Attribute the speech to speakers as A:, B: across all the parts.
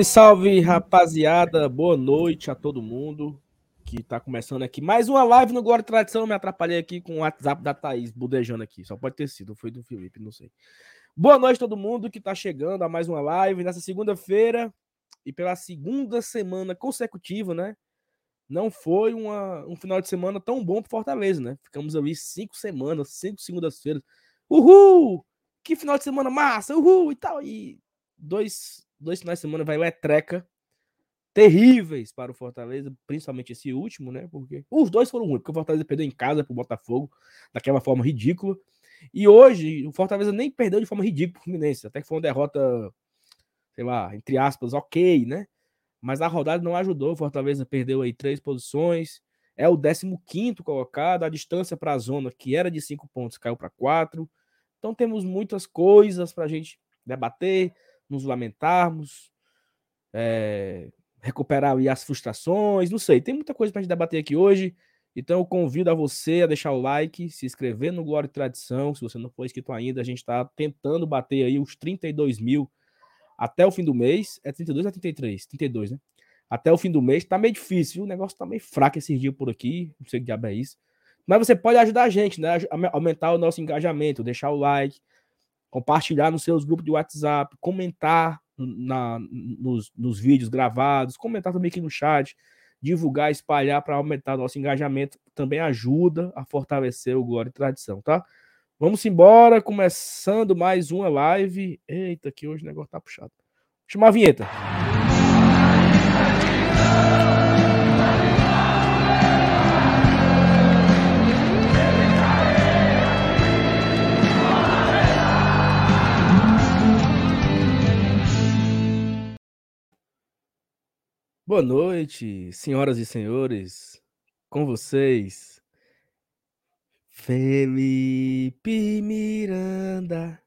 A: Salve, salve, rapaziada. Boa noite a todo mundo que tá começando aqui. Mais uma live no Glória e Tradição. Me atrapalhei aqui com o WhatsApp da Thaís, budejando aqui. Só pode ter sido, foi do Felipe, não sei. Boa noite a todo mundo que tá chegando a mais uma live nessa segunda-feira e pela segunda semana consecutiva, né? Não foi uma, um final de semana tão bom pro Fortaleza, né? Ficamos ali cinco semanas, cinco segundas-feiras. Uhul! Que final de semana massa! Uhul! E tal. E dois, dois finais de semana vai uma treca terríveis para o Fortaleza, principalmente esse último, né? Porque os dois foram ruins, porque o Fortaleza perdeu em casa pro Botafogo, daquela forma ridícula. E hoje, o Fortaleza nem perdeu de forma ridícula pro Fluminense, até que foi uma derrota, sei lá, entre aspas, ok, né? Mas a rodada não ajudou, o Fortaleza perdeu aí três posições, é o 15 colocado, a distância para a zona, que era de cinco pontos, caiu para quatro. Então temos muitas coisas para a gente debater, nos lamentarmos, é, recuperar as frustrações, não sei, tem muita coisa para a gente debater aqui hoje. Então eu convido a você a deixar o like, se inscrever no Glória e Tradição, se você não for inscrito ainda, a gente está tentando bater aí os 32 mil até o fim do mês. É 32 ou 33? 32, né? Até o fim do mês. Tá meio difícil, viu? o negócio tá meio fraco esses dias por aqui, não sei que diabo é isso. Mas você pode ajudar a gente, né? Aumentar o nosso engajamento, deixar o like, compartilhar nos seus grupos de WhatsApp, comentar na, nos, nos vídeos gravados, comentar também aqui no chat, divulgar, espalhar para aumentar nosso engajamento, também ajuda a fortalecer o Glória e Tradição, tá? Vamos embora, começando mais uma live. Eita, que hoje o negócio tá puxado. Chama a vinheta. Boa noite, senhoras e senhores. Com vocês, Felipe Miranda.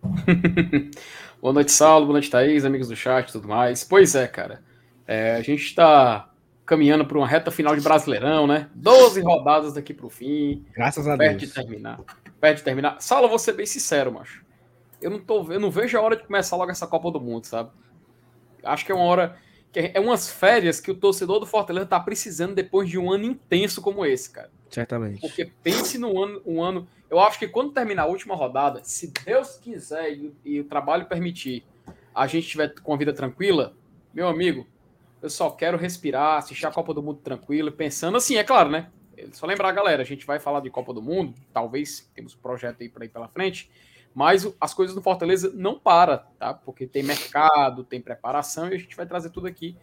B: Boa noite, Saulo. Boa noite, Thaís, amigos do chat e tudo mais. Pois é, cara. É, a gente está caminhando para uma reta final de Brasileirão, né? 12 rodadas daqui para o fim.
A: Graças a
B: perto
A: Deus.
B: De terminar. Perto de terminar. Saulo, vou ser bem sincero, macho. Eu não, tô, eu não vejo a hora de começar logo essa Copa do Mundo, sabe? Acho que é uma hora é umas férias que o torcedor do Fortaleza tá precisando depois de um ano intenso como esse, cara.
A: Certamente.
B: Porque pense no ano, um ano. Eu acho que quando terminar a última rodada, se Deus quiser e, e o trabalho permitir, a gente tiver com a vida tranquila, meu amigo, eu só quero respirar, assistir a Copa do Mundo tranquilo, pensando assim, é claro, né? Só lembrar, galera, a gente vai falar de Copa do Mundo, talvez temos um projeto aí para ir pela frente, mas as coisas do Fortaleza não para, tá? Porque tem mercado, tem preparação e a gente vai trazer tudo aqui.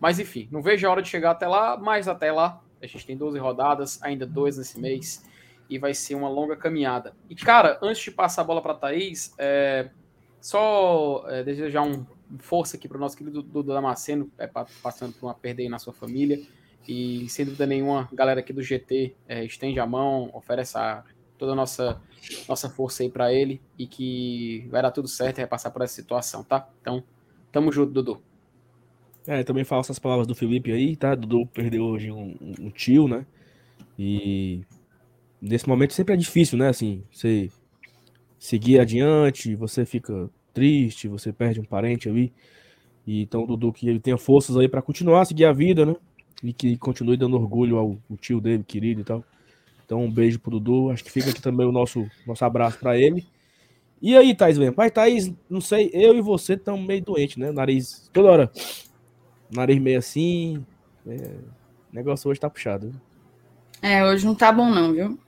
B: Mas enfim, não vejo a hora de chegar até lá, mas até lá a gente tem 12 rodadas, ainda dois nesse mês e vai ser uma longa caminhada. E cara, antes de passar a bola para Thaís, é, só é, desejar um força aqui para o nosso querido Dudu Damasceno, é, passando por uma perda aí na sua família. E sem dúvida nenhuma, galera aqui do GT é, estende a mão, oferece a toda a nossa, nossa força aí para ele e que vai dar tudo certo e vai passar por essa situação, tá? Então, tamo junto, Dudu.
A: É, também falo essas palavras do Felipe aí, tá? Dudu perdeu hoje um, um, tio, né? E nesse momento sempre é difícil, né? Assim, você seguir adiante, você fica triste, você perde um parente ali. E então, Dudu, que ele tenha forças aí para continuar a seguir a vida, né? E que continue dando orgulho ao, ao tio dele, querido e tal. Então, um beijo pro Dudu. Acho que fica aqui também o nosso, nosso abraço para ele. E aí, Thaís, mesmo? Pai, Thaís, não sei, eu e você estamos meio doentes, né? Nariz, toda hora. Nariz meio assim. É, o negócio hoje tá puxado.
C: É, hoje não tá bom, não, viu?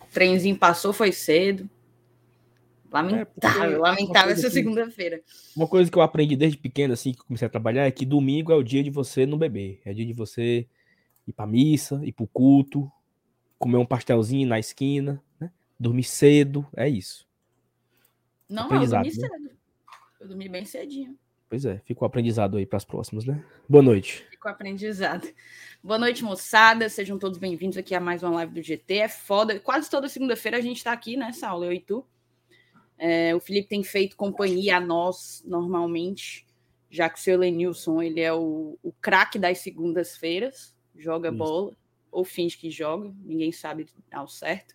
C: O trenzinho passou, foi cedo. Lamentável, é lamentável essa segunda-feira.
A: Uma coisa que eu aprendi desde pequeno, assim, que comecei a trabalhar, é que domingo é o dia de você não beber. É dia de você ir pra missa, ir pro culto, comer um pastelzinho na esquina, né? dormir cedo, é isso.
C: Não, não, eu dormi né? cedo. Eu dormi bem cedinho.
A: Pois é, fica o aprendizado aí para as próximas, né? Boa noite.
C: Fica o aprendizado. Boa noite, moçada. Sejam todos bem-vindos aqui a mais uma live do GT. É foda. Quase toda segunda-feira a gente está aqui nessa aula, eu e tu. É, o Felipe tem feito companhia a nós normalmente, já que o seu Lenilson ele é o, o craque das segundas-feiras, joga Isso. bola ou finge que joga, ninguém sabe ao certo.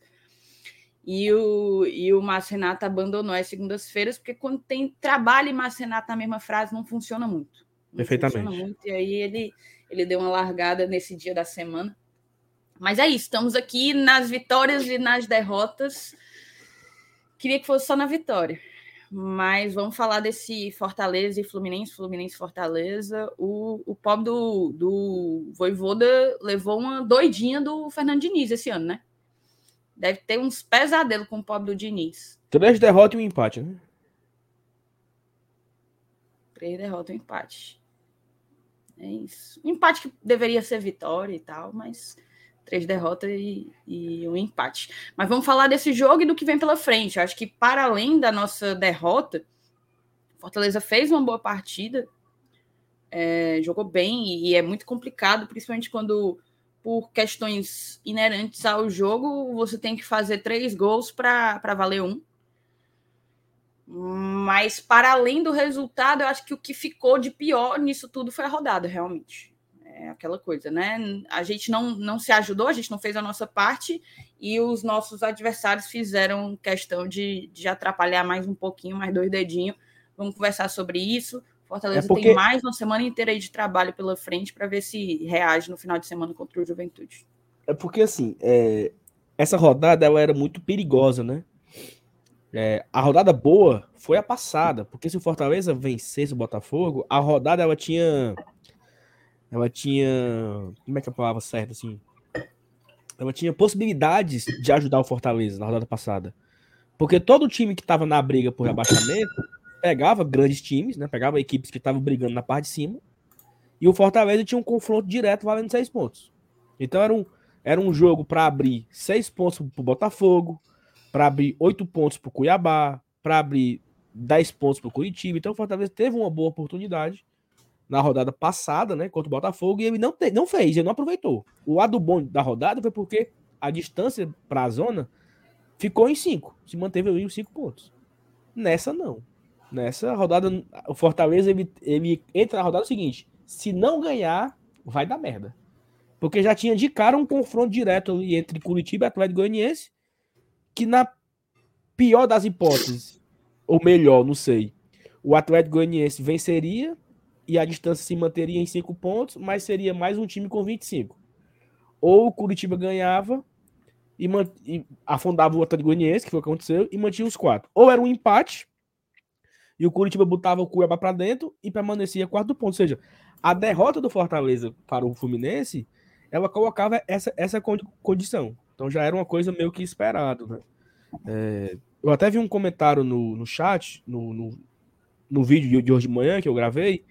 C: E o, e o Márcio Renato abandonou as segundas-feiras, porque quando tem trabalho e Márcio Renato na mesma frase, não funciona muito. Não
A: Perfeitamente. Funciona
C: muito, e aí ele, ele deu uma largada nesse dia da semana. Mas é isso, estamos aqui nas vitórias e nas derrotas. Queria que fosse só na vitória. Mas vamos falar desse Fortaleza e Fluminense, Fluminense Fortaleza. O, o pobre do, do Voivoda levou uma doidinha do Fernando Diniz esse ano, né? Deve ter uns pesadelos com o pobre do Diniz.
A: Três derrotas e um empate, né?
C: Três derrotas e um empate. É isso. Um empate que deveria ser vitória e tal, mas três derrotas e, e, um empate. Mas vamos falar desse jogo e do que vem pela frente. Eu acho que, para além da nossa derrota, Fortaleza fez uma boa partida, é, jogou bem e, e, é muito complicado, principalmente quando, por questões inerentes ao jogo, você tem que fazer três gols para valer um. Mas, para além do resultado, eu acho que o que ficou de pior nisso tudo foi a rodada, realmente é aquela coisa, né? A gente não, não se ajudou, a gente não fez a nossa parte e os nossos adversários fizeram questão de, de atrapalhar mais um pouquinho, mais dois dedinhos. Vamos conversar sobre isso. Fortaleza é porque... tem mais uma semana inteira de trabalho pela frente para ver se reage no final de semana contra o Juventude.
A: É porque, assim, é... essa rodada ela era muito perigosa, né? É, a rodada boa foi a passada, porque se o Fortaleza vencesse o Botafogo, a rodada ela tinha ela tinha. Como é que é a palavra certa, assim? Ela tinha possibilidades de ajudar o Fortaleza na rodada passada. Porque todo time que estava na briga por rebaixamento pegava grandes times, né? Pegava equipes que estavam brigando na parte de cima. E o Fortaleza tinha um confronto direto valendo seis pontos. Então era um, era um jogo para abrir seis pontos para o Botafogo, para abrir oito pontos para o Cuiabá, para abrir dez pontos para o Curitiba. Então o Fortaleza teve uma boa oportunidade na rodada passada, né, contra o Botafogo, e ele não, te, não fez, ele não aproveitou. O lado bom da rodada foi porque a distância para a zona ficou em 5, se manteve ali os 5 pontos. Nessa, não. Nessa rodada, o Fortaleza ele, ele entra na rodada seguinte: se não ganhar, vai dar merda. Porque já tinha de cara um confronto direto entre Curitiba e Atlético Goianiense, que na pior das hipóteses, ou melhor, não sei, o Atlético Goianiense venceria e a distância se manteria em 5 pontos, mas seria mais um time com 25. Ou o Curitiba ganhava e, e afundava o Atlético Goianiense, que foi o que aconteceu, e mantinha os quatro. Ou era um empate, e o Curitiba botava o Cuiabá para dentro e permanecia quarto ponto. Ou seja, a derrota do Fortaleza para o Fluminense, ela colocava essa, essa condição. Então já era uma coisa meio que esperado, né? É, eu até vi um comentário no, no chat, no, no, no vídeo de hoje de manhã que eu gravei,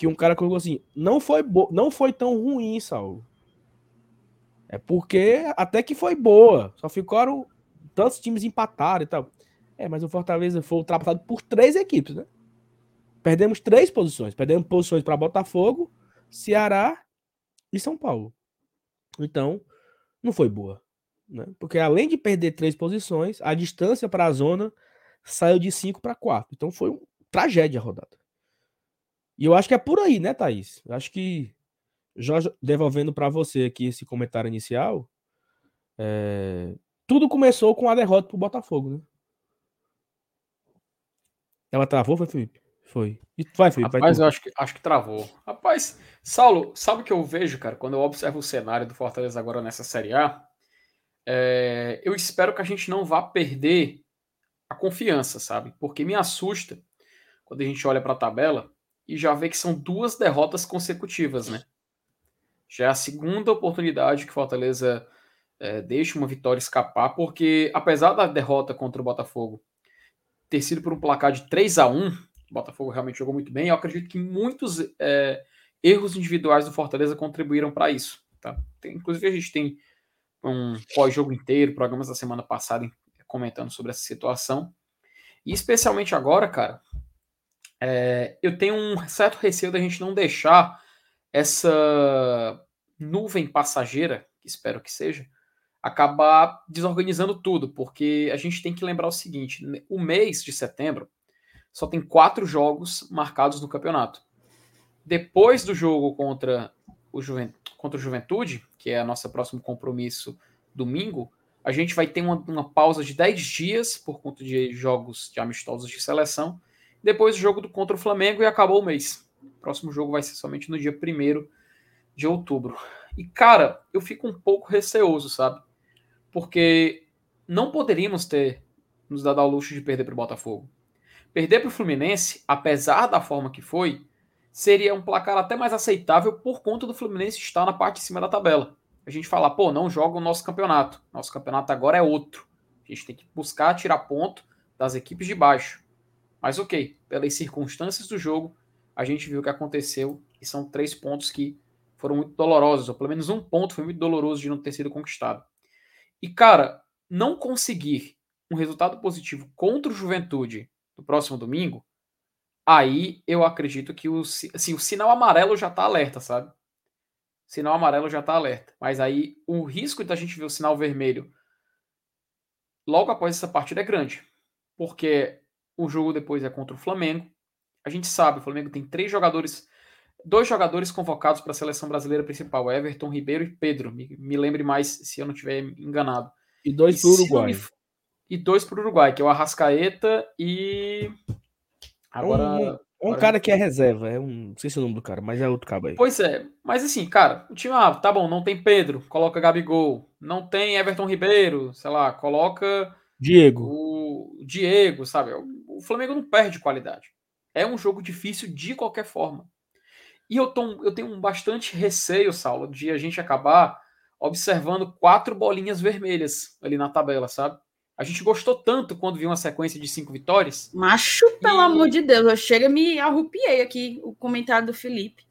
A: que um cara colocou assim: não foi, não foi tão ruim, Saulo. É porque até que foi boa. Só ficaram. Tantos times empataram e tal. É, mas o Fortaleza foi ultrapassado por três equipes, né? Perdemos três posições. Perdemos posições para Botafogo, Ceará e São Paulo. Então, não foi boa. Né? Porque além de perder três posições, a distância para a zona saiu de cinco para quatro. Então foi uma tragédia a rodada. E eu acho que é por aí, né, Thaís? Eu acho que, já devolvendo para você aqui esse comentário inicial, é... tudo começou com a derrota pro Botafogo, né? Ela travou, foi, Felipe? Foi.
B: E vai, Felipe. Rapaz, vai eu acho que, acho que travou. Rapaz, Saulo, sabe o que eu vejo, cara, quando eu observo o cenário do Fortaleza agora nessa Série A? É... eu espero que a gente não vá perder a confiança, sabe? Porque me assusta quando a gente olha para a tabela e já vê que são duas derrotas consecutivas, né? Já é a segunda oportunidade que Fortaleza é, deixa uma vitória escapar, porque apesar da derrota contra o Botafogo ter sido por um placar de 3 a 1 o Botafogo realmente jogou muito bem, eu acredito que muitos é, erros individuais do Fortaleza contribuíram para isso. Tá? Tem, inclusive, a gente tem um pós-jogo inteiro, programas da semana passada comentando sobre essa situação. E especialmente agora, cara, é, eu tenho um certo receio da gente não deixar essa nuvem passageira, que espero que seja, acabar desorganizando tudo, porque a gente tem que lembrar o seguinte: o mês de setembro só tem quatro jogos marcados no campeonato. Depois do jogo contra o, contra o Juventude, que é o nosso próximo compromisso domingo, A gente vai ter uma, uma pausa de 10 dias por conta de jogos de amistosos de seleção. Depois o jogo contra o Flamengo e acabou o mês. O próximo jogo vai ser somente no dia 1 de outubro. E, cara, eu fico um pouco receoso, sabe? Porque não poderíamos ter nos dado ao luxo de perder para o Botafogo. Perder para o Fluminense, apesar da forma que foi, seria um placar até mais aceitável por conta do Fluminense estar na parte de cima da tabela. A gente fala, pô, não joga o nosso campeonato. Nosso campeonato agora é outro. A gente tem que buscar tirar ponto das equipes de baixo. Mas ok, pelas circunstâncias do jogo, a gente viu o que aconteceu e são três pontos que foram muito dolorosos, ou pelo menos um ponto foi muito doloroso de não ter sido conquistado. E cara, não conseguir um resultado positivo contra o Juventude no próximo domingo, aí eu acredito que o, assim, o sinal amarelo já está alerta, sabe? O sinal amarelo já está alerta. Mas aí o risco da gente ver o sinal vermelho logo após essa partida é grande. Porque o jogo depois é contra o Flamengo. A gente sabe, o Flamengo tem três jogadores, dois jogadores convocados para a seleção brasileira principal, Everton Ribeiro e Pedro. Me, me lembre mais se eu não estiver enganado.
A: E dois para o Uruguai. Me...
B: E dois para o Uruguai, que é o Arrascaeta e
A: Agora. Um, um, um cara que é reserva, é um. Não sei se é o nome do cara, mas é outro cabo aí.
B: Pois é, mas assim, cara, o time, ah, tá bom, não tem Pedro, coloca Gabigol. Não tem Everton Ribeiro, sei lá, coloca.
A: Diego.
B: O Diego, sabe? O Flamengo não perde qualidade. É um jogo difícil de qualquer forma. E eu, tô, eu tenho bastante receio, Saulo, de a gente acabar observando quatro bolinhas vermelhas ali na tabela, sabe? A gente gostou tanto quando viu uma sequência de cinco vitórias.
C: Macho, pelo e... amor de Deus, eu chego me arrupiei aqui o comentário do Felipe.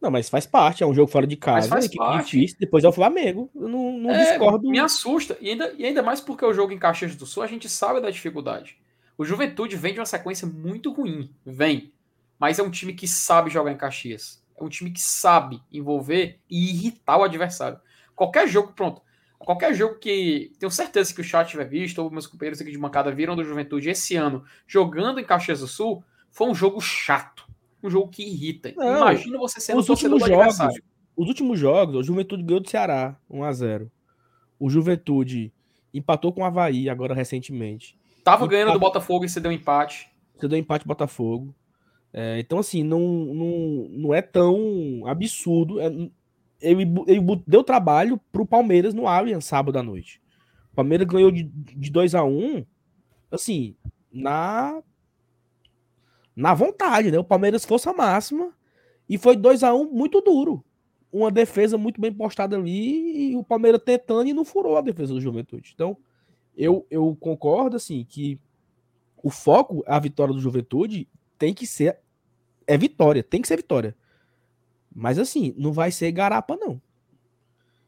A: Não, mas faz parte, é um jogo fora de casa, faz equipe parte. difícil, depois é o Flamengo. Eu não, não é, discordo.
B: Me assusta, e ainda, e ainda mais porque o jogo em Caxias do Sul, a gente sabe da dificuldade. O Juventude vem de uma sequência muito ruim, vem. Mas é um time que sabe jogar em Caxias. É um time que sabe envolver e irritar o adversário. Qualquer jogo, pronto. Qualquer jogo que. Tenho certeza que o chat tiver visto, ou meus companheiros aqui de bancada viram do Juventude esse ano, jogando em Caxias do Sul, foi um jogo chato. Um jogo que irrita. Não, Imagina você sendo
A: os últimos jogos, Os últimos jogos, o Juventude ganhou do Ceará, 1x0. O Juventude empatou com o Havaí agora recentemente.
B: Tava ganhando do Botafogo e você deu empate.
A: Você deu empate Botafogo. É, então, assim, não, não, não é tão absurdo. É, ele, ele deu trabalho pro Palmeiras no Allianz sábado à noite. O Palmeiras ganhou de, de 2 a 1 um, assim, na na vontade, né? O Palmeiras força máxima e foi 2 a 1 um muito duro. Uma defesa muito bem postada ali e o Palmeiras tentando e não furou a defesa do Juventude. Então, eu, eu concordo assim que o foco, a vitória do Juventude tem que ser é vitória, tem que ser vitória. Mas assim, não vai ser garapa, não.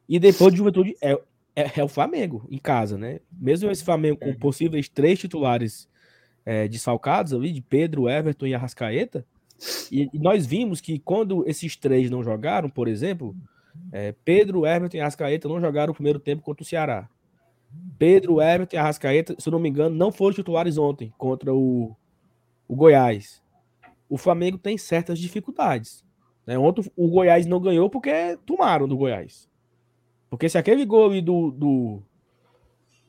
A: E depois de Juventude é, é, é, o Flamengo em casa, né? Mesmo esse Flamengo com possíveis três titulares é, desfalcados ali, de Pedro, Everton e Arrascaeta. E, e, nós vimos que quando esses três não jogaram, por exemplo, é, Pedro, Everton e Arrascaeta não jogaram o primeiro tempo contra o Ceará. Pedro, Everton e Arrascaeta, se eu não me engano, não foram titulares ontem contra o, o Goiás. O Flamengo tem certas dificuldades. Né? Ontem o Goiás não ganhou porque tomaram do Goiás. Porque se aquele gol ali do, do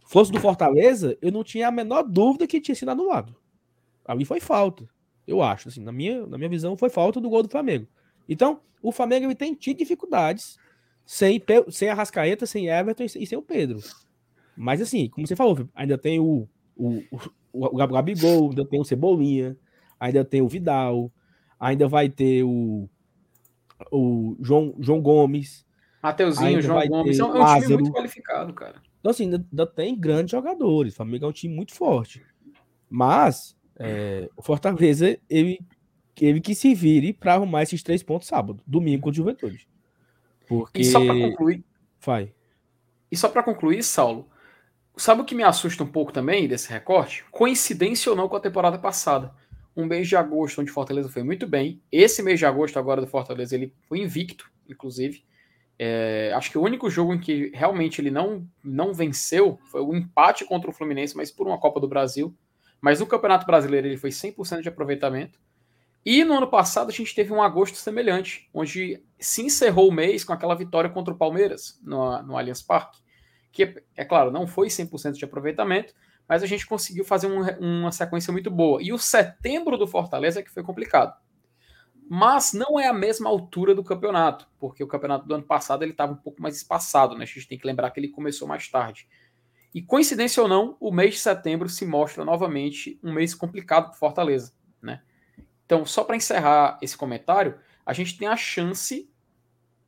A: fosse do Fortaleza, eu não tinha a menor dúvida que tinha sido anulado. Ali foi falta, eu acho. Assim, na, minha, na minha visão, foi falta do gol do Flamengo. Então, o Flamengo ele tem tido dificuldades sem, sem a Rascaeta, sem Everton e sem o Pedro. Mas assim, como você falou, ainda tem o, o, o, o Gabigol, ainda tem o Cebolinha, ainda tem o Vidal, ainda vai ter o, o João, João Gomes.
B: Mateuzinho, João Gomes. É um, é um time muito qualificado, cara.
A: Então, assim, ainda, tem grandes jogadores. O Flamengo é um time muito forte. Mas é, o Fortaleza, ele, ele que se vire para arrumar esses três pontos sábado, domingo com o Juventude. Porque...
B: E só para concluir.
A: Vai.
B: E só para concluir, Saulo, sabe o que me assusta um pouco também desse recorte? Coincidência ou não com a temporada passada um mês de agosto onde Fortaleza foi muito bem. Esse mês de agosto agora do Fortaleza ele foi invicto, inclusive. É, acho que o único jogo em que realmente ele não, não venceu foi o empate contra o Fluminense, mas por uma Copa do Brasil. Mas no Campeonato Brasileiro ele foi 100% de aproveitamento. E no ano passado a gente teve um agosto semelhante, onde se encerrou o mês com aquela vitória contra o Palmeiras no, no Allianz Parque, que, é claro, não foi 100% de aproveitamento, mas a gente conseguiu fazer um, uma sequência muito boa. E o setembro do Fortaleza é que foi complicado. Mas não é a mesma altura do campeonato, porque o campeonato do ano passado ele estava um pouco mais espaçado, né? A gente tem que lembrar que ele começou mais tarde. E coincidência ou não, o mês de setembro se mostra novamente um mês complicado para Fortaleza, né? Então, só para encerrar esse comentário, a gente tem a chance,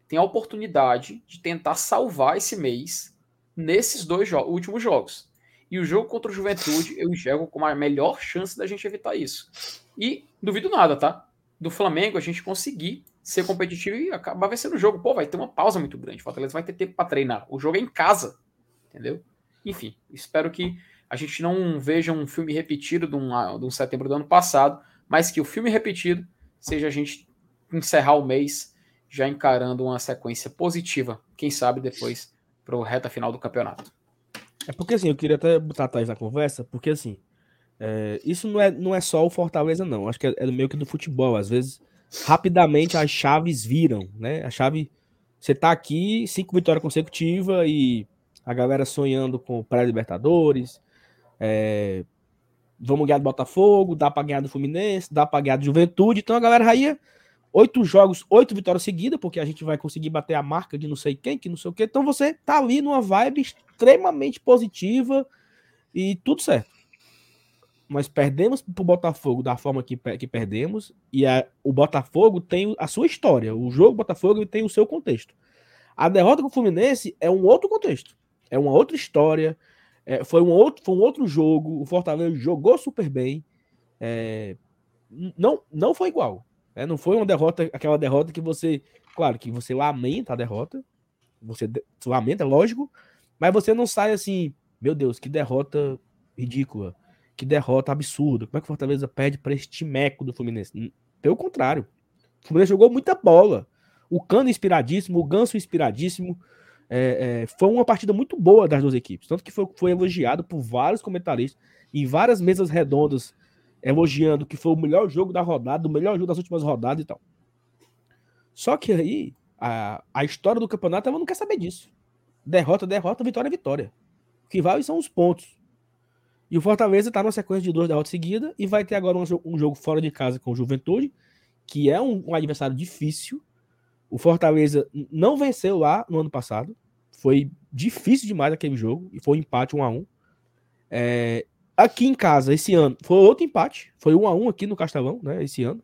B: tem a oportunidade de tentar salvar esse mês nesses dois jo últimos jogos. E o jogo contra o Juventude eu enxergo como a melhor chance da gente evitar isso. E duvido nada, tá? Do Flamengo a gente conseguir ser competitivo e acabar vencendo o jogo. Pô, vai ter uma pausa muito grande. O Fortaleza vai ter tempo para treinar. O jogo é em casa, entendeu? Enfim, espero que a gente não veja um filme repetido de um, de um setembro do ano passado, mas que o filme repetido seja a gente encerrar o mês já encarando uma sequência positiva, quem sabe depois para o reta final do campeonato.
A: É porque assim, eu queria até botar a Thaís na conversa, porque assim, é, isso não é, não é só o Fortaleza, não. Acho que é, é meio que do futebol. Às vezes, rapidamente as chaves viram, né? A chave. Você tá aqui, cinco vitórias consecutivas e a galera sonhando com pré-Libertadores. É, vamos ganhar do Botafogo, dá para ganhar do Fluminense, dá para ganhar do Juventude. Então a galera já ia oito jogos, oito vitórias seguidas, porque a gente vai conseguir bater a marca de não sei quem, que não sei o quê. Então você tá ali numa vibe extremamente positiva e tudo certo. Nós perdemos pro Botafogo da forma que, que perdemos, e a, o Botafogo tem a sua história. O jogo Botafogo tem o seu contexto. A derrota com o Fluminense é um outro contexto. É uma outra história. É, foi, um outro, foi um outro jogo. O Fortaleza jogou super bem. É, não, não foi igual. É, não foi uma derrota, aquela derrota que você, claro, que você lamenta a derrota, você lamenta, lógico, mas você não sai assim, meu Deus, que derrota ridícula, que derrota absurda. Como é que o Fortaleza perde para este meco do Fluminense? Pelo contrário, o Fluminense jogou muita bola. O Cano inspiradíssimo, o Ganso inspiradíssimo. É, é, foi uma partida muito boa das duas equipes. Tanto que foi, foi elogiado por vários comentaristas em várias mesas redondas elogiando que foi o melhor jogo da rodada, o melhor jogo das últimas rodadas e tal. Só que aí, a, a história do campeonato, ela não quer saber disso. Derrota, derrota, vitória, vitória. O que vale são os pontos. E o Fortaleza está numa sequência de duas derrotas seguidas e vai ter agora um, um, jogo fora de casa com o Juventude, que é um, um, adversário difícil. O Fortaleza não venceu lá no ano passado. Foi difícil demais aquele jogo e foi um empate 1 a 1 é, Aqui em casa, esse ano, foi outro empate. Foi um a um aqui no Castelão, né? Esse ano.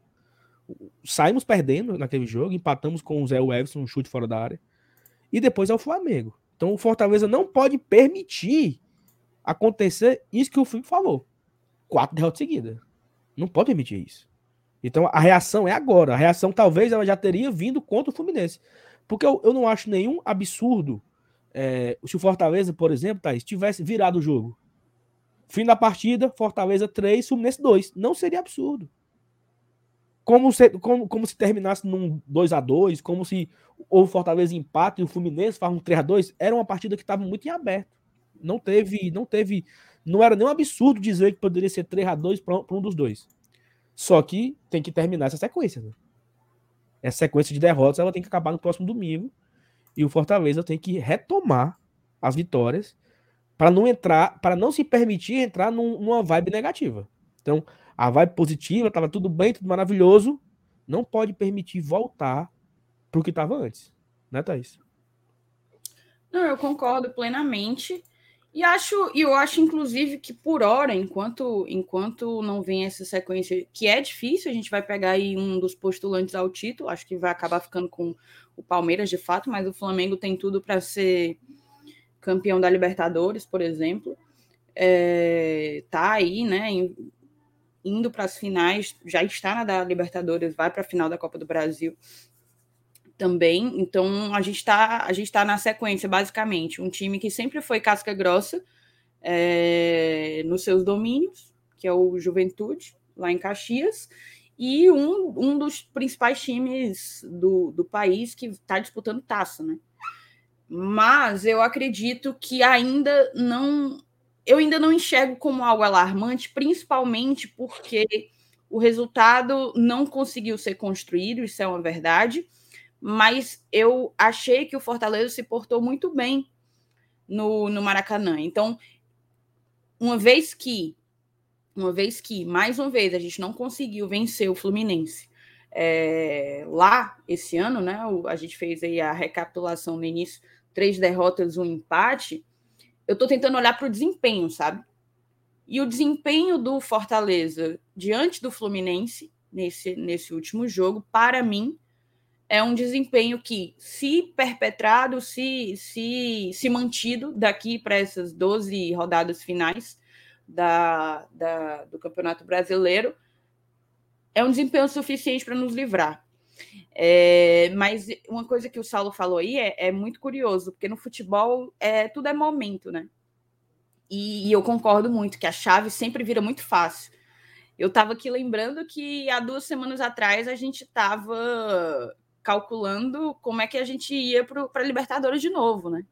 A: Saímos perdendo naquele jogo, empatamos com o Zé Everson, um chute fora da área. E depois é o Flamengo. Então o Fortaleza não pode permitir acontecer isso que o filme falou. Quatro derrotas seguidas. Não pode permitir isso. Então a reação é agora. A reação talvez ela já teria vindo contra o Fluminense. Porque eu, eu não acho nenhum absurdo é, se o Fortaleza, por exemplo, Thaís, tivesse virado o jogo Fim da partida, Fortaleza 3, Fluminense 2. Não seria absurdo. Como se, como, como se terminasse num 2 a 2 como se o Fortaleza empate e o Fluminense faz um 3 a 2 Era uma partida que estava muito em aberto. Não teve, não teve, não era nem um absurdo dizer que poderia ser 3 a 2 para um dos dois. Só que tem que terminar essa sequência. Né? Essa sequência de derrotas ela tem que acabar no próximo domingo. E o Fortaleza tem que retomar as vitórias para não entrar, para não se permitir entrar num, numa vibe negativa. Então, a vibe positiva, estava tudo bem, tudo maravilhoso, não pode permitir voltar para o que estava antes, né, Thaís?
C: Não, eu concordo plenamente. E acho, e eu acho, inclusive, que por hora, enquanto, enquanto não vem essa sequência, que é difícil, a gente vai pegar aí um dos postulantes ao título, acho que vai acabar ficando com o Palmeiras de fato, mas o Flamengo tem tudo para ser campeão da Libertadores, por exemplo, é, tá aí, né, indo para as finais, já está na da Libertadores, vai para a final da Copa do Brasil também. Então a gente está a gente está na sequência basicamente, um time que sempre foi casca grossa é, nos seus domínios, que é o Juventude lá em Caxias. E um, um dos principais times do, do país que está disputando taça, né? Mas eu acredito que ainda não. Eu ainda não enxergo como algo alarmante, principalmente porque o resultado não conseguiu ser construído, isso é uma verdade, mas eu achei que o Fortaleza se portou muito bem no, no Maracanã. Então, uma vez que, uma vez que, mais uma vez, a gente não conseguiu vencer o Fluminense é, lá esse ano, né? A gente fez aí a recapitulação no início, três derrotas, um empate. Eu estou tentando olhar para o desempenho, sabe? E o desempenho do Fortaleza diante do Fluminense nesse, nesse último jogo, para mim, é um desempenho que, se perpetrado, se, se, se mantido daqui para essas 12 rodadas finais da, da, do Campeonato Brasileiro, é um desempenho suficiente para nos livrar. É, mas uma coisa que o Saulo falou aí é, é, muito curioso, porque no futebol é, tudo é momento, né? E, e eu concordo muito que a chave sempre vira muito fácil. Eu estava aqui lembrando que há duas semanas atrás a gente estava calculando como é que a gente ia para Libertadores de novo, né?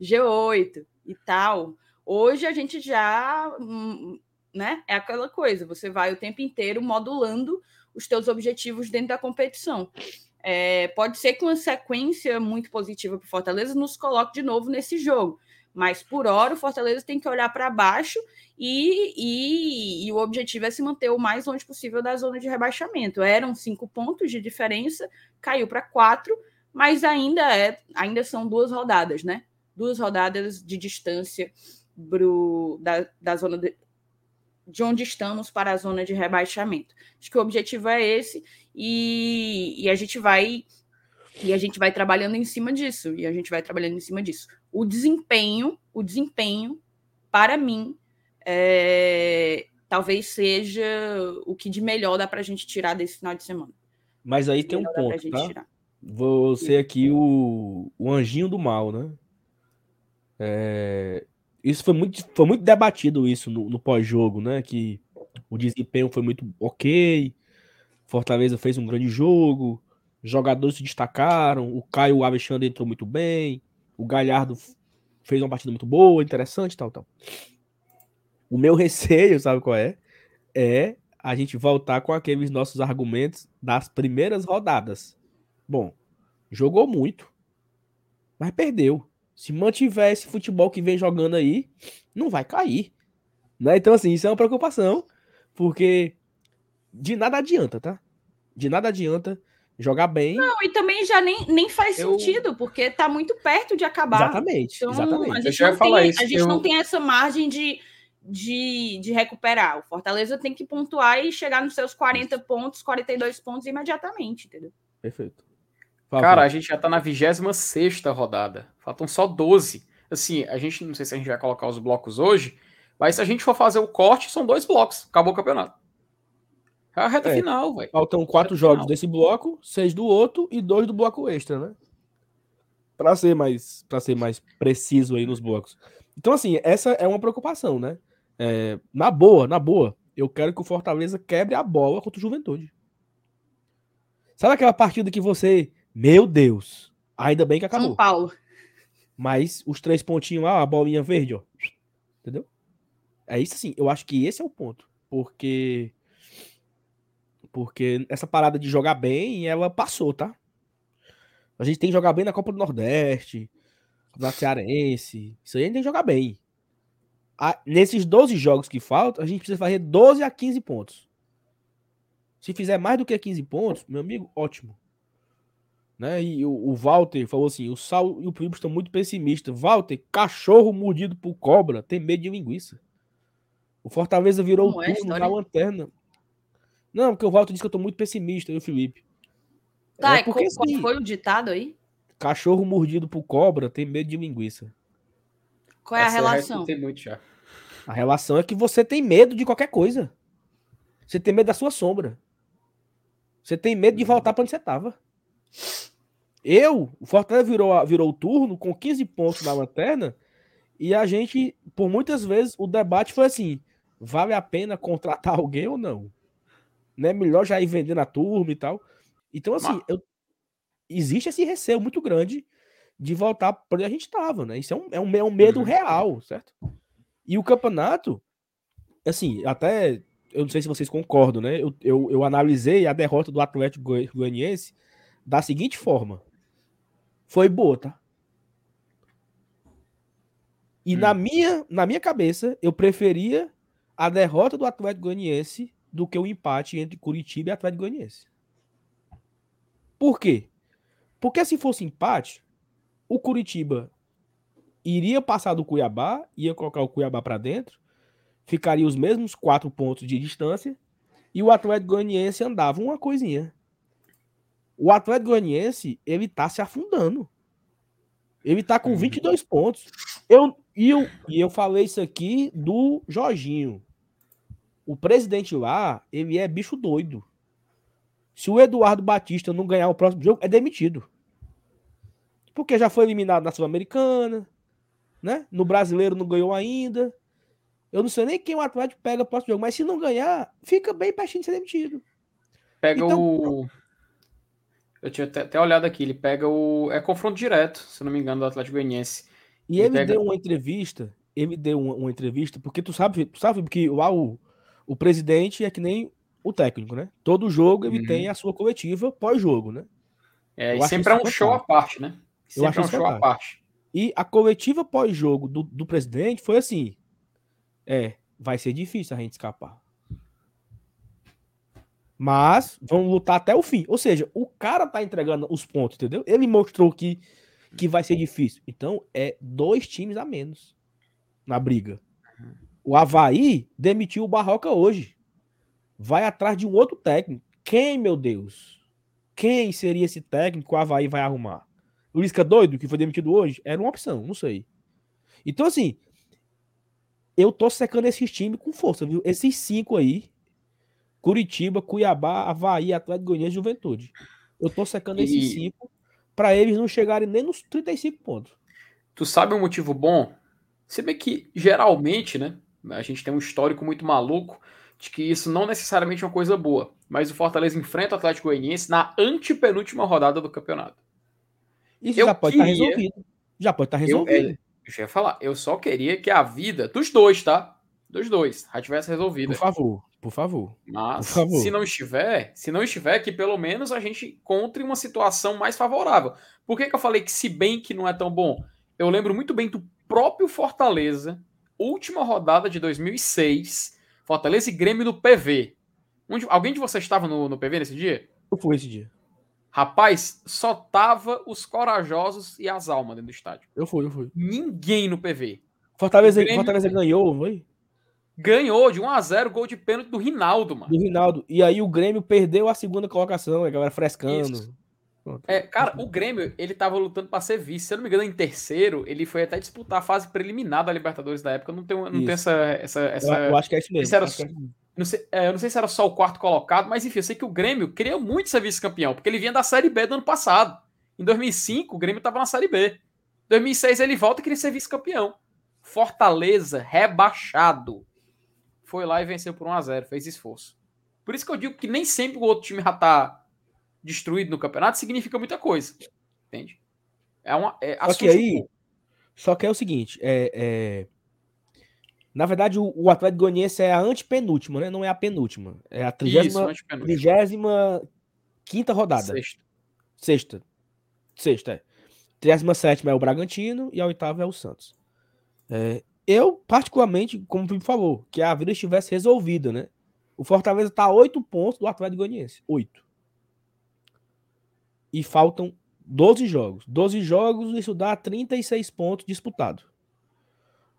C: G8 e tal. Hoje a gente já, hum, né? É aquela coisa, você vai o tempo inteiro modulando os teus objetivos dentro da competição. É, pode ser que uma sequência muito positiva para o Fortaleza nos coloque de novo nesse jogo. Mas por hora o Fortaleza tem que olhar para baixo e, e, e, o objetivo é se manter o mais longe possível da zona de rebaixamento. Eram cinco pontos de diferença, caiu para quatro, mas ainda é, ainda são duas rodadas, né? Duas rodadas de distância pro, da, da zona de, de onde estamos para a zona de rebaixamento. Acho que o objetivo é esse e, e a gente vai e a gente vai trabalhando em cima disso e a gente vai trabalhando em cima disso. O desempenho, o desempenho para mim é, talvez seja o que de melhor dá para a gente tirar desse final de semana.
A: Mas aí tem um ponto, tá? Tirar. Você aqui o, o anjinho do mal, né? É, isso foi muito, foi muito debatido isso no, no pós-jogo, né? Que o desempenho foi muito ok, Fortaleza fez um grande jogo, jogadores se destacaram, o Caio Alexandre entrou muito bem, o Galhardo fez uma partida muito boa, interessante, tal, tal. O meu receio, sabe qual é? É a gente voltar com aqueles nossos argumentos das primeiras rodadas. Bom, jogou muito, mas perdeu. Se mantiver esse futebol que vem jogando aí, não vai cair. Né? Então, assim, isso é uma preocupação, porque de nada adianta, tá? De nada adianta jogar bem.
C: Não, e também já nem, nem faz eu... sentido, porque tá muito perto de acabar.
A: Exatamente. Então, exatamente.
C: A gente, não tem, isso, a gente eu... não tem essa margem de, de, de recuperar. O Fortaleza tem que pontuar e chegar nos seus 40 pontos, 42 pontos imediatamente, entendeu?
A: Perfeito.
B: Cara, a gente já tá na 26 rodada. Faltam só 12. Assim, a gente não sei se a gente vai colocar os blocos hoje, mas se a gente for fazer o corte, são dois blocos. Acabou o campeonato. É a reta é, final, velho.
A: Faltam quatro jogos final. desse bloco, seis do outro e dois do bloco extra, né? Para ser mais para ser mais preciso aí nos blocos. Então assim, essa é uma preocupação, né? É, na boa, na boa, eu quero que o Fortaleza quebre a bola contra o Juventude. Sabe aquela partida que você meu Deus. Ainda bem que acabou.
C: São Paulo.
A: Mas os três pontinhos lá, a bolinha verde, ó. Entendeu? É isso sim. Eu acho que esse é o ponto. Porque. Porque essa parada de jogar bem, ela passou, tá? A gente tem que jogar bem na Copa do Nordeste, na Cearense. Isso aí a gente tem que jogar bem. A, nesses 12 jogos que faltam, a gente precisa fazer 12 a 15 pontos. Se fizer mais do que 15 pontos, meu amigo, ótimo. Né? E o, o Walter falou assim: o Sal e o Primo estão muito pessimistas. Walter, cachorro mordido por cobra, tem medo de linguiça. O Fortaleza virou Como o é turno é na lanterna. Não, porque o Walter disse que eu tô muito pessimista, e o Felipe.
C: Tá, é porque, qual, assim, foi o ditado aí?
A: Cachorro mordido por cobra tem medo de linguiça.
C: Qual é Essa a relação?
B: Tem muito já.
A: A relação é que você tem medo de qualquer coisa. Você tem medo da sua sombra. Você tem medo de uhum. voltar para onde você tava. Eu, o Fortaleza virou, virou o turno com 15 pontos na lanterna e a gente, por muitas vezes, o debate foi assim: vale a pena contratar alguém ou não? Né? Melhor já ir vendendo a turma e tal. Então, assim, eu, existe esse receio muito grande de voltar para onde a gente estava, né? Isso é um, é um, é um medo uhum. real, certo? E o campeonato, assim, até eu não sei se vocês concordam, né? Eu, eu, eu analisei a derrota do Atlético Goianiense da seguinte forma: foi boa, tá? E hum. na, minha, na minha cabeça, eu preferia a derrota do Atlético Goianiense do que o empate entre Curitiba e Atlético Goianiense. Por quê? Porque se fosse empate, o Curitiba iria passar do Cuiabá, ia colocar o Cuiabá para dentro, ficaria os mesmos quatro pontos de distância e o Atlético Goianiense andava uma coisinha. O Atlético Goianiense, ele tá se afundando. Ele tá com 22 uhum. pontos. Eu, e, eu, e eu falei isso aqui do Jorginho. O presidente lá, ele é bicho doido. Se o Eduardo Batista não ganhar o próximo jogo, é demitido. Porque já foi eliminado na Sul-Americana, né? No brasileiro não ganhou ainda. Eu não sei nem quem o Atlético pega o próximo jogo, mas se não ganhar, fica bem pertinho de ser demitido.
B: Pega então, o. Eu tinha até, até, olhado aqui, ele pega o. É confronto direto, se não me engano, do Atlético Goianiense.
A: E ele, ele pega... deu uma entrevista, ele deu uma, uma, entrevista, porque tu sabe, tu sabe que lá o, o presidente é que nem o técnico, né? Todo jogo ele uhum. tem a sua coletiva pós-jogo, né?
B: É, e sempre é um show à parte, né? Sempre
A: eu acho é um show à parte. E a coletiva pós-jogo do, do presidente foi assim: é, vai ser difícil a gente escapar. Mas vamos lutar até o fim. Ou seja, o cara tá entregando os pontos, entendeu? Ele mostrou que, que vai ser difícil. Então é dois times a menos na briga. O Havaí demitiu o Barroca hoje vai atrás de um outro técnico. Quem, meu Deus? Quem seria esse técnico que o Havaí vai arrumar? O Lisca doido, que foi demitido hoje? Era uma opção, não sei. Então, assim, eu tô secando esses times com força, viu? Esses cinco aí, Curitiba, Cuiabá, Havaí, Atlético Goianiense e Juventude. Eu tô secando e... esses cinco para eles não chegarem nem nos 35 pontos.
B: Tu sabe um motivo bom? Você vê que, geralmente, né, a gente tem um histórico muito maluco de que isso não necessariamente é uma coisa boa. Mas o Fortaleza enfrenta o Atlético Goianiense na antepenúltima rodada do campeonato.
A: Isso eu já pode estar tá resolvido. Já pode estar tá resolvido.
B: Eu, é, eu ia falar, eu só queria que a vida dos dois, tá? Dos dois, já tivesse resolvida.
A: Por favor, por favor.
B: Mas
A: por
B: favor. se não estiver, se não estiver, que pelo menos a gente encontre uma situação mais favorável. Por que, que eu falei que se bem que não é tão bom? Eu lembro muito bem do próprio Fortaleza, última rodada de 2006, Fortaleza e Grêmio no PV. Onde, alguém de vocês estava no, no PV nesse dia?
A: Eu fui esse dia.
B: Rapaz, só tava os corajosos e as almas dentro do estádio.
A: Eu fui, eu fui.
B: Ninguém no PV.
A: Fortaleza, Grêmio... Fortaleza ganhou, foi?
B: Ganhou de 1 a 0 gol de pênalti do Rinaldo, mano.
A: Do Rinaldo. E aí o Grêmio perdeu a segunda colocação, a galera frescando.
B: É, cara, o Grêmio, ele tava lutando para ser vice. Se eu não me engano, em terceiro, ele foi até disputar a fase preliminar da Libertadores da época. Não tem, não tem essa, essa, essa.
A: Eu, eu acho que é isso mesmo.
B: Era, é não, sei, é, eu não sei se era só o quarto colocado, mas enfim, eu sei que o Grêmio queria muito ser vice-campeão, porque ele vinha da Série B do ano passado. Em 2005, o Grêmio tava na Série B. Em 2006, ele volta e queria ser vice-campeão. Fortaleza, rebaixado. Foi lá e venceu por 1x0, fez esforço. Por isso que eu digo que nem sempre o outro time já tá destruído no campeonato significa muita coisa. Entende?
A: É uma. É, só que aí. Um só que é o seguinte, é, é... na verdade, o, o Atlético Goianiense é a antepenúltima, né? Não é a penúltima. É a trigésima, trigésima quinta rodada.
B: Sexta.
A: Sexta. Sexta, é. 37 é o Bragantino e a oitava é o Santos. É, eu, particularmente, como o Felipe falou, que a vida estivesse resolvida, né? O Fortaleza está a 8 pontos do Atlético Goianiense. 8 e faltam 12 jogos. 12 jogos, isso dá 36 pontos disputados.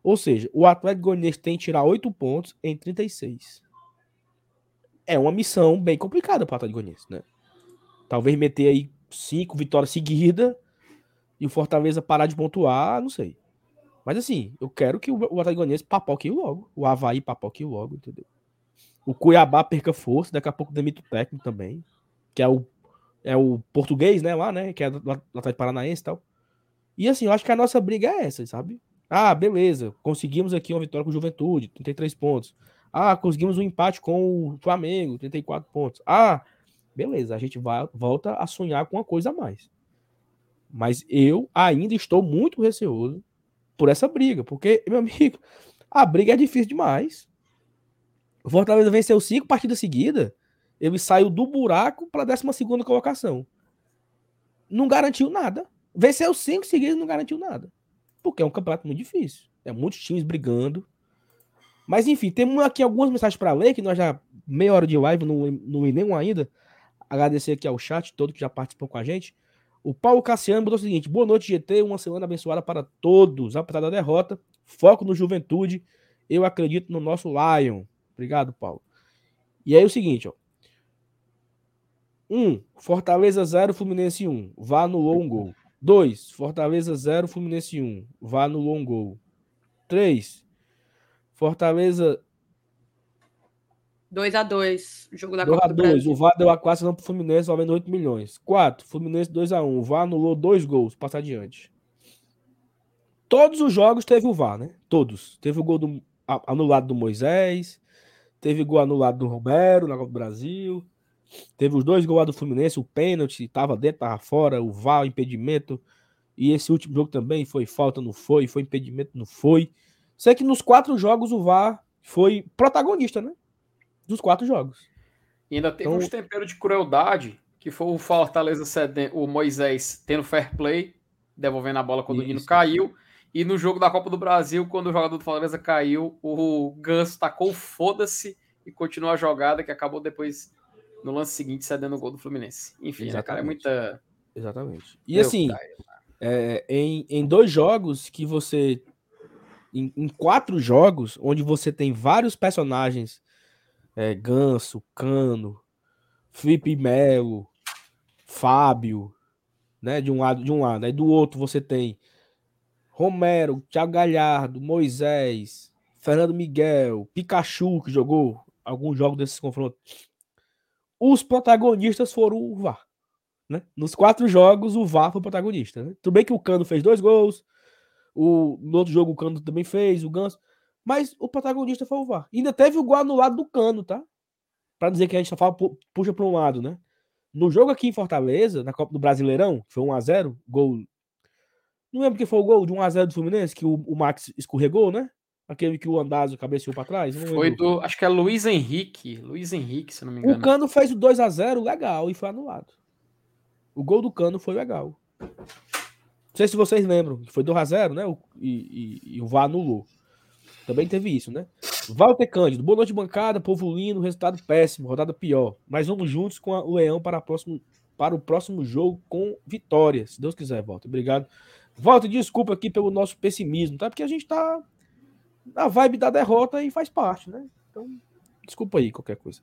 A: Ou seja, o Atlético Goianiense tem que tirar 8 pontos em 36. É uma missão bem complicada para o Atlético Goianiense, né? Talvez meter aí 5 vitórias seguidas e o Fortaleza parar de pontuar, não sei. Mas assim, eu quero que o Atlético Goianiense papoque logo. O Havaí papoque logo, entendeu? O Cuiabá perca força, daqui a pouco demita o técnico também, que é o é o português, né, lá, né, que é do Atlético Paranaense e tal. E assim, eu acho que a nossa briga é essa, sabe? Ah, beleza, conseguimos aqui uma vitória com o Juventude, 33 pontos. Ah, conseguimos um empate com o Flamengo, 34 pontos. Ah, beleza, a gente vai, volta a sonhar com uma coisa a mais. Mas eu ainda estou muito receoso por essa briga, porque, meu amigo, a briga é difícil demais. O Fortaleza venceu cinco partidas seguidas ele saiu do buraco para a 12 colocação. Não garantiu nada. Venceu cinco seguidos não garantiu nada. Porque é um campeonato muito difícil. É muitos times brigando. Mas enfim, temos aqui algumas mensagens para ler, que nós já meia hora de live, não, não li nenhum ainda. Agradecer aqui ao chat, todo que já participou com a gente. O Paulo Cassiano botou o seguinte: boa noite, GT. Uma semana abençoada para todos. Apesar da derrota, foco no juventude. Eu acredito no nosso Lion. Obrigado, Paulo. E aí o seguinte, ó. 1. Um, Fortaleza 0, Fluminense 1. Um. Vá no long gol. 2. Fortaleza 0, Fluminense 1. Um. Vá no long gol. 3. Fortaleza
C: 2 x 2 jogo da
A: 2
C: Copa
A: a
C: do
A: 2
C: Brasil.
A: O VAR deu a 4 não pro Fluminense, valendo 8 milhões. 4. Fluminense 2 x 1 O VAR anulou dois gols. Passa adiante. Todos os jogos teve o VAR, né? Todos. Teve o gol do, a- anulado do Moisés. Teve gol anulado do Romero na Copa do Brasil. Teve os dois gols lá do Fluminense. O pênalti tava dentro, tava fora. O VAR, o impedimento. E esse último jogo também foi falta, não foi. Foi impedimento, não foi. Sei que nos quatro jogos o VAR foi protagonista, né? Dos quatro jogos.
B: E ainda teve
A: Então-
B: uns temperos de crueldade, que foi o Fortaleza cedendo, o Moisés tendo fair play, devolvendo a bola quando o Nino
A: Isso.
B: caiu. E no jogo da Copa do Brasil, quando o jogador do Fortaleza caiu, o Ganso tacou foda-se e continuou a jogada, que acabou depois, no lance seguinte, cedendo o gol do Fluminense. Enfim, né, cara, é muita.
A: Exatamente. E
B: Meu
A: assim,
B: pai.
A: é, em, em dois jogos que você. Em, em quatro jogos, onde você tem vários personagens: é, Ganso, Cano, Felipe Melo, Fábio, né? De um lado, de um lado. Aí do outro você tem Romero, Thiago Galhardo, Moisés, Fernando Miguel, Pikachu, que jogou alguns jogos desses confrontos. Os protagonistas foram o VAR né? Nos quatro jogos, o VAR foi o protagonista. Né? Tudo bem que o Cano fez dois gols, o, no outro jogo o Cano também fez, o Ganso, mas o protagonista foi o VAR. E ainda teve o gol anulado do Cano, tá? Pra dizer que a gente só fala, pu- puxa para um lado, né? No jogo aqui em Fortaleza, na Copa do Brasileirão, que foi 1x0, gol. Não lembro quem foi o gol de 1x0 do Fluminense, que o, o Max escorregou, né? Aquele que o Andazzo cabeceou pra trás.
B: Foi do. Acho que é Luiz Henrique. Luiz Henrique, se não me
A: O
B: engano.
A: Cano fez o 2x0 legal e foi anulado. O gol do Cano foi legal. Não sei se vocês lembram, que foi 2x0, né? O- e, e- e o VAR anulou. Também teve isso, né? Walter Cândido, boa noite, bancada, povo lindo, resultado péssimo, rodada pior. Mas vamos juntos com o Leão para, próximo, para o próximo jogo com vitória, se Deus quiser, Walter. Obrigado. Walter, desculpa aqui pelo nosso pessimismo, tá? Porque a gente tá na vibe da derrota e faz parte, né? Então, desculpa aí qualquer coisa.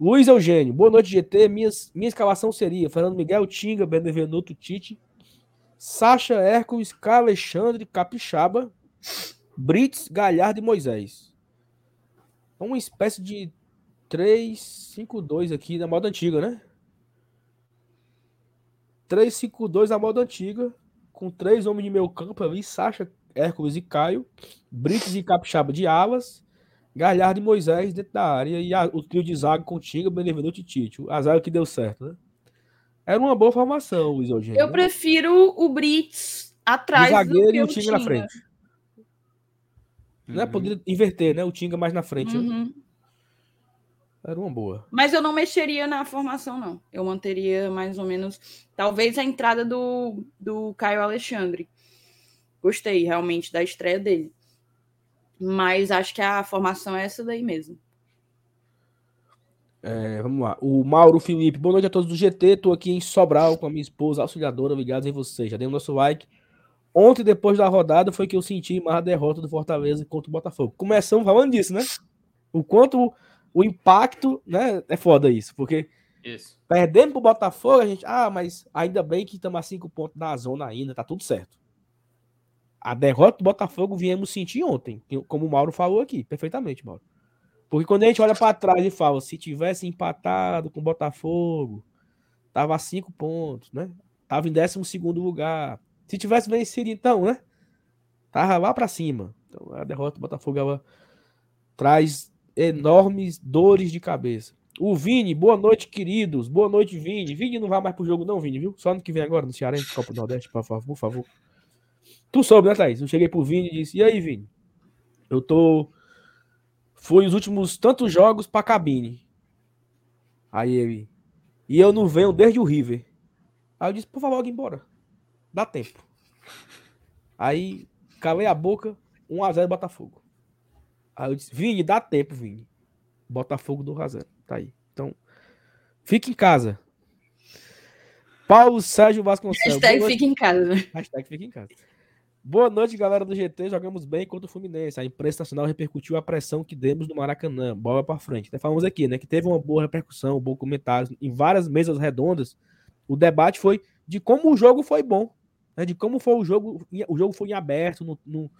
A: Luiz Eugênio, boa noite, GT. Minhas, minha escalação seria Fernando Miguel, Tinga, Benevenuto, Tite, Sacha, Hércules, K. Alexandre, Capixaba, Brits, Galhardo e Moisés. É uma espécie de 3-5-2 aqui na moda antiga, né? 3-5-2 na moda antiga, com três homens de meio campo ali, Sacha, Hércules e Caio, Brits e Capixaba de alas, Galhardo e Moisés dentro da área e a- o trio de zaga com Tinga, Benevenuto e Tite. A zaga que deu certo, né? Era uma boa formação, Luiz Eugênio.
C: Eu
A: né?
C: prefiro o Brits atrás
A: zagueiro
C: do que
A: e o Tinga na frente. Né?
B: Uhum.
A: Poderia inverter, né? O Tinga mais na frente. né?
C: Uhum.
A: Era uma boa.
C: Mas eu não mexeria na formação, não. Eu manteria mais ou menos. Talvez a entrada do, do Caio Alexandre. Gostei realmente da estreia dele. Mas acho que a formação é essa daí mesmo.
A: É, vamos lá. O Mauro Felipe, boa noite a todos do GT. Tô aqui em Sobral com a minha esposa auxiliadora. Obrigado em vocês. Já dei o nosso like. Ontem, depois da rodada, foi que eu senti mais a derrota do Fortaleza contra o Botafogo. Começamos falando disso, né? O quanto o impacto, né? É foda isso, porque
B: Isso.
A: perdendo pro Botafogo, a gente, ah, mas ainda bem que estamos a cinco pontos da zona ainda, tá tudo certo. A derrota do Botafogo viemos sentir ontem, como o Mauro falou aqui, perfeitamente, Mauro. Porque quando a gente olha para trás e fala, se tivesse empatado com o Botafogo, tava a cinco pontos, né? Tava em décimo segundo lugar. Se tivesse vencido, então, né? Tava lá para cima. Então a derrota do Botafogo ela traz enormes dores de cabeça. O Vini, boa noite, queridos. Boa noite, Vini. Vini não vai mais pro jogo, não, Vini, viu? Só ano que vem agora no Cearense, Copa do Nordeste, por favor. Por favor. Tu soube, né, Thaís? Eu cheguei pro Vini e disse: E aí, Vini? Eu tô. Fui os últimos tantos jogos pra cabine. Aí ele. E eu não venho desde o River. Aí eu disse: Por favor, alguém embora. Dá tempo. Aí calei a boca. 1x0 Botafogo. Aí eu disse, Vini, dá tempo, Vini. Botafogo do 1x0. Tá aí. Então, fique em casa. Paulo Sérgio Vasconcelos.
C: Hashtag fique em casa.
A: Hashtag fique em casa. Boa noite, galera do GT. Jogamos bem contra o Fluminense. A imprensa nacional repercutiu a pressão que demos no Maracanã. Bola para frente. Até falamos aqui, né? Que teve uma boa repercussão, um bom comentário em várias mesas redondas. O debate foi de como o jogo foi bom. Né? De como foi o jogo. O jogo foi em aberto, não,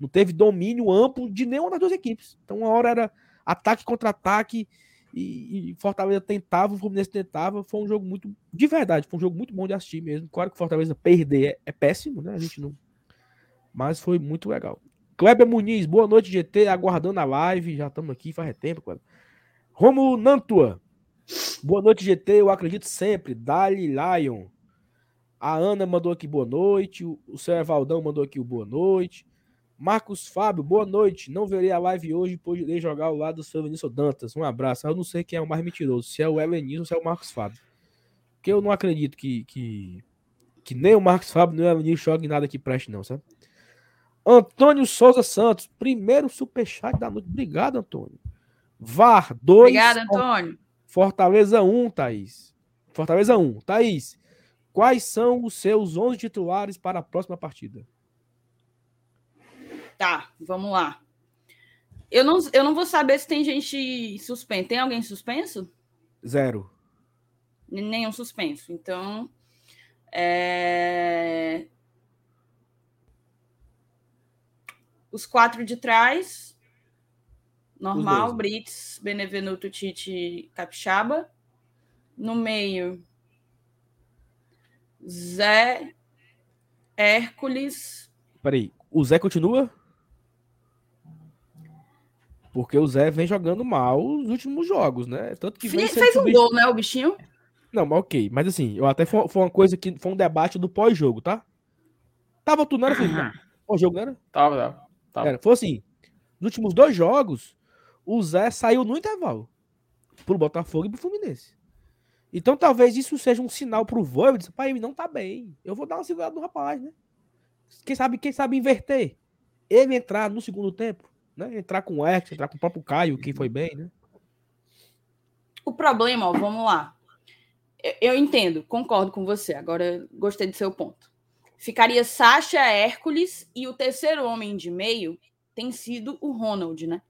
A: não, teve domínio amplo de nenhuma das duas equipes. Então, uma hora era ataque contra ataque e, e, Fortaleza tentava, o Fluminense tentava. Foi um jogo muito, de verdade, foi um jogo muito bom de assistir mesmo. Claro que Fortaleza perder é, é péssimo, né? A gente não. Mas foi muito legal. Kleber Muniz, boa noite, GT, aguardando a live. Já estamos aqui faz tempo, Kleber. Romulo Nantua, boa noite, GT. Eu acredito sempre. Dali Lion. A Ana mandou aqui boa noite. O seu Evaldão mandou aqui o boa noite. Marcos Fábio, boa noite. Não verei a live hoje, poderei jogar ao lado do seu Vinícius Dantas. Um abraço. Eu não sei quem é o mais mentiroso, se é o Elenilson ou se é o Marcos Fábio. Porque eu não acredito que, que, que nem o Marcos Fábio nem o Elenilson joguem nada que preste, não, sabe? Antônio Souza Santos, primeiro superchat da noite. Obrigado, Antônio. VAR 2.
C: Obrigado, Antônio.
A: Fortaleza 1, Thaís. Fortaleza 1. Thaís, quais são os seus 11 titulares para a próxima partida?
C: Tá, vamos lá. Eu não, eu não vou saber se tem gente suspensa. Tem alguém suspenso?
A: Zero.
C: Nenhum suspenso. Então. É... Os quatro de trás. Normal, Brits, Benevenuto, Tite, Capixaba. No meio, Zé, Hércules.
A: Peraí, o Zé continua? Porque o Zé vem jogando mal os últimos jogos, né? Tanto que
C: vem fez um gol, né, o bichinho?
A: Não, mas ok. Mas assim, eu até foi, foi uma coisa que foi um debate do pós-jogo, tá? Tava tudo, não era, filho? Pós-jogo, não era?
B: Tava, tava.
A: Era. Foi assim, nos últimos dois jogos, o Zé saiu no intervalo. Pro Botafogo e pro Fluminense. Então talvez isso seja um sinal pro Voivoda. Pai, ele não tá bem. Eu vou dar uma segurada no rapaz, né? Quem sabe, quem sabe inverter. Ele entrar no segundo tempo né? Entrar com o Erx, entrar com o próprio Caio, que foi bem, né?
C: O problema, ó, vamos lá. Eu entendo, concordo com você. Agora gostei do seu ponto. Ficaria Sasha, Hércules e o terceiro homem de meio tem sido o Ronald, né?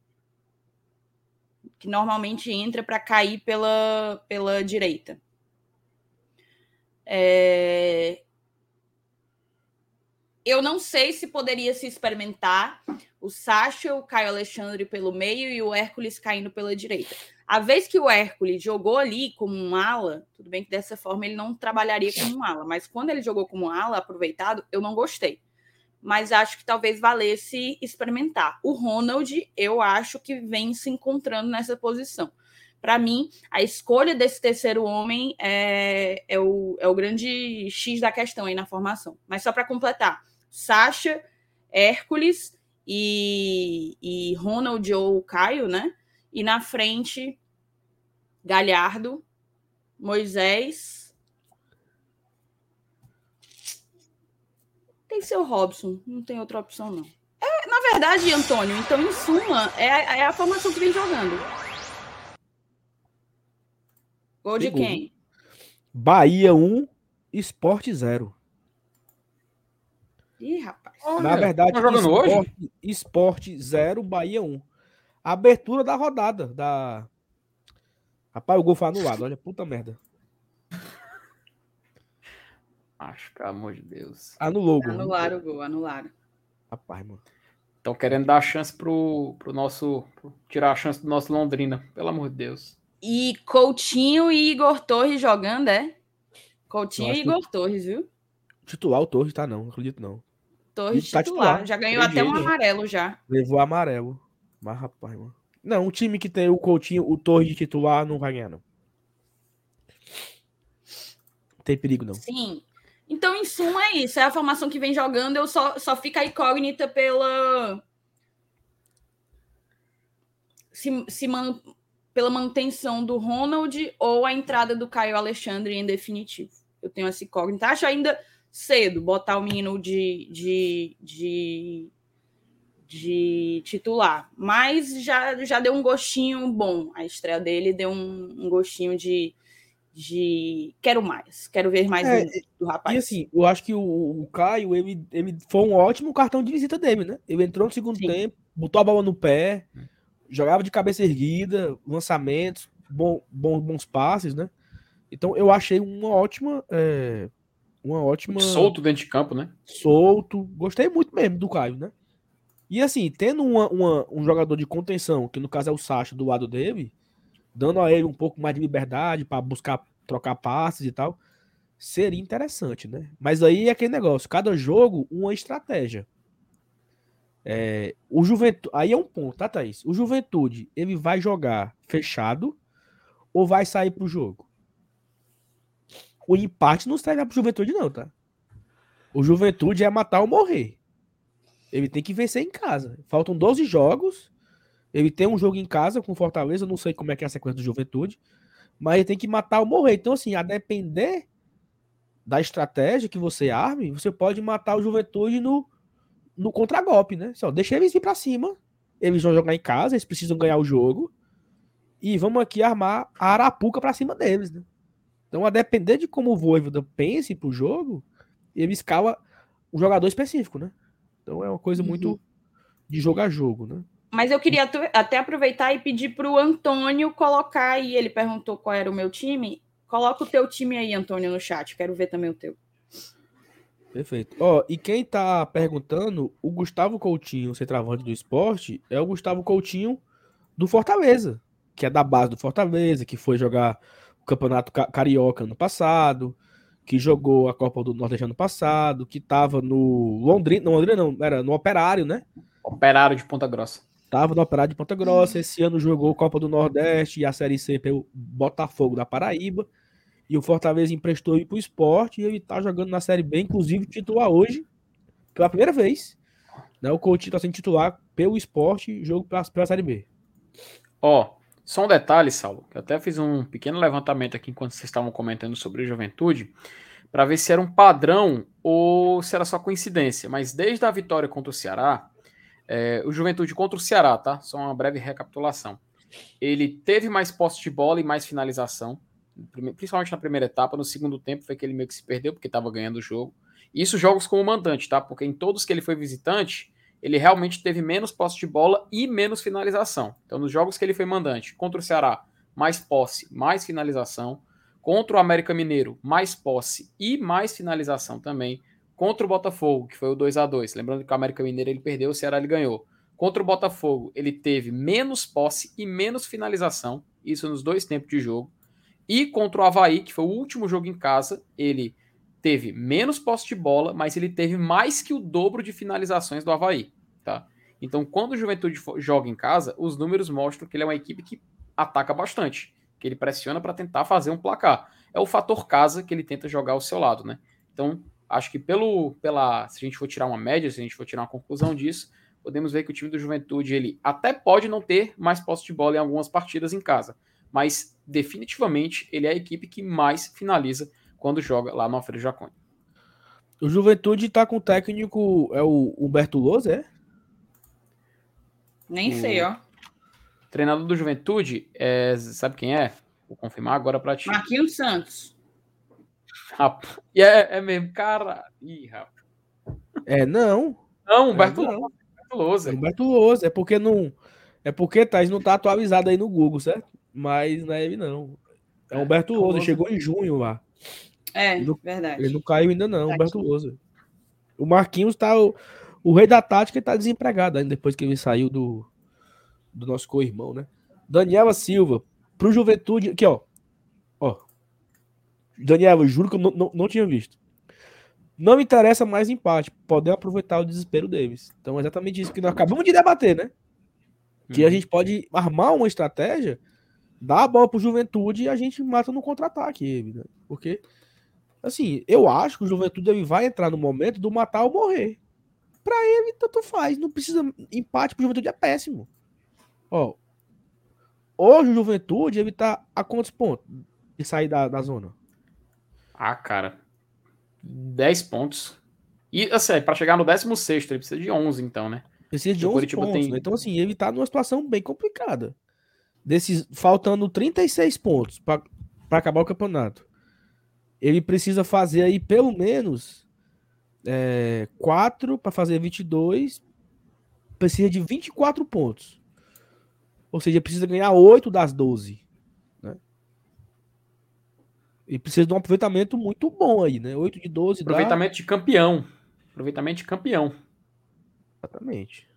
C: Que normalmente entra para cair pela, pela direita. É... Eu não sei se poderia se experimentar o Sacha, o Caio Alexandre pelo meio e o Hércules caindo pela direita. A vez que o Hércules jogou ali como um ala, tudo bem que dessa forma ele não trabalharia como um ala, mas quando ele jogou como um ala aproveitado, eu não gostei. Mas acho que talvez valesse experimentar. O Ronald, eu acho que vem se encontrando nessa posição. Para mim, a escolha desse terceiro homem é, é, o, é o grande X da questão aí na formação. Mas só para completar, Sacha, Hércules e, e Ronald ou Caio, né? E na frente, Galhardo, Moisés. Tem seu Robson, não tem outra opção, não. É, na verdade, Antônio, então, em suma, é, é a formação que vem jogando. Gol de quem?
A: Bahia 1, Esporte 0.
C: Ih, rapaz.
A: Olha, Na verdade, tá esporte, esporte 0, Bahia 1. Um. Abertura da rodada. Da... Rapaz, o gol foi anulado. Olha, puta merda.
B: Acho, pelo amor de Deus.
A: Anulou o
C: gol. Anularam o gol, anularam.
A: Rapaz, mano.
B: Estão querendo dar a chance pro, pro nosso. Pro, tirar a chance do nosso Londrina, pelo amor de Deus.
C: E Coutinho e Igor Torres jogando, é? Coutinho e Igor que... Torres, viu?
A: Titular o Torres tá, não, não acredito não.
C: Torres tá titular. titular. Já ganhou até um amarelo já.
A: Levou amarelo. Mas, rapaz, mano. Não, um time que tem o Coutinho, o Torres de titular, não vai ganhar, não. Não tem perigo, não.
C: Sim. Então, em suma, é isso. É a formação que vem jogando. Eu só, só fica incógnita pela. Se, se man... pela manutenção do Ronald ou a entrada do Caio Alexandre em definitivo. Eu tenho essa incógnita. Acho ainda cedo botar o menino de, de, de, de titular. Mas já, já deu um gostinho bom. A estreia dele deu um, um gostinho de, de quero mais, quero ver mais
A: É,
C: do, do rapaz.
A: E assim, eu acho que o, o Caio, ele, ele foi um ótimo cartão de visita dele, né? Ele entrou no segundo
C: Sim.
A: tempo, botou a bola no pé, jogava de cabeça erguida, lançamentos, bom, bom- bons passes, né? Então eu achei uma ótima. é, uma ótima.
B: Solto dentro de campo, né?
A: solto. Gostei muito mesmo do Caio, né? E assim, tendo uma- uma- um jogador de contenção, que no caso é o Sacha do lado dele, dando a ele um pouco mais de liberdade para buscar trocar passes e tal, seria interessante, né? Mas aí é aquele negócio, cada jogo uma estratégia. É, o Juventude, aí é um ponto, tá, Thaís? O Juventude, ele vai jogar fechado ou vai sair pro jogo? O empate não serve pro Juventude não, tá? O Juventude é matar ou morrer. Ele tem que vencer em casa. Faltam 12 jogos. Ele tem um jogo em casa com Fortaleza. Não sei como é que é a sequência do Juventude. Mas ele tem que matar ou morrer. Então, assim, a depender da estratégia que você arme, você pode matar o Juventude no, no contragolpe, né? Só deixa eles ir pra cima. Eles vão jogar em casa, eles precisam ganhar o jogo. E vamos aqui armar a arapuca pra cima deles, né? Então, a depender de como o Voivoda pense pro jogo, ele escala um jogador específico, né? Então é uma coisa
C: Uhum.
A: muito de jogo a jogo, né?
C: Mas eu queria até aproveitar e pedir para o Antônio colocar aí. Ele perguntou qual era o meu time. Coloca o teu time aí, Antônio, no chat. Quero ver também o teu.
A: Perfeito. Ó, e quem tá perguntando, o Gustavo Coutinho, centroavante do esporte, é o Gustavo Coutinho do Fortaleza, que é da base do Fortaleza, que foi jogar o Campeonato Ca- Carioca ano passado, que jogou a Copa do Nordeste ano passado, que tava no Londrina, não, Londrina não, era no Operário, né?
B: Operário de Ponta Grossa.
A: Tava no Operário de Ponta Grossa, esse ano jogou Copa do Nordeste e a Série C pelo Botafogo da Paraíba. E o Fortaleza emprestou ele pro esporte e ele tá jogando na Série B, inclusive titular hoje, pela primeira vez. Né? O Coutinho tá sendo titular pelo esporte, jogo pela, pela Série B.
B: Ó, só um detalhe, Saulo, que eu até fiz um pequeno levantamento aqui enquanto vocês estavam comentando sobre juventude, para ver se era um padrão ou se era só coincidência. Mas desde a vitória contra o Ceará, é, o Juventude contra o Ceará, tá? Só uma breve recapitulação. Ele teve mais posse de bola e mais finalização, principalmente na primeira etapa. No segundo tempo foi que ele meio que se perdeu porque estava ganhando o jogo. Isso jogos como mandante, tá? Porque em todos que ele foi visitante, ele realmente teve menos posse de bola e menos finalização. Então, nos jogos que ele foi mandante, contra o Ceará, mais posse, mais finalização. Contra o América Mineiro, mais posse e mais finalização também. Contra o Botafogo, que foi o 2 a 2 Lembrando que o América Mineiro ele perdeu, o Ceará ele ganhou. Contra o Botafogo, ele teve menos posse e menos finalização. Isso nos dois tempos de jogo. E contra o Havaí, que foi o último jogo em casa, ele teve menos posse de bola, mas ele teve mais que o dobro de finalizações do Havaí. Tá? Então, quando o Juventude joga em casa, os números mostram que ele é uma equipe que ataca bastante, que ele pressiona para tentar fazer um placar. É o fator casa que ele tenta jogar ao seu lado, né? Então, acho que pelo pela se a gente for tirar uma média, se a gente for tirar uma conclusão disso, podemos ver que o time do Juventude ele até pode não ter mais posse de bola em algumas partidas em casa, mas definitivamente ele é a equipe que mais finaliza quando joga lá no Alfredo Jaconi.
A: O Juventude tá com o técnico, é o Humberto Lousa, é?
C: Nem
B: O-
C: sei, ó.
B: Treinador do Juventude, é, sabe quem é? Vou confirmar agora para ti.
C: Marquinhos Santos.
B: Rapaz, E é, é mesmo, cara. Ih, rapaz.
A: É, não.
B: Não, Humberto
A: É, não.
B: Lousa, Humberto Lousa.
A: É Humberto Lousa, é porque não. É porque Thais não tá atualizado aí no Google, certo? Mas não é ele, não. É Humberto
B: é
A: Lousa,
B: Lousa.
A: chegou em junho lá.
C: É,
A: Ele não-
C: verdade.
A: Ele não caiu ainda, não,
C: Tá
A: Humberto Lousa. O Marquinhos tá. O, o rei da tática tá desempregado ainda depois que ele saiu do, do nosso co-irmão, né? Daniela Silva, pro Juventude. Aqui. Ó. Daniela, eu juro que eu não, não, não tinha visto. Não me interessa mais empate. Podem aproveitar o desespero deles. Então é exatamente isso que nós acabamos de debater, né? Que a
B: Uhum.
A: gente pode armar uma estratégia, dar a bola pro Juventude e a gente mata no contra-ataque né? Porque, assim, eu acho que o Juventude ele vai entrar no momento do matar ou morrer. Pra ele, tanto faz. Não precisa. Empate pro Juventude é péssimo. Ó. Hoje o Juventude ele tá a quantos pontos de sair da, da zona?
B: Ah, cara. 10 pontos. E, assim, para chegar no 16, ele precisa de 11, então, né?
A: Precisa de 11 pontos. Tem... Né? Então, assim, ele tá numa situação bem complicada. Desses, faltando 36 pontos para acabar o campeonato. Ele precisa fazer aí pelo menos é, 4 para fazer 22. Precisa de 24 pontos. Ou seja, precisa ganhar 8 das 12. E precisa de um aproveitamento muito bom aí, né? 8 de 12.
B: Aproveitamento dá... de campeão. Aproveitamento de campeão.
A: Exatamente.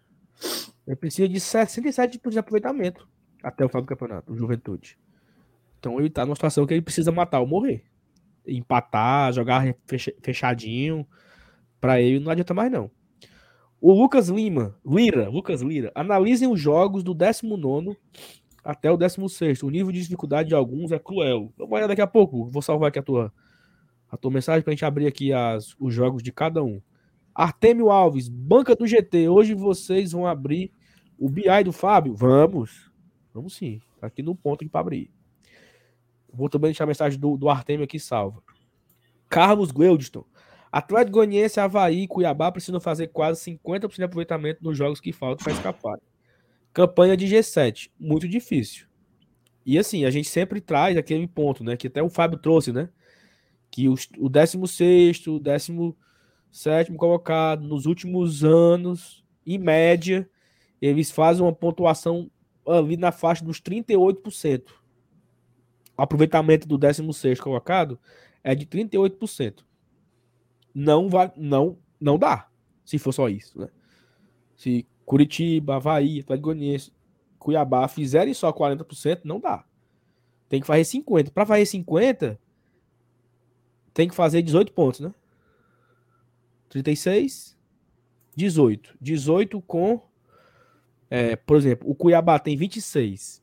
A: Ele precisa de 67% de aproveitamento até o final do campeonato, o Juventude. Então ele tá numa situação que ele precisa matar ou morrer. Empatar, jogar fechadinho. Para ele não adianta mais, não. O Lucas Lima, Lira, Lucas Lira, analisem os jogos do 19 até o 16. O nível de dificuldade de alguns é cruel. Vamos olhar daqui a pouco. Vou salvar aqui a tua, a tua mensagem para a gente abrir aqui as, os jogos de cada um. Artemio Alves, banca do GT. Hoje vocês vão abrir o BI do Fábio? Vamos. Vamos sim. Tá aqui no ponto para abrir. Vou também deixar a mensagem do, do Artemio aqui salva. Carlos Gweldstone. Atlético Goianiense, Havaí e Cuiabá precisam fazer quase 50% de aproveitamento nos jogos que faltam para escapar. Campanha de G7, muito difícil. E assim, a gente sempre traz aquele ponto, né? Que até o Fábio trouxe, né? Que os, o 16, o 17 colocado nos últimos anos, em média, eles fazem uma pontuação ali na faixa dos 38%. O aproveitamento do 16 colocado é de 38%. Não vai, não, não dá, se for só isso, né? Se Curitiba, Havaí, Atlético Goianiense, Cuiabá fizerem só 40%, não dá. Tem que fazer 50. Para fazer 50, tem que fazer 18 pontos, né? 36, 18. 18 com é, por exemplo, o Cuiabá tem 26.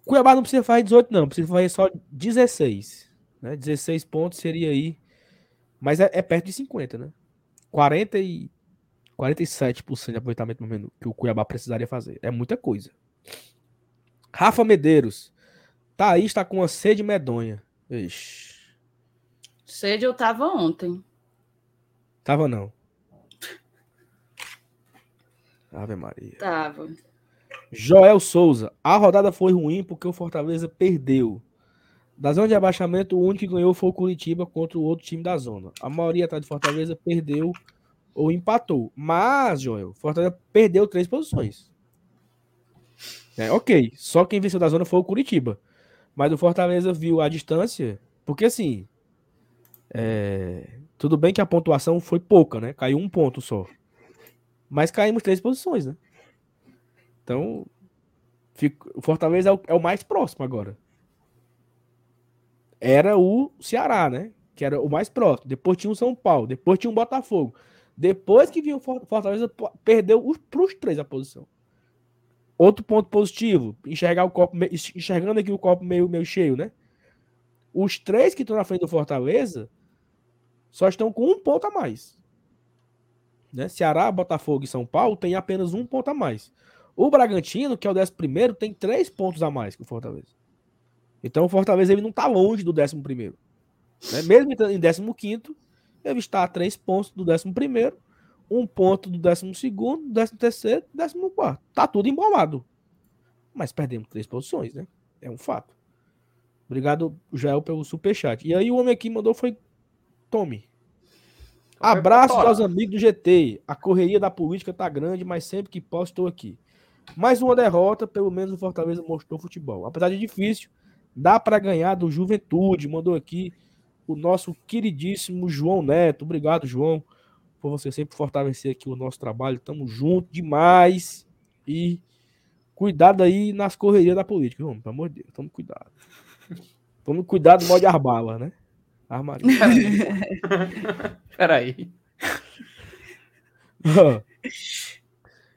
A: O Cuiabá não precisa fazer 18, não. Precisa fazer só 16. Né? 16 pontos seria aí. Mas é, é perto de 50, né? 40 e 47% de aproveitamento no menu que o Cuiabá precisaria fazer. É muita coisa. Rafa Medeiros. Thaís está com uma sede medonha. Ixi.
C: Sede eu tava ontem.
A: Tava não. Ave Maria.
C: Tava.
A: Joel Souza. A rodada foi ruim porque o Fortaleza perdeu. Da zona de abaixamento, o único que ganhou foi o Curitiba contra o outro time da zona. A maioria tá de Fortaleza perdeu ou empatou. Mas, Joel, Fortaleza perdeu três posições. É, ok. Só quem venceu da zona foi o Curitiba. Mas o Fortaleza viu a distância. Porque assim. É, tudo bem que a pontuação foi pouca, né? Caiu um ponto só. Mas caímos três posições, né? Então, fico, o Fortaleza é o, é o, mais próximo agora. Era o Ceará, né? Que era o mais próximo. Depois tinha o São Paulo. Depois tinha o Botafogo. Depois que vinha o Fortaleza, perdeu para os três a posição. Outro ponto positivo, enxergar o copo, enxergando aqui o copo meio, meio cheio, né? Os três que estão na frente do Fortaleza só estão com um ponto a mais. Né? Ceará, Botafogo e São Paulo tem apenas um ponto a mais. O Bragantino, que é o décimo primeiro, tem três pontos a mais que o Fortaleza. Então o Fortaleza ele não está longe do décimo primeiro. Né? Mesmo em décimo quinto, ele está a três pontos do décimo primeiro, um ponto do décimo segundo, décimo terceiro, décimo quarto. Tá tudo embolado. Mas perdemos três posições, né? É um fato. Obrigado, Jael, pelo superchat. E aí o homem aqui mandou foi Tome. Abraço aos amigos do GT. A correria da política tá grande, mas sempre que posso estou aqui. Mais uma derrota, pelo menos o Fortaleza mostrou futebol. Apesar de difícil, dá para ganhar do Juventude. Mandou aqui o nosso queridíssimo João Neto. Obrigado, João, por você sempre fortalecer aqui o nosso trabalho. Tamo junto demais. E cuidado aí nas correrias da política, vamos, pelo amor de Deus. Tome cuidado. Tome cuidado do modo de arbala, né? Armaria.
B: Peraí.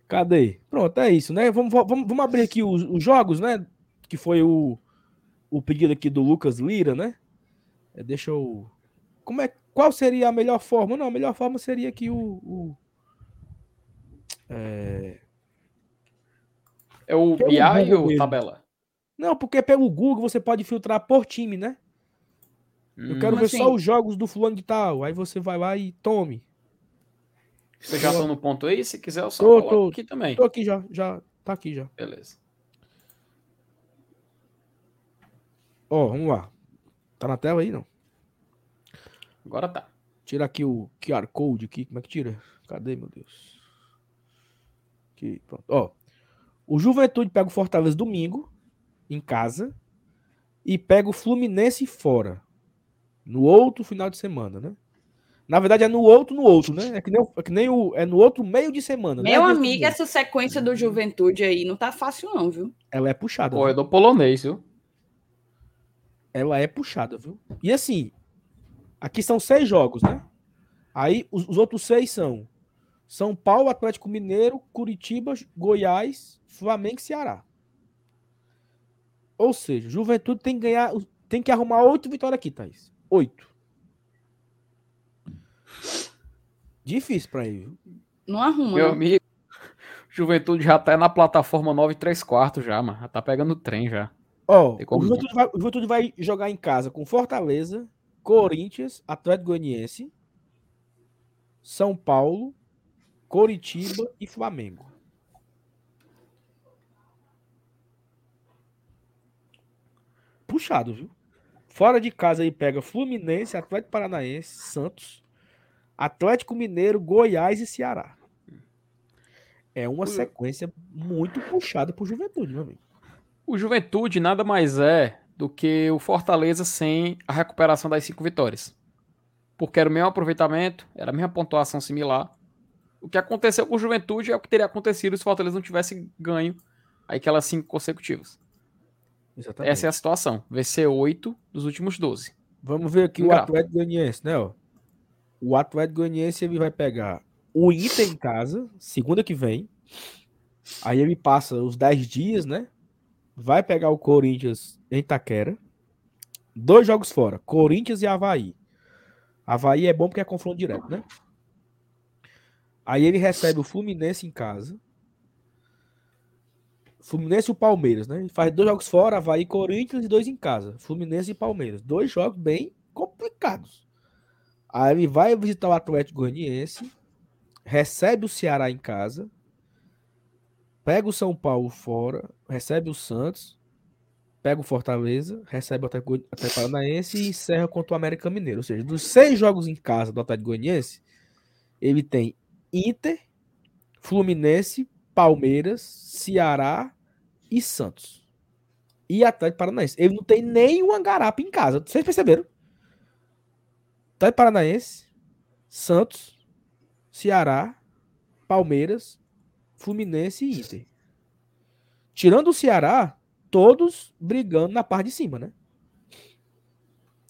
A: Cadê? Pronto, é isso, né? Vamos, vamos, vamos abrir aqui os, os, jogos, né? Que foi o, o pedido aqui do Lucas Lira, né? É, deixa eu. Como é, qual seria a melhor forma? Não, a melhor forma seria que o. o
B: é... é o BI ou tabela?
A: Não, porque pelo Google você pode filtrar por time, né? Eu quero ver assim? só os jogos do fulano de tal. Aí você vai lá e tome.
B: Vocês já estão no ponto aí? Se quiser, eu só
A: Tô, tô.
B: aqui também.
A: Tô aqui já, já. Tá aqui já.
B: Beleza.
A: Ó, vamos lá. Tá na tela aí, não?
B: Agora tá.
A: Tira aqui o QR Code aqui. Como é que tira? Cadê, meu Deus? Aqui, pronto. Ó. O Juventude pega o Fortaleza domingo, em casa, e pega o Fluminense fora. No outro final de semana, né? Na verdade, é no outro, no outro, né? É que nem, o- é que nem o. É no outro meio de semana. né?
C: Meu
A: Dia
C: amigo, essa sequência do Juventude aí não tá fácil, não, viu?
A: Ela é puxada.
B: Pô,
A: viu?
B: é do polonês, viu?
A: Ela é puxada, viu? E assim, aqui são seis jogos, né? Aí os, os outros seis são São Paulo, Atlético Mineiro, Curitiba, Goiás, Flamengo e Ceará. Ou seja, Juventude tem que ganhar, tem que arrumar oito vitórias aqui, Thaís. Oito. Difícil pra ele, viu?
C: Não arruma.
B: Meu
C: não.
B: amigo, Juventude já tá na plataforma 9 e 3 quartos já, mano. Já tá pegando o trem já.
A: Ó,
B: Tem
A: o Juventude, vai, o Juventude vai jogar em casa com Fortaleza, Corinthians, Atlético Goianiense, São Paulo, Coritiba e Flamengo. Puxado, viu? Fora de casa aí pega Fluminense, Atlético Paranaense, Santos, Atlético Mineiro, Goiás e Ceará. É uma sequência muito puxada pro Juventude, meu amigo.
B: O Juventude nada mais é do que o Fortaleza sem a recuperação das cinco vitórias. Porque era o mesmo aproveitamento, era a mesma pontuação similar. O que aconteceu com o Juventude é o que teria acontecido se o Fortaleza não tivesse ganho aquelas cinco consecutivas.
A: Exatamente.
B: Essa é a situação. Vencer oito dos últimos 12.
A: Vamos ver aqui o. Atlético Goianiense, né? Ó. O Atlético Goianiense ele vai pegar o Inter em casa, segunda que vem. Aí ele passa os 10 dias, né? Vai pegar o Corinthians em Itaquera. Dois jogos fora, Corinthians e Havaí. Havaí é bom porque é confronto direto, né? Aí ele recebe o Fluminense em casa. Fluminense e o Palmeiras, né? Ele faz dois jogos fora, Havaí, Corinthians e dois em casa. Fluminense e Palmeiras. Dois jogos bem complicados. Aí ele vai visitar o Atlético Goianiense, recebe o Ceará em casa, pega o São Paulo fora, recebe o Santos, pega o Fortaleza, recebe o Atlético Paranaense e encerra contra o América Mineiro. Ou seja, dos seis jogos em casa do Atlético Goianiense, ele tem Inter, Fluminense, Palmeiras, Ceará e Santos. E Atlético Paranaense. Ele não tem nenhuma garapa em casa. Vocês perceberam? Atlético Paranaense, Santos, Ceará, Palmeiras, Fluminense e Inter. Tirando o Ceará, todos brigando na parte de cima, né?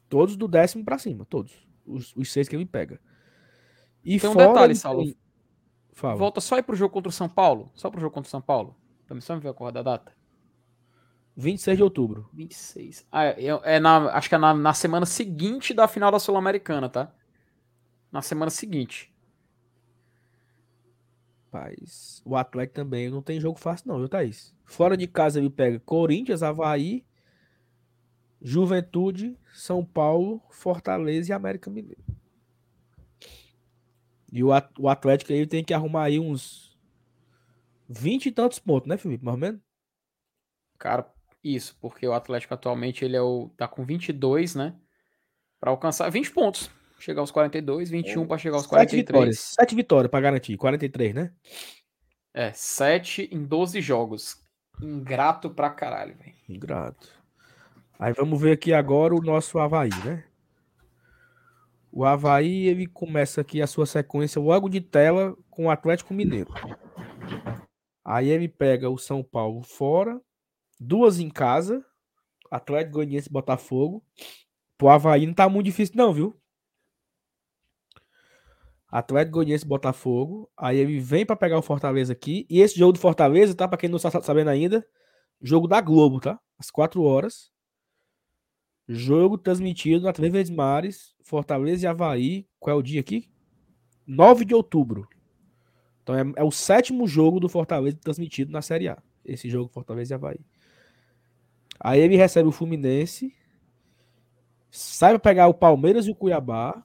A: Todos do décimo pra cima, todos. Os, os seis que ele pega. E
B: Tem um detalhe, Saulo.
A: Fala.
B: Volta só aí pro jogo contra o São Paulo. Só pro jogo contra o São Paulo. Também só me ver a cor da data.
A: 26 de outubro.
B: 26. Ah, é, é na, acho que é na, na semana seguinte da final da Sul-Americana, tá? Na semana seguinte.
A: Rapaz, o Atlético também não tem jogo fácil, não, viu, Thaís? Fora de casa ele pega Corinthians, Havaí, Juventude, São Paulo, Fortaleza e América Mineiro. E o, At- o Atlético aí tem que arrumar aí uns 20 e tantos pontos, né, Felipe? Mais ou menos?
B: Cara, isso, porque o Atlético atualmente ele é o, tá com 22, né? Pra alcançar 20 pontos. Chegar aos 42, 21 pra chegar aos
A: 7 vitórias.
B: 43.
A: 7 vitórias pra garantir. 43, né?
B: É, 7 em 12 jogos. Ingrato pra caralho, velho.
A: Ingrato. Aí vamos ver aqui agora o nosso Havaí, né? O Havaí, ele começa aqui a sua sequência logo de tela com o Atlético Mineiro. Aí ele pega o São Paulo fora, duas em casa, Atlético Goianiense e Botafogo. Pro Havaí não tá muito difícil não, viu? Atlético Goianiense Botafogo. Aí ele vem pra pegar o Fortaleza aqui. E esse jogo do Fortaleza, tá? Pra quem não está sabendo ainda, jogo da Globo, tá? Às 4 horas. Jogo transmitido na TV Verdes Mares, Fortaleza e Havaí. Qual é o dia aqui? 9 de outubro. Então é, é o sétimo jogo do Fortaleza transmitido na Série A. Esse jogo Fortaleza e Havaí. Aí ele recebe o Fluminense. Sai pra pegar o Palmeiras e o Cuiabá.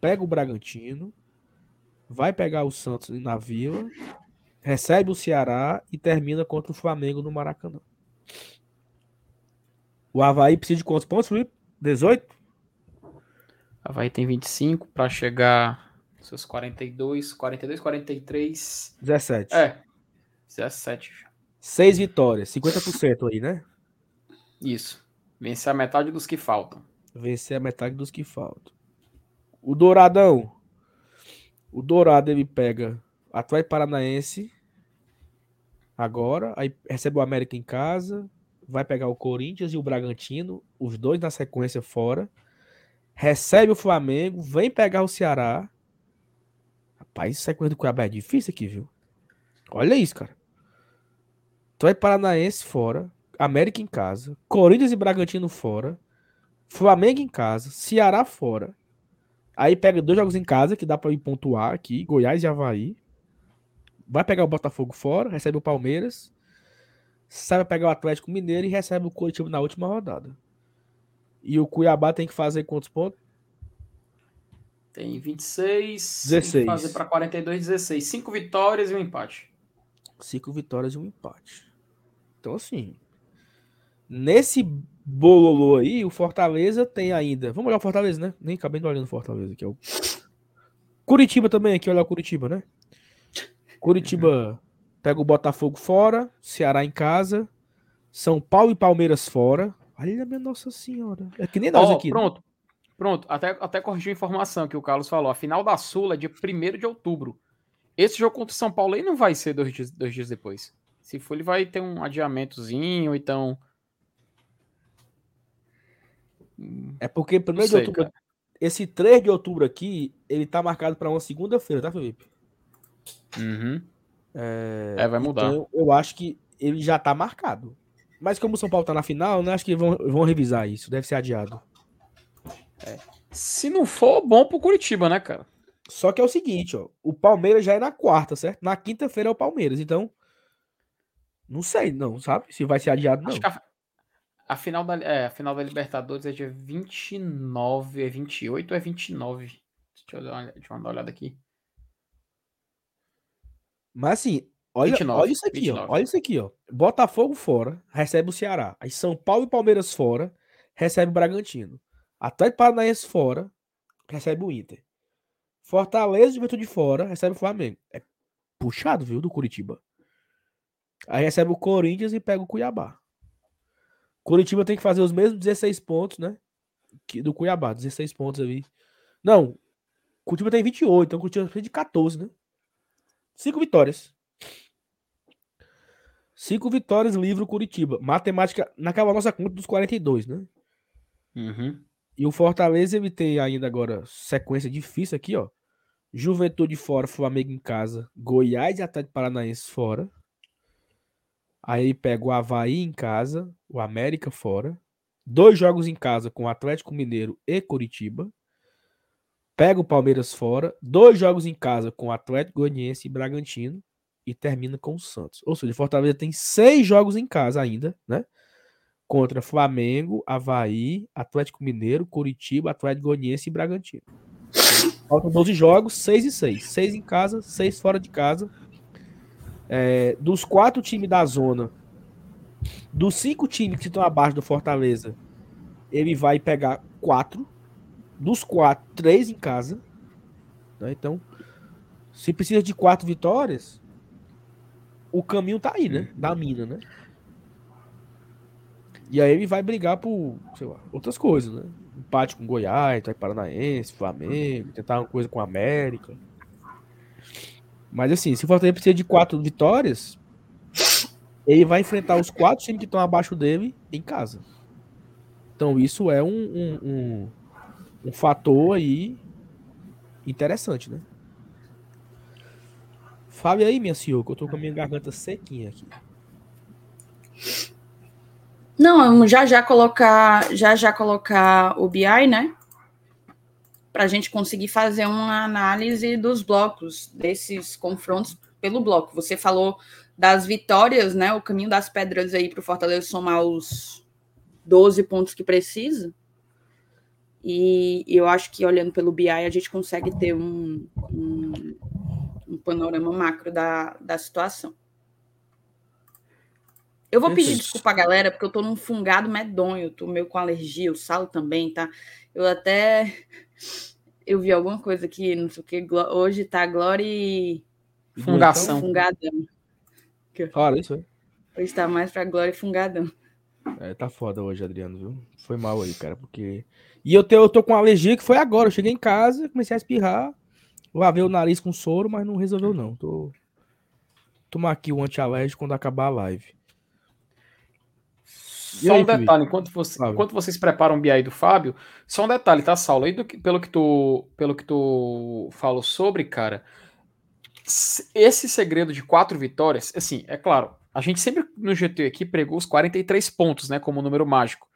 A: Pega o Bragantino. Vai pegar o Santos na Vila, recebe o Ceará e termina contra o Flamengo no Maracanã. O Havaí precisa de quantos pontos, Felipe? 18?
B: Havaí tem 25 para chegar seus 42, 42, 43.
A: 17.
B: É, 17.
A: Seis vitórias, 50% aí, né?
B: Isso. Vencer a metade dos que faltam.
A: Vencer a metade dos que faltam. O Douradão. O Dourado ele pega Atlético Paranaense agora, aí recebe o América em casa, vai pegar o Corinthians e o Bragantino, os dois na sequência fora. Recebe o Flamengo, vem pegar o Ceará. Rapaz, sequência do Cuiabá é difícil aqui, viu? Olha isso, cara. Atlético Paranaense fora, América em casa, Corinthians e Bragantino fora, Flamengo em casa, Ceará fora. Aí pega dois jogos em casa que dá para ir pontuar aqui, Goiás e Havaí. Vai pegar o Botafogo fora, recebe o Palmeiras, sabe pegar o Atlético Mineiro e recebe o Curitiba na última rodada. E o Cuiabá tem que fazer quantos pontos?
B: Tem 26.
A: 16.
B: Tem que fazer para 42, 16. Cinco vitórias e um empate.
A: Cinco vitórias e um empate. Então, assim. Nesse bololô aí, o Fortaleza tem ainda. Vamos olhar o Fortaleza, né? Nem acabei de olhar o Fortaleza aqui. É o... Curitiba também, aqui, olha o Curitiba, né? Curitiba pega o Botafogo fora, Ceará em casa, São Paulo e Palmeiras fora. Olha, minha Nossa Senhora. É que nem nós
B: Ó,
A: aqui. né?
B: Pronto. Pronto. Até, até corrigiu a informação que o Carlos falou. A final da Sula é dia 1 de outubro. Esse jogo contra o São Paulo aí não vai ser dois dias, dois dias depois. Se for, ele vai ter um adiamentozinho, então.
A: É porque 1
B: Não
A: de outubro.
B: cara.
A: Esse 3 de outubro aqui, ele tá marcado para uma segunda-feira, tá, Felipe?
B: Uhum.
A: É,
B: É, vai mudar.
A: Então, eu acho que ele já tá marcado. Mas como o São Paulo tá na final, né, acho que vão, vão revisar isso. Deve ser adiado.
B: Se não for, bom pro Curitiba, né, cara?
A: Só que é o seguinte, ó. O Palmeiras já é na quarta, certo? Na quinta-feira é o Palmeiras. Então, não sei, não, sabe? Se vai ser adiado, não.
B: Acho que a, a final da, é, a final da Libertadores é dia 29, é 28 ou é 29? Deixa eu dar uma, deixa eu dar uma olhada aqui.
A: Mas assim, olha,
B: 29,
A: olha isso aqui,
B: 29.
A: ó. Olha isso aqui, ó. Botafogo fora, recebe o Ceará. Aí São Paulo e Palmeiras fora, recebe o Bragantino. Atlético Paranaense fora, recebe o Inter. Fortaleza e Juventude fora, recebe o Flamengo. É puxado, viu, do Curitiba. Aí recebe o Corinthians e pega o Cuiabá. Curitiba tem que fazer os mesmos 16 pontos, né? Que do Cuiabá, 16 pontos ali. Não, Curitiba tem 28, então Curitiba precisa de 14, né? Cinco vitórias. Cinco vitórias, livro Curitiba. Matemática, naquela nossa conta dos 42, né?
B: Uhum.
A: E o Fortaleza, ele tem ainda agora sequência difícil aqui, ó. Juventude fora, Flamengo em casa, Goiás e Atlético Paranaense fora. Aí pega o Havaí em casa, o América fora. Dois jogos em casa com Atlético Mineiro e Curitiba. Pega o Palmeiras fora. Dois jogos em casa com Atlético Goianiense e Bragantino. E termina com o Santos. Ou seja, o Fortaleza tem seis jogos em casa ainda, né? Contra Flamengo, Havaí, Atlético Mineiro, Curitiba, Atlético Goianiense e Bragantino. Faltam 12 jogos, 6 e 6. 6 em casa, 6 fora de casa. É, dos quatro times da zona, dos cinco times que estão abaixo do Fortaleza, ele vai pegar quatro. Dos quatro, três em casa. né? Então, se precisa de quatro vitórias, o caminho tá aí, né? Da mina, né? E aí ele vai brigar por, sei lá, outras coisas, né? Empate com Goiás, Atlético Paranaense, Flamengo, tentar uma coisa com a América. Mas assim, se o Fortaleza precisa de quatro vitórias, ele vai enfrentar os quatro times que estão abaixo dele em casa. Então isso é um, um, um, um fator aí interessante, né? Fale aí, minha senhora, que eu tô com a minha garganta sequinha aqui.
C: Não, já já colocar, já já colocar o BI, né? Para a gente conseguir fazer uma análise dos blocos desses confrontos pelo bloco. Você falou das vitórias, né? O caminho das pedras aí para o Fortaleza somar os 12 pontos que precisa. E eu acho que olhando pelo BI a gente consegue ter um, um, panorama macro da, da situação. Eu vou pedir desculpa à galera, porque eu tô num fungado medonho, eu tô meio com alergia, o Salo também, tá? Eu até. Eu vi alguma coisa aqui, não sei o que. Hoje tá Glória e.
B: Fungação.
C: Fungadão.
A: Fala isso aí.
C: Hoje tá mais pra Glória e Fungadão.
A: É, tá foda hoje, Adriano, viu? Foi mal aí, cara, porque. E eu, te, eu tô com alergia que foi agora. Eu cheguei em casa, comecei a espirrar, lavei o nariz com soro, mas não resolveu, não. Tô. Tomar aqui o antialérgico quando acabar a live.
B: Só um detalhe, enquanto, você, enquanto vocês preparam o BI do Fábio, só um detalhe, tá, Saulo? Aí do, pelo, que tu, pelo que tu falou sobre, cara, esse segredo de quatro vitórias, assim, é claro, a gente sempre no GT aqui pregou os 43 pontos, né, como número mágico.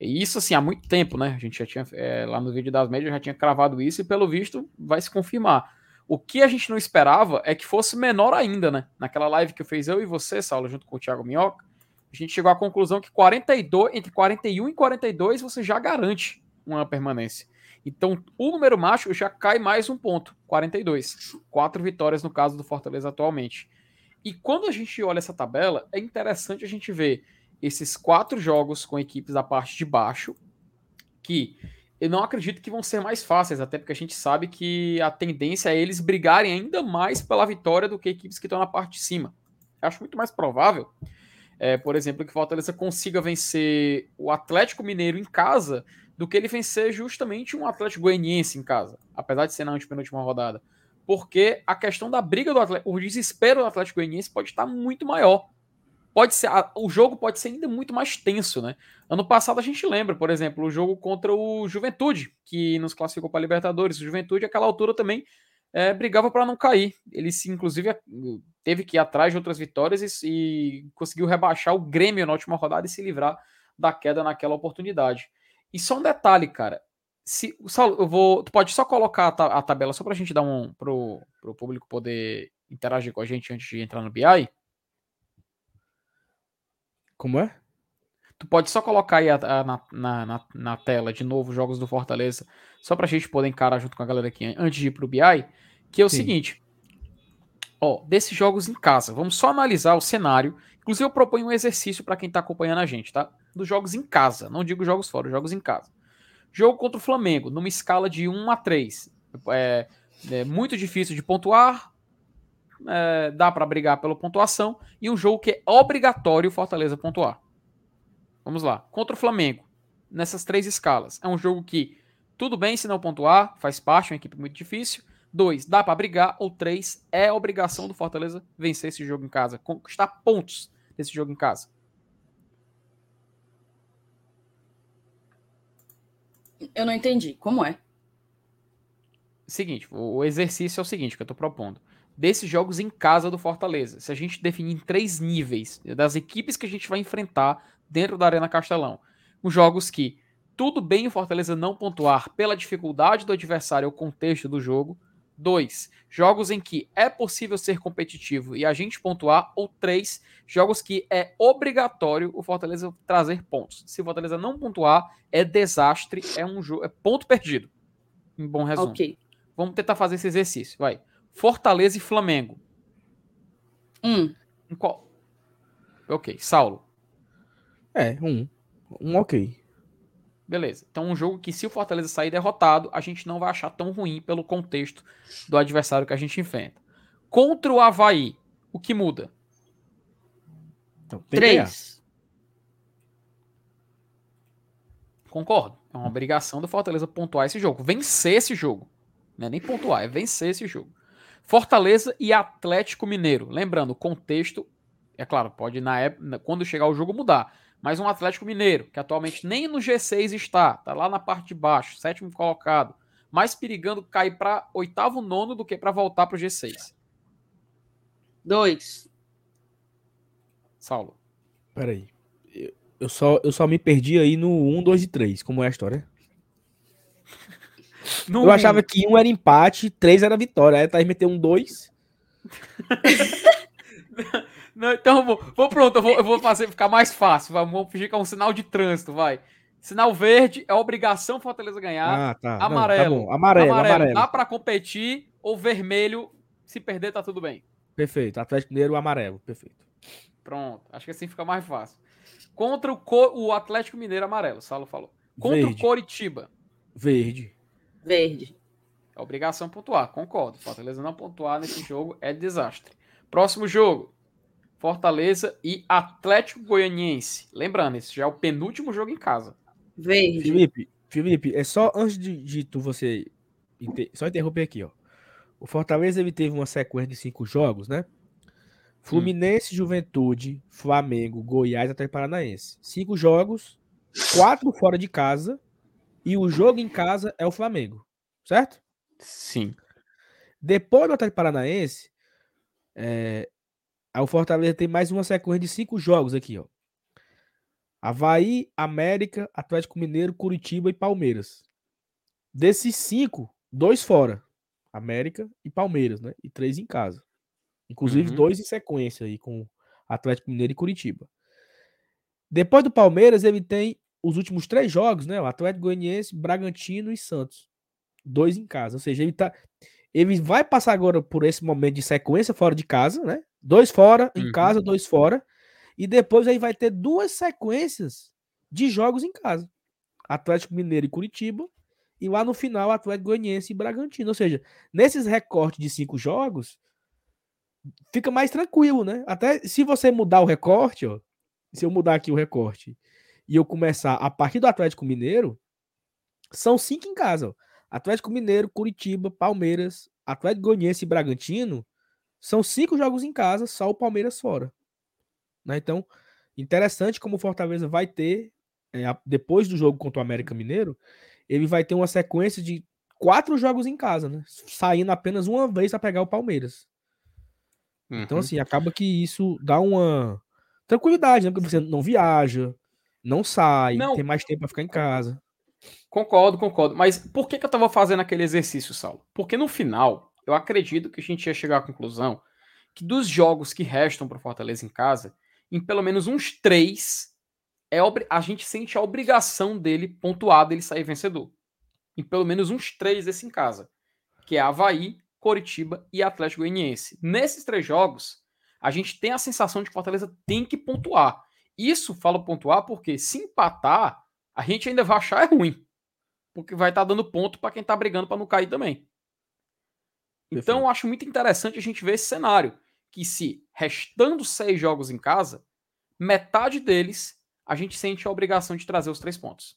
B: E isso, assim, há muito tempo, né? A gente já tinha, é, lá no vídeo das médias, já tinha cravado isso e, pelo visto, vai se confirmar. O que a gente não esperava é que fosse menor ainda, né? Naquela live que eu fiz eu e você, Saulo, junto com o Thiago Minhoca, a gente chegou à conclusão que 42, entre 41 e 42 você já garante uma permanência. Então, o número mágico já cai mais um ponto, 42. Quatro vitórias no caso do Fortaleza atualmente. E quando a gente olha essa tabela, é interessante a gente ver esses quatro jogos com equipes da parte de baixo, que eu não acredito que vão ser mais fáceis, até porque a gente sabe que a tendência é eles brigarem ainda mais pela vitória do que equipes que estão na parte de cima. Eu acho muito mais provável é, por exemplo, que o Fortaleza consiga vencer o Atlético Mineiro em casa do que ele vencer justamente um Atlético Goianiense em casa, apesar de ser na antepenúltima rodada. Porque a questão da briga do Atlético, o desespero do Atlético Goianiense pode estar muito maior. Pode ser, o jogo pode ser ainda muito mais tenso, né? Ano passado a gente lembra, por exemplo, o jogo contra o Juventude, que nos classificou para a Libertadores. O Juventude, àquela altura também, é, brigava para não cair. Ele, se, inclusive, teve que ir atrás de outras vitórias e, e, conseguiu rebaixar o Grêmio na última rodada e se livrar da queda naquela oportunidade. E só um detalhe, cara. Se, Saulo, eu vou. Tu pode só colocar a, tabela só para a gente dar um. Pro, pro público poder interagir com a gente antes de entrar no BI?
A: Como é?
B: Tu pode só colocar aí a, a, na, na, na, tela de novo os jogos do Fortaleza, só pra gente poder encarar junto com a galera aqui antes de ir pro BI, que é o Sim. seguinte. Ó, desses jogos em casa, vamos só analisar o cenário. Inclusive, eu proponho um exercício para quem tá acompanhando a gente, tá? Dos jogos em casa, não digo jogos fora, jogos em casa. Jogo contra o Flamengo, numa escala de 1 a 3. É, é muito difícil de pontuar, é, dá para brigar pela pontuação, e um jogo que é obrigatório o Fortaleza pontuar. Vamos lá. Contra o Flamengo, nessas três escalas. É um jogo que tudo bem se não pontuar, faz parte, é uma equipe muito difícil. Dois, dá para brigar. Ou três, é obrigação do Fortaleza vencer esse jogo em casa, conquistar pontos desse jogo em casa.
C: Eu não entendi. Como é?
B: Seguinte, o exercício é o seguinte que eu estou propondo. Desses jogos em casa do Fortaleza, se a gente definir em três níveis das equipes que a gente vai enfrentar dentro da Arena Castelão. Os jogos que tudo bem o Fortaleza não pontuar pela dificuldade do adversário ou contexto do jogo. Dois, jogos em que é possível ser competitivo e a gente pontuar. Ou três, jogos que é obrigatório o Fortaleza trazer pontos. Se o Fortaleza não pontuar, é desastre, é um jogo, é ponto perdido. Em bom resumo.
C: Ok.
B: Vamos tentar fazer esse exercício. Vai. Fortaleza e Flamengo.
C: Um.
B: Em qual? Ok. Saulo.
A: É, um. Um ok.
B: Beleza. Então, um jogo que, se o Fortaleza sair derrotado, a gente não vai achar tão ruim pelo contexto do adversário que a gente enfrenta. Contra o Havaí, o que muda?
C: Então, Três.
B: Concordo. É uma obrigação do Fortaleza pontuar esse jogo. Vencer esse jogo. Não é nem pontuar, é vencer esse jogo. Fortaleza e Atlético Mineiro. Lembrando, o contexto, é claro, pode na época, quando chegar o jogo mudar mas um Atlético Mineiro, que atualmente nem no G6 está, está lá na parte de baixo, sétimo colocado, mais perigando cair para oitavo, nono do que para voltar para o G6.
C: Dois.
B: Saulo.
A: Peraí. Eu só, eu só me perdi aí no 1, 2 e 3. Como é a história? No eu achava que um era empate, três era vitória. Aí a Thaís meteu um 2.
B: Não, então, vou, vou pronto, eu vou, eu vou fazer ficar mais fácil. Vamos fingir que é um sinal de trânsito, vai. Sinal verde é obrigação Fortaleza ganhar.
A: Ah, tá.
B: Amarelo.
A: Não, tá amarelo, amarelo, amarelo.
B: Dá para competir ou vermelho Se perder, tá tudo bem.
A: Perfeito. Atlético Mineiro amarelo. Perfeito.
B: Pronto. Acho que assim fica mais fácil. Contra o, Co o Atlético Mineiro amarelo, Saulo falou. Contra Verde. o Coritiba.
A: Verde.
C: Verde.
B: É obrigação pontuar, concordo. Fortaleza não pontuar nesse jogo é desastre. Próximo jogo. Fortaleza e Atlético Goianiense. Lembrando, esse já é o penúltimo jogo em casa.
C: Verde.
A: Felipe, Felipe, é só antes de, de tu você só interromper aqui, ó. O Fortaleza ele teve uma sequência de cinco jogos, né? Fluminense, hum. Juventude, Flamengo, Goiás até Paranaense. Cinco jogos, quatro fora de casa e o jogo em casa é o Flamengo, certo?
B: Sim.
A: Depois do Atlético Paranaense, é, o Fortaleza tem mais uma sequência de cinco jogos aqui, ó. Havaí, América, Atlético Mineiro, Curitiba e Palmeiras. Desses cinco, dois fora. América e Palmeiras, né? E três em casa. Inclusive uhum. dois em sequência aí com Atlético Mineiro e Curitiba. Depois do Palmeiras, ele tem os últimos três jogos, né? O Atlético Goianiense, Bragantino e Santos. Dois em casa. Ou seja, ele tá. Ele vai passar agora por esse momento de sequência fora de casa, né? Dois fora, em uhum. casa, dois fora. E depois aí vai ter duas sequências de jogos em casa. Atlético Mineiro e Curitiba. E lá no final, Atlético Goianiense e Bragantino. Ou seja, nesses recortes de cinco jogos, fica mais tranquilo, né? Até se você mudar o recorte, ó. Se eu mudar aqui o recorte e eu começar a partir do Atlético Mineiro, são cinco em casa. Ó. Atlético Mineiro, Curitiba, Palmeiras, Atlético Goianiense e Bragantino são cinco jogos em casa, só o Palmeiras fora. Né? Então, interessante como o Fortaleza vai ter, é, depois do jogo contra o América Mineiro, ele vai ter uma sequência de quatro jogos em casa, né? Saindo apenas uma vez para pegar o Palmeiras. Então, uhum. Então, assim, acaba que isso dá uma tranquilidade, né? Porque você não viaja, não sai, não. tem mais tempo para ficar em casa.
B: Concordo, concordo. Mas por que, que eu tava fazendo aquele exercício, Saulo? Porque no final, eu acredito que a gente ia chegar à conclusão que dos jogos que restam para Fortaleza em casa, em pelo menos uns três, é a gente sente a obrigação dele pontuar, dele sair vencedor. Em pelo menos uns três desse em casa, que é Havaí, Coritiba e Atlético Goianiense. Nesses três jogos, a gente tem a sensação de que Fortaleza tem que pontuar. Isso falo pontuar porque se empatar, a gente ainda vai achar é ruim. Porque vai estar tá dando ponto para quem está brigando para não cair também. Então, eu acho muito interessante a gente ver esse cenário. Que se restando seis jogos em casa, metade deles a gente sente a obrigação de trazer os três pontos.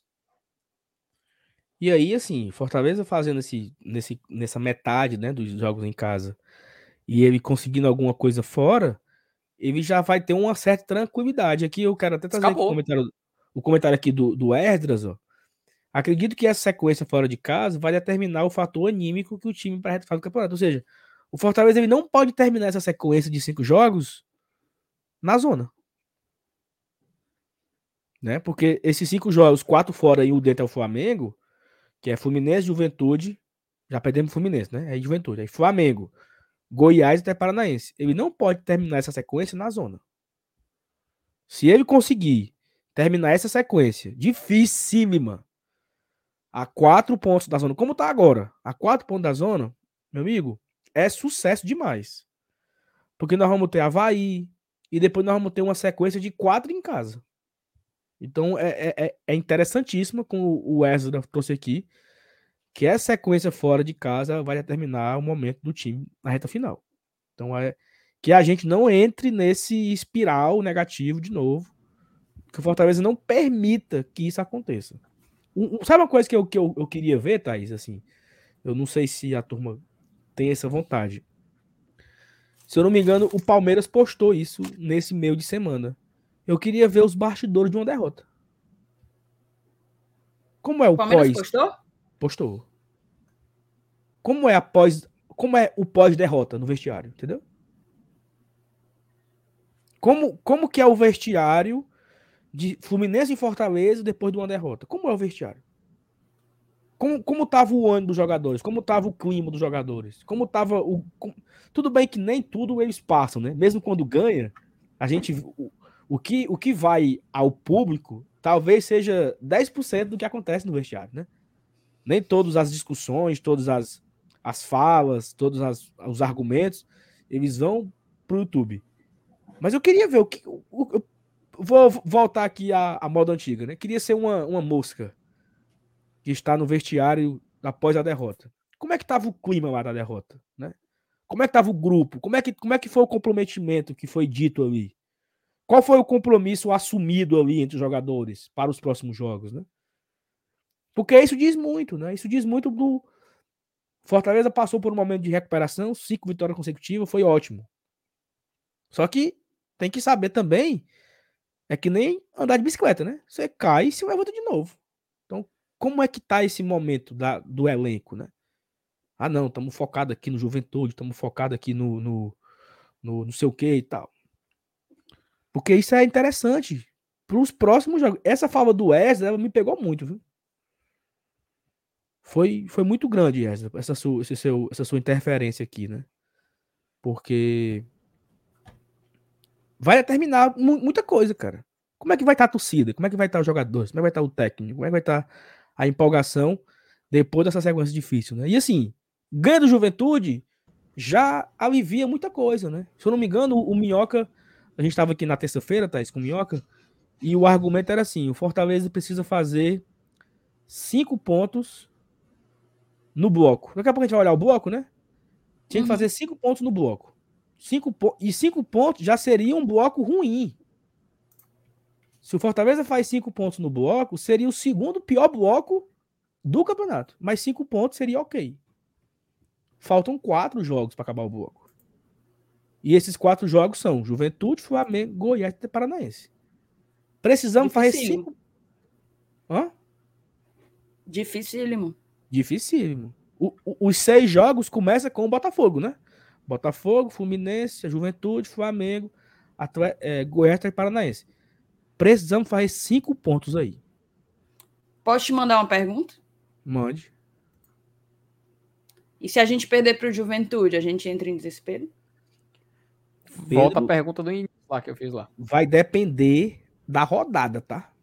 A: E aí, assim, Fortaleza fazendo esse, nesse, nessa metade né, dos jogos em casa e ele conseguindo alguma coisa fora, ele já vai ter uma certa tranquilidade. Aqui eu quero até trazer o comentário, o comentário aqui do, do Esdras, ó. Acredito que essa sequência fora de casa vai determinar o fator anímico que o time para faz do campeonato. Ou seja, o Fortaleza ele não pode terminar essa sequência de cinco jogos na zona. Né? Porque esses cinco jogos, quatro fora e o dentro é o Flamengo, que é Fluminense, Juventude, já perdemos Fluminense, né? É Juventude. Aí Flamengo, Goiás e até Paranaense. Ele não pode terminar essa sequência na zona. Se ele conseguir terminar essa sequência dificílima a quatro pontos da zona, como tá agora, a quatro pontos da zona, meu amigo, é sucesso demais. Porque nós vamos ter Havaí e depois nós vamos ter uma sequência de quatro em casa. Então é, é, é, é interessantíssimo com o Wesley trouxe aqui que essa sequência fora de casa vai determinar o momento do time na reta final. Então é que a gente não entre nesse espiral negativo de novo, que o Fortaleza não permita que isso aconteça. Sabe uma coisa que, eu, que eu, eu queria ver, Thaís? Assim, eu não sei se a turma tem essa vontade. Se eu não me engano, o Palmeiras postou isso nesse meio de semana. Eu queria ver os bastidores de uma derrota. Como é o, o pós?
C: postou?
A: Postou. Como é a pós, como é o pós-derrota no vestiário, entendeu? Como, como que é o vestiário de Fluminense e Fortaleza depois de uma derrota? Como é o vestiário? Como, como tava o ânimo dos jogadores? Como tava o clima dos jogadores? Como tava o. Com... Tudo bem que nem tudo eles passam, né? Mesmo quando ganha, a gente. O que, o que vai ao público talvez seja 10% do que acontece no vestiário, né? Nem todas as discussões, todas as, as falas, todos as, os argumentos, eles vão pro YouTube. Mas eu queria ver o que. O, o, vou voltar aqui à, à moda antiga, né? Queria ser uma, uma mosca que está no vestiário após a derrota. Como é que estava o clima lá da derrota, né? Como é que estava o grupo? Como é que, como é que foi o comprometimento que foi dito ali? Qual foi o compromisso assumido ali entre os jogadores para os próximos jogos, né? Porque isso diz muito, né? Isso diz muito do Fortaleza passou por um momento de recuperação, cinco vitórias consecutivas, foi ótimo. Só que tem que saber também é que nem andar de bicicleta, né? Você cai e se levanta de novo. Então, como é que tá esse momento da, do elenco, né? Ah, não, estamos focados aqui no Juventude, estamos focados aqui no, no, no não sei o que e tal. Porque isso é interessante para os próximos jogos. Essa fala do Wesley, ela me pegou muito, viu? Foi, foi muito grande essa, essa, sua, essa sua interferência aqui, né? Porque vai determinar muita coisa, cara. Como é que vai estar tá a torcida? Como é que vai estar tá os jogadores? Como é que vai estar tá o técnico? Como é que vai estar a empolgação depois dessa sequência difícil, né? E assim, ganha do Juventude já alivia muita coisa, né? Se eu não me engano, o, Minhoca, a gente estava aqui na terça-feira, Thais, com o Minhoca, e o argumento era assim: o Fortaleza precisa fazer cinco pontos no bloco. Daqui a pouco a gente vai olhar o bloco, né? Tinha que uhum. fazer cinco pontos no bloco. Cinco e cinco pontos já seria um bloco ruim. Se o Fortaleza faz cinco pontos no bloco, seria o segundo pior bloco do campeonato. Mas cinco pontos seria ok. Faltam quatro jogos para acabar o bloco. E esses quatro jogos são Juventude, Flamengo, Goiás e Paranaense. Precisamos fazer cinco.
C: Hã? Dificílimo.
A: Dificílimo. O, o, os seis jogos começam com o Botafogo, né? Botafogo, Fluminense, Juventude, Flamengo, é, Goiás e Paranaense. Precisamos fazer cinco pontos aí.
C: Posso te mandar uma pergunta?
A: Mande.
C: E se a gente perder para o Juventude, a gente entra em desespero?
B: Pedro, Volta a pergunta do início lá que eu fiz lá.
A: Vai depender da rodada, tá?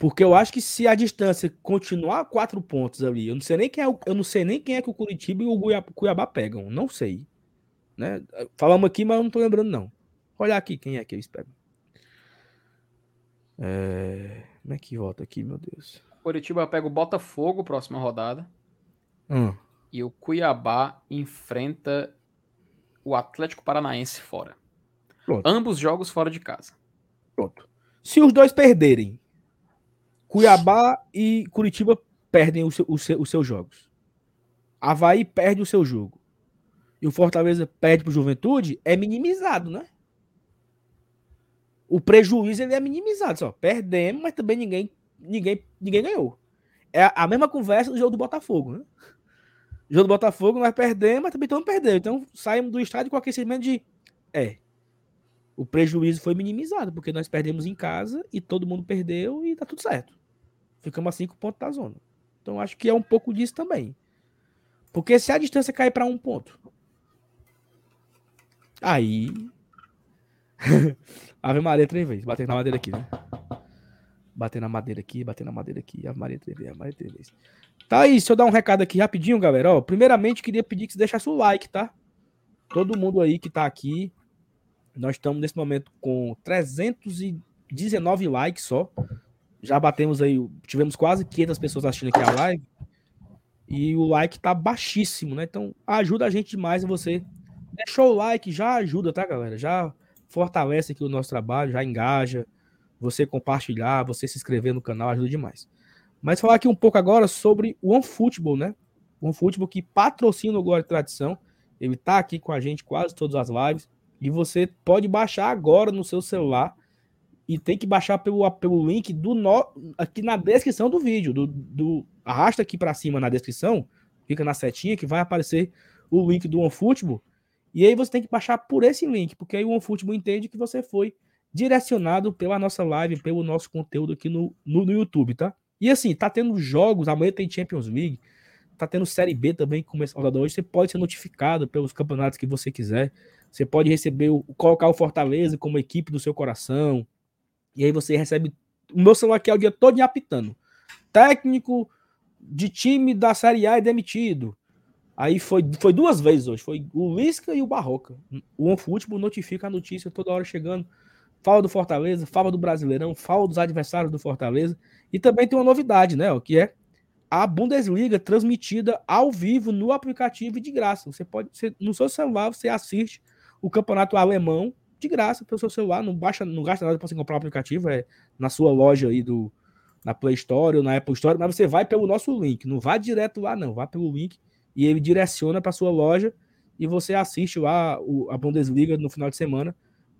A: Porque eu acho que se a distância continuar quatro pontos ali, eu não sei nem quem é, o, eu não sei nem quem é que o Curitiba e o Cuiabá, Cuiabá pegam, não sei. Né? Falamos aqui, mas eu não tô lembrando não. Olha aqui quem é que eles pegam. É... Como é que volta aqui, meu Deus?
B: Curitiba pega o Botafogo próxima rodada.
A: Hum.
B: E o Cuiabá enfrenta o Atlético Paranaense fora. Pronto. Ambos jogos fora de casa.
A: Pronto. Se os dois perderem, Cuiabá e Curitiba perdem o seu, o seu, os seus jogos. Havaí perde o seu jogo. E o Fortaleza perde para o Juventude, é minimizado, né? O prejuízo ele é minimizado. Só perdemos, mas também ninguém, ninguém, ninguém ganhou. É a mesma conversa do jogo do Botafogo, né? O jogo do Botafogo nós perdemos, mas também estamos perdendo. Então saímos do estádio com aquele sentimento de. É, o prejuízo foi minimizado, porque nós perdemos em casa e todo mundo perdeu e tá tudo certo. Ficamos a cinco pontos da zona. Então acho que é um pouco disso também. Porque se a distância cair para um ponto, aí. Ave Maria três vezes. Bater na madeira aqui, né? Bater na madeira aqui, bater na madeira aqui. Ave Maria três vezes, Ave Maria três vezes. Tá aí, deixa eu dar um recado aqui rapidinho, galera. Ó, primeiramente, queria pedir que você deixasse o like, tá? Todo mundo aí que tá aqui. Nós estamos nesse momento com 319 likes só já batemos aí, tivemos quase 500 pessoas assistindo aqui a live e o like tá baixíssimo, né? Então ajuda a gente demais você deixou o like, já ajuda, tá, galera? Já fortalece aqui o nosso trabalho, já engaja, você compartilhar, você se inscrever no canal, ajuda demais. Mas falar aqui um pouco agora sobre o OneFootball, né? O OneFootball que patrocina o Glória Tradição, ele tá aqui com a gente quase todas as lives e você pode baixar agora no seu celular e tem que baixar pelo, pelo link do no, aqui na descrição do vídeo. Do, do arrasta aqui para cima na descrição, fica na setinha que vai aparecer o link do OneFootball. E aí você tem que baixar por esse link, porque aí o OneFootball entende que você foi direcionado pela nossa live, pelo nosso conteúdo aqui no, no, no, YouTube, tá? E assim, tá tendo jogos, amanhã tem Champions League, tá tendo Série B também que começa hoje. Você pode ser notificado pelos campeonatos que você quiser. Você pode receber, o, colocar o Fortaleza como equipe do seu coração. E aí você recebe. O meu celular aqui é o dia todo apitando. Técnico, de time da Série A é demitido. Aí foi, foi duas vezes hoje. Foi o Lisca e o Barroca. O OneFootball notifica a notícia toda hora chegando. Fala do Fortaleza, fala do Brasileirão, fala dos adversários do Fortaleza. E também tem uma novidade, né? O que é a Bundesliga transmitida ao vivo no aplicativo de graça. Você pode, você, no seu celular, você assiste o campeonato alemão de graça pelo seu celular. Não baixa, não gasta nada para você comprar o aplicativo. É na sua loja aí do na Play Store ou na Apple Store, mas você vai pelo nosso link. Não vá direto lá, não. Vá pelo link e ele direciona para sua loja e você assiste lá o, a Bundesliga no final de semana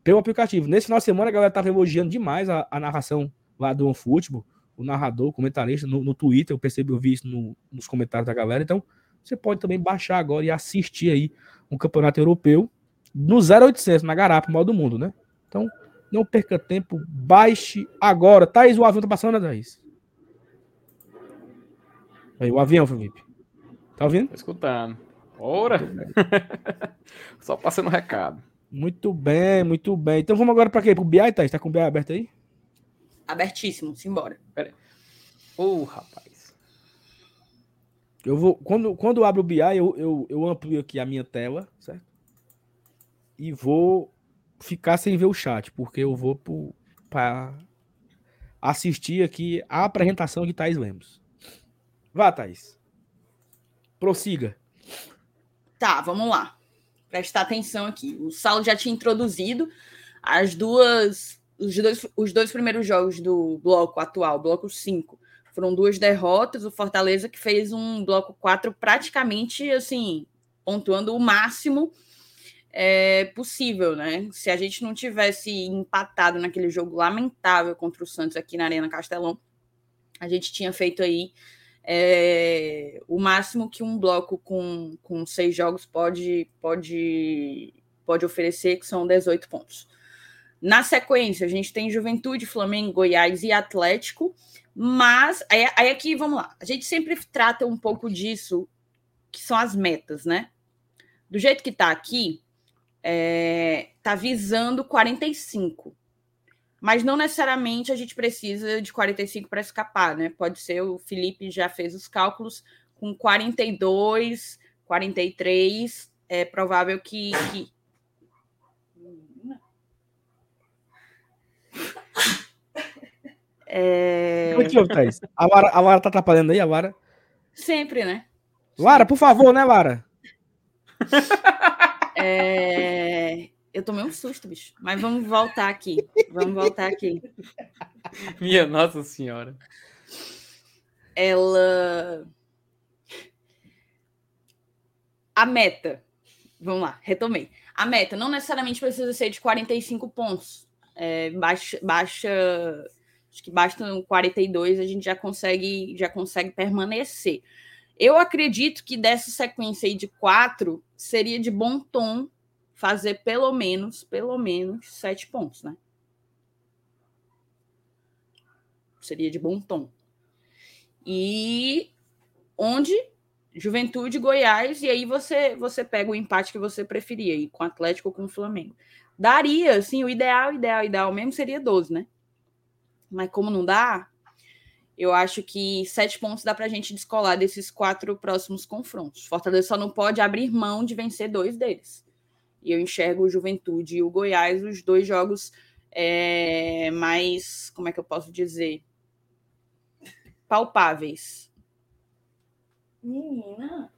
A: pelo aplicativo. Nesse final de semana a galera tava elogiando demais a, a narração lá do OneFootball, o narrador, o comentarista no, no Twitter, eu percebi, eu vi isso no, nos comentários da galera. Então, você pode também baixar agora e assistir aí um campeonato europeu no 0800, na garapa, modo do mundo, né? Então, não perca tempo, baixe agora. Thaís, o avião tá passando, né, Thaís? Aí, o avião, Felipe. Tá ouvindo?
B: Tô escutando. Ora! Só passando um recado.
A: Muito bem, muito bem. Então vamos agora para quê? Pro BI, Thaís? Tá com o BI aberto aí?
C: Abertíssimo, simbora.
B: Pera Ô, oh, rapaz.
A: Eu vou. Quando, quando eu abro o BI, eu, eu, eu amplio aqui a minha tela, certo? E vou ficar sem ver o chat, porque eu vou para assistir aqui a apresentação de Thaís Lemos. Vá, Thaís. Prossiga.
C: Tá, vamos lá. Prestar atenção aqui. O Saulo já tinha introduzido as duas. Os dois, os dois primeiros jogos do bloco atual, bloco 5, foram duas derrotas. O Fortaleza que fez um bloco 4 praticamente assim, pontuando o máximo é, possível, né? Se a gente não tivesse empatado naquele jogo lamentável contra o Santos aqui na Arena Castelão, a gente tinha feito aí é, o máximo que um bloco com, com seis jogos pode, pode, pode oferecer, que são 18 pontos. Na sequência, a gente tem Juventude, Flamengo, Goiás e Atlético, mas aí, aí aqui vamos lá. A gente sempre trata um pouco disso, que são as metas, né? Do jeito que tá aqui, é, tá visando 45. Mas não necessariamente a gente precisa de 45 para escapar, né? Pode ser, o Felipe já fez os cálculos, com 42, 43, é provável que. que...
A: É... O que houve, Thaís? A Lara, a Lara tá atrapalhando aí, a Lara?
C: Sempre, né?
A: Lara, por favor, né, Lara?
C: É... Eu tomei um susto, bicho. Mas vamos voltar aqui. Vamos voltar aqui.
B: Minha Nossa Senhora.
C: Ela. A meta. Vamos lá, retomei. A meta não necessariamente precisa ser de 45 pontos. É, baixa, baixa. Acho que basta 42, a gente já consegue, já consegue permanecer. Eu acredito que dessa sequência aí de quatro seria de bom tom fazer pelo menos, pelo menos sete pontos, né? Seria de bom tom. E onde Juventude, Goiás, e aí você você pega o empate que você preferia, aí, com Atlético ou com Flamengo. Daria, assim, o ideal, ideal, ideal mesmo seria 12, né? Mas como não dá, eu acho que sete pontos dá para a gente descolar desses quatro próximos confrontos. Fortaleza só não pode abrir mão de vencer dois deles. E eu enxergo o Juventude e o Goiás, os dois jogos é, mais, como é que eu posso dizer? Palpáveis. Menina,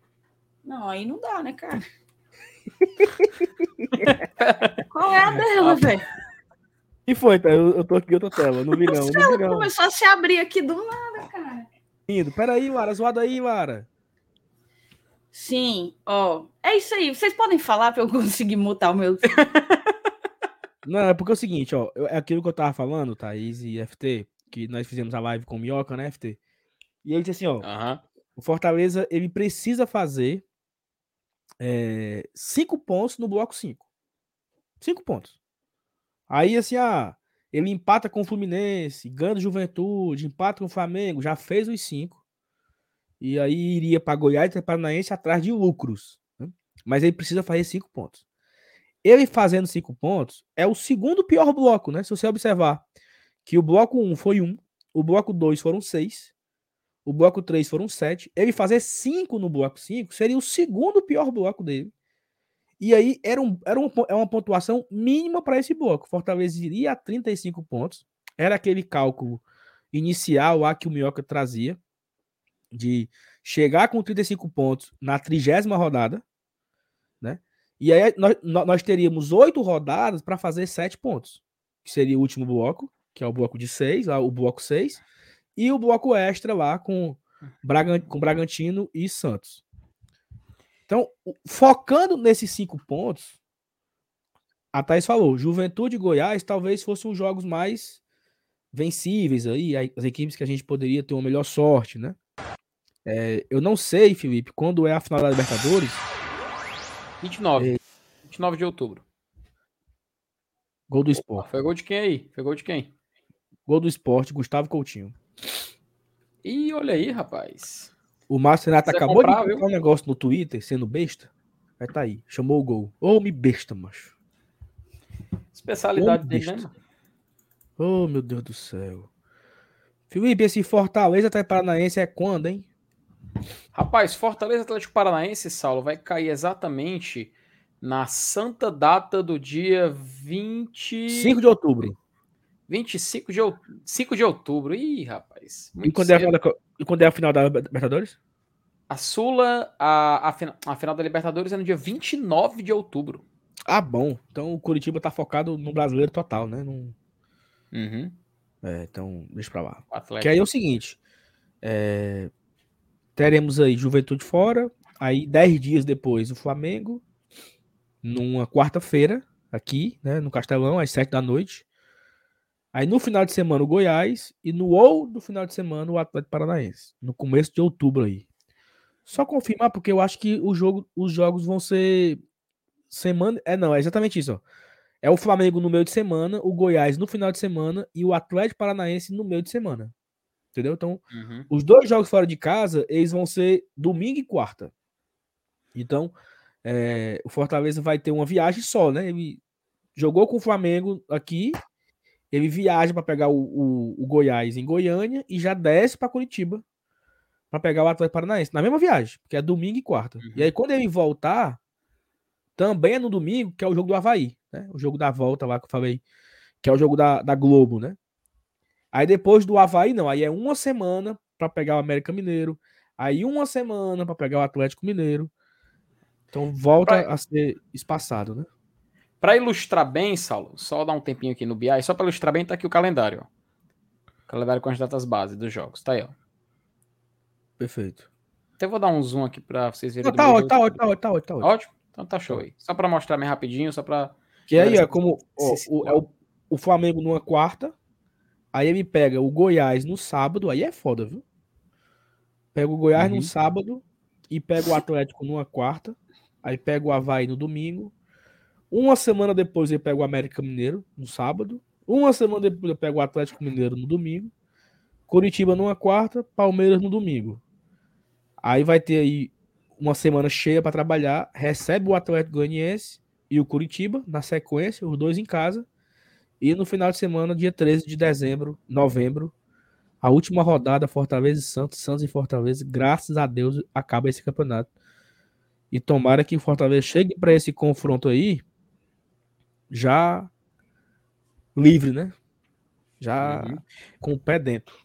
C: não, aí não dá, né, cara? Qual é a dela, velho?
A: E foi, tá? Eu, eu tô aqui em outra tela, não vi não. não, vi, não.
C: começou a se abrir aqui do nada, cara.
A: Indo, peraí, Lara, zoado aí, Lara.
C: Sim, ó. É isso aí. Vocês podem falar para eu conseguir mutar o meu.
A: Não, é porque é o seguinte, ó. É aquilo que eu tava falando, Thaís e FT, que nós fizemos a live com o Minhoca, né, FT? E ele disse assim, ó.
B: Uhum.
A: O Fortaleza, ele precisa fazer é, cinco pontos no bloco 5. Cinco pontos. Aí, assim, ah, ele empata com o Fluminense, ganha do Juventude, empata com o Flamengo, já fez os cinco e aí iria para Goiás e Paranaense atrás de lucros. Né? Mas ele precisa fazer cinco pontos. Ele fazendo cinco pontos é o segundo pior bloco, né? Se você observar que o bloco 1 um foi um, o bloco 2 foram seis, o bloco 3 foram 7. Ele fazer 5 no bloco 5 seria o segundo pior bloco dele. E aí era, um, era um, é uma pontuação mínima para esse bloco. Fortaleza iria a 35 pontos. Era aquele cálculo inicial lá que o Minhoca trazia de chegar com 35 pontos na trigésima rodada, né? E aí nós, nós teríamos oito rodadas para fazer sete pontos, que seria o último bloco, que é o bloco de seis, lá o bloco 6, e o bloco extra lá com, com Bragantino e Santos. Então, focando nesses cinco pontos, a Thaís falou, Juventude e Goiás talvez fossem os jogos mais vencíveis aí, as equipes que a gente poderia ter uma melhor sorte, né? É, eu não sei, Felipe, quando é a final da Libertadores.
B: 29. É... 29 de outubro.
A: Gol do esporte.
B: Foi gol de quem aí? Foi gol de quem?
A: Gol do esporte, Gustavo Coutinho.
B: E olha aí, rapaz.
A: O Márcio Renato acabou comprar, de colocar um negócio no Twitter, sendo besta. Vai tá aí. Chamou o gol. Ô, me besta, macho.
B: Especialidade dele, né?
A: Oh, meu Deus do céu. Felipe, esse Fortaleza até Paranaense é quando, hein?
B: Rapaz, Fortaleza Atlético Paranaense, Saulo, vai cair exatamente na santa data do dia 20...
A: 5 de outubro.
B: 25 de, 5 de outubro. Ih, rapaz.
A: E quando, é a final da, e quando é a final da Libertadores?
B: A Sula, a, a, a final da Libertadores é no dia 29 de outubro.
A: Ah, bom. Então o Curitiba tá focado no brasileiro total, né? Num...
B: Uhum.
A: É, então, deixa pra lá. Que aí é o seguinte: é, teremos aí Juventude fora, aí dez dias depois o Flamengo, numa quarta-feira, aqui, né, no Castelão, às sete da noite. Aí no final de semana o Goiás e no ou do final de semana o Atlético Paranaense, no começo de outubro aí. Só confirmar porque eu acho que o jogo, os jogos vão ser semana, é não, é exatamente isso, ó. É o Flamengo no meio de semana, o Goiás no final de semana e o Atlético Paranaense no meio de semana. Entendeu? Então, uhum. os dois jogos fora de casa, eles vão ser domingo e quarta. Então, é, o Fortaleza vai ter uma viagem só, né? Ele jogou com o Flamengo aqui, ele viaja para pegar o, o, o, Goiás em Goiânia e já desce para Curitiba para pegar o Atlético Paranaense na mesma viagem, que é domingo e quarta. Uhum. E aí, quando ele voltar, também é no domingo, que é o jogo do Havaí, né? O jogo da volta lá que eu falei, que é o jogo da, da Globo, né? Aí depois do Havaí, não, aí é uma semana para pegar o América Mineiro, aí uma semana para pegar o Atlético Mineiro. Então volta pra... a ser espaçado, né?
B: Para ilustrar bem, Saulo, só dar um tempinho aqui no BI, só para ilustrar bem, tá aqui o calendário, ó. O calendário com as datas base dos jogos, tá aí, ó.
A: Perfeito.
B: Até vou dar um zoom aqui para vocês verem.
A: Não, tá, ótimo, tá, ótimo, tá, ótimo, tá, ótimo, tá ótimo.
B: Ótimo? Então tá show aí. Só para mostrar bem rapidinho, só para
A: Que aí é como ó, o, é o, o Flamengo numa quarta, aí ele pega o Goiás no sábado, aí é foda, viu? Pega o Goiás uhum. no sábado e pega o Atlético numa quarta, aí pega o Havaí no domingo. Uma semana depois ele pega o América Mineiro no sábado. Uma semana depois ele pega o Atlético Mineiro no domingo. Curitiba numa quarta, Palmeiras no domingo. Aí vai ter aí uma semana cheia para trabalhar, recebe o Atlético Goianiense e o Curitiba na sequência, os dois em casa. E no final de semana, dia 13 de dezembro, novembro, a última rodada Fortaleza e Santos, Santos e Fortaleza, graças a Deus acaba esse campeonato. E tomara que o Fortaleza chegue para esse confronto aí já livre, né? Já uhum. com o pé dentro.